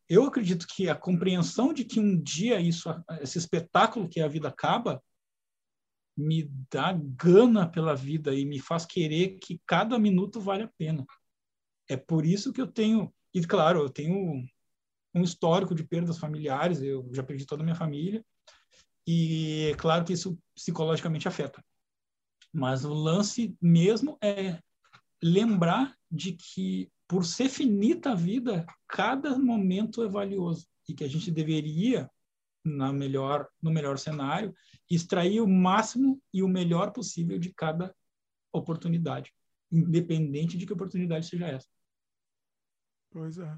Eu acredito que a compreensão de que um dia isso, esse espetáculo que é a vida acaba, me dá gana pela vida e me faz querer que cada minuto vale a pena. É por isso que eu tenho, e claro, eu tenho um histórico de perdas familiares, eu já perdi toda a minha família, e é claro que isso psicologicamente afeta. Mas o lance mesmo é lembrar de que, por ser finita a vida, cada momento é valioso e que a gente deveria, na melhor, no melhor cenário, extrair o máximo e o melhor possível de cada oportunidade, independente de que oportunidade seja essa. Pois é.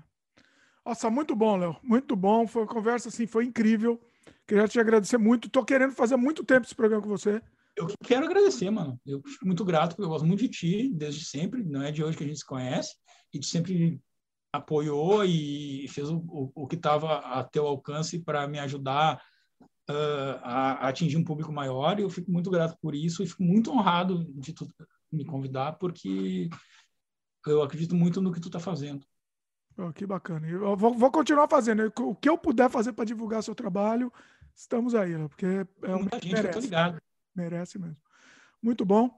Nossa, muito bom, Léo. Muito bom. Foi uma conversa assim, foi incrível. Queria te agradecer muito. Tô querendo fazer muito tempo esse programa com você. Eu quero agradecer, mano. Eu fico muito grato, porque eu gosto muito de ti, desde sempre. Não é de hoje que a gente se conhece. E sempre apoiou e fez o, o, o que estava a teu alcance para me ajudar uh, a, a, atingir um público maior. E eu fico muito grato por isso e fico muito honrado de tu me convidar, porque eu acredito muito no que tu está fazendo. Oh, que bacana. Eu vou, vou, continuar fazendo. O que eu puder fazer para divulgar seu trabalho, estamos aí, né? porque é gente, merece. Merece mesmo. Muito bom.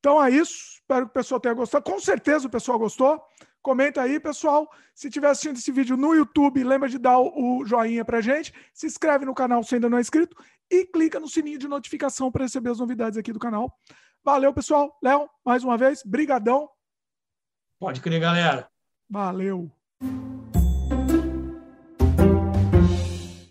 Então é isso. Espero que o pessoal tenha gostado. Com certeza o pessoal gostou. Comenta aí, pessoal. Se estiver assistindo esse vídeo no YouTube, lembra de dar o joinha pra gente. Se inscreve no canal se ainda não é inscrito. E clica no sininho de notificação para receber as novidades aqui do canal. Valeu, pessoal. Léo, mais uma vez, brigadão. Pode crer, galera. Valeu.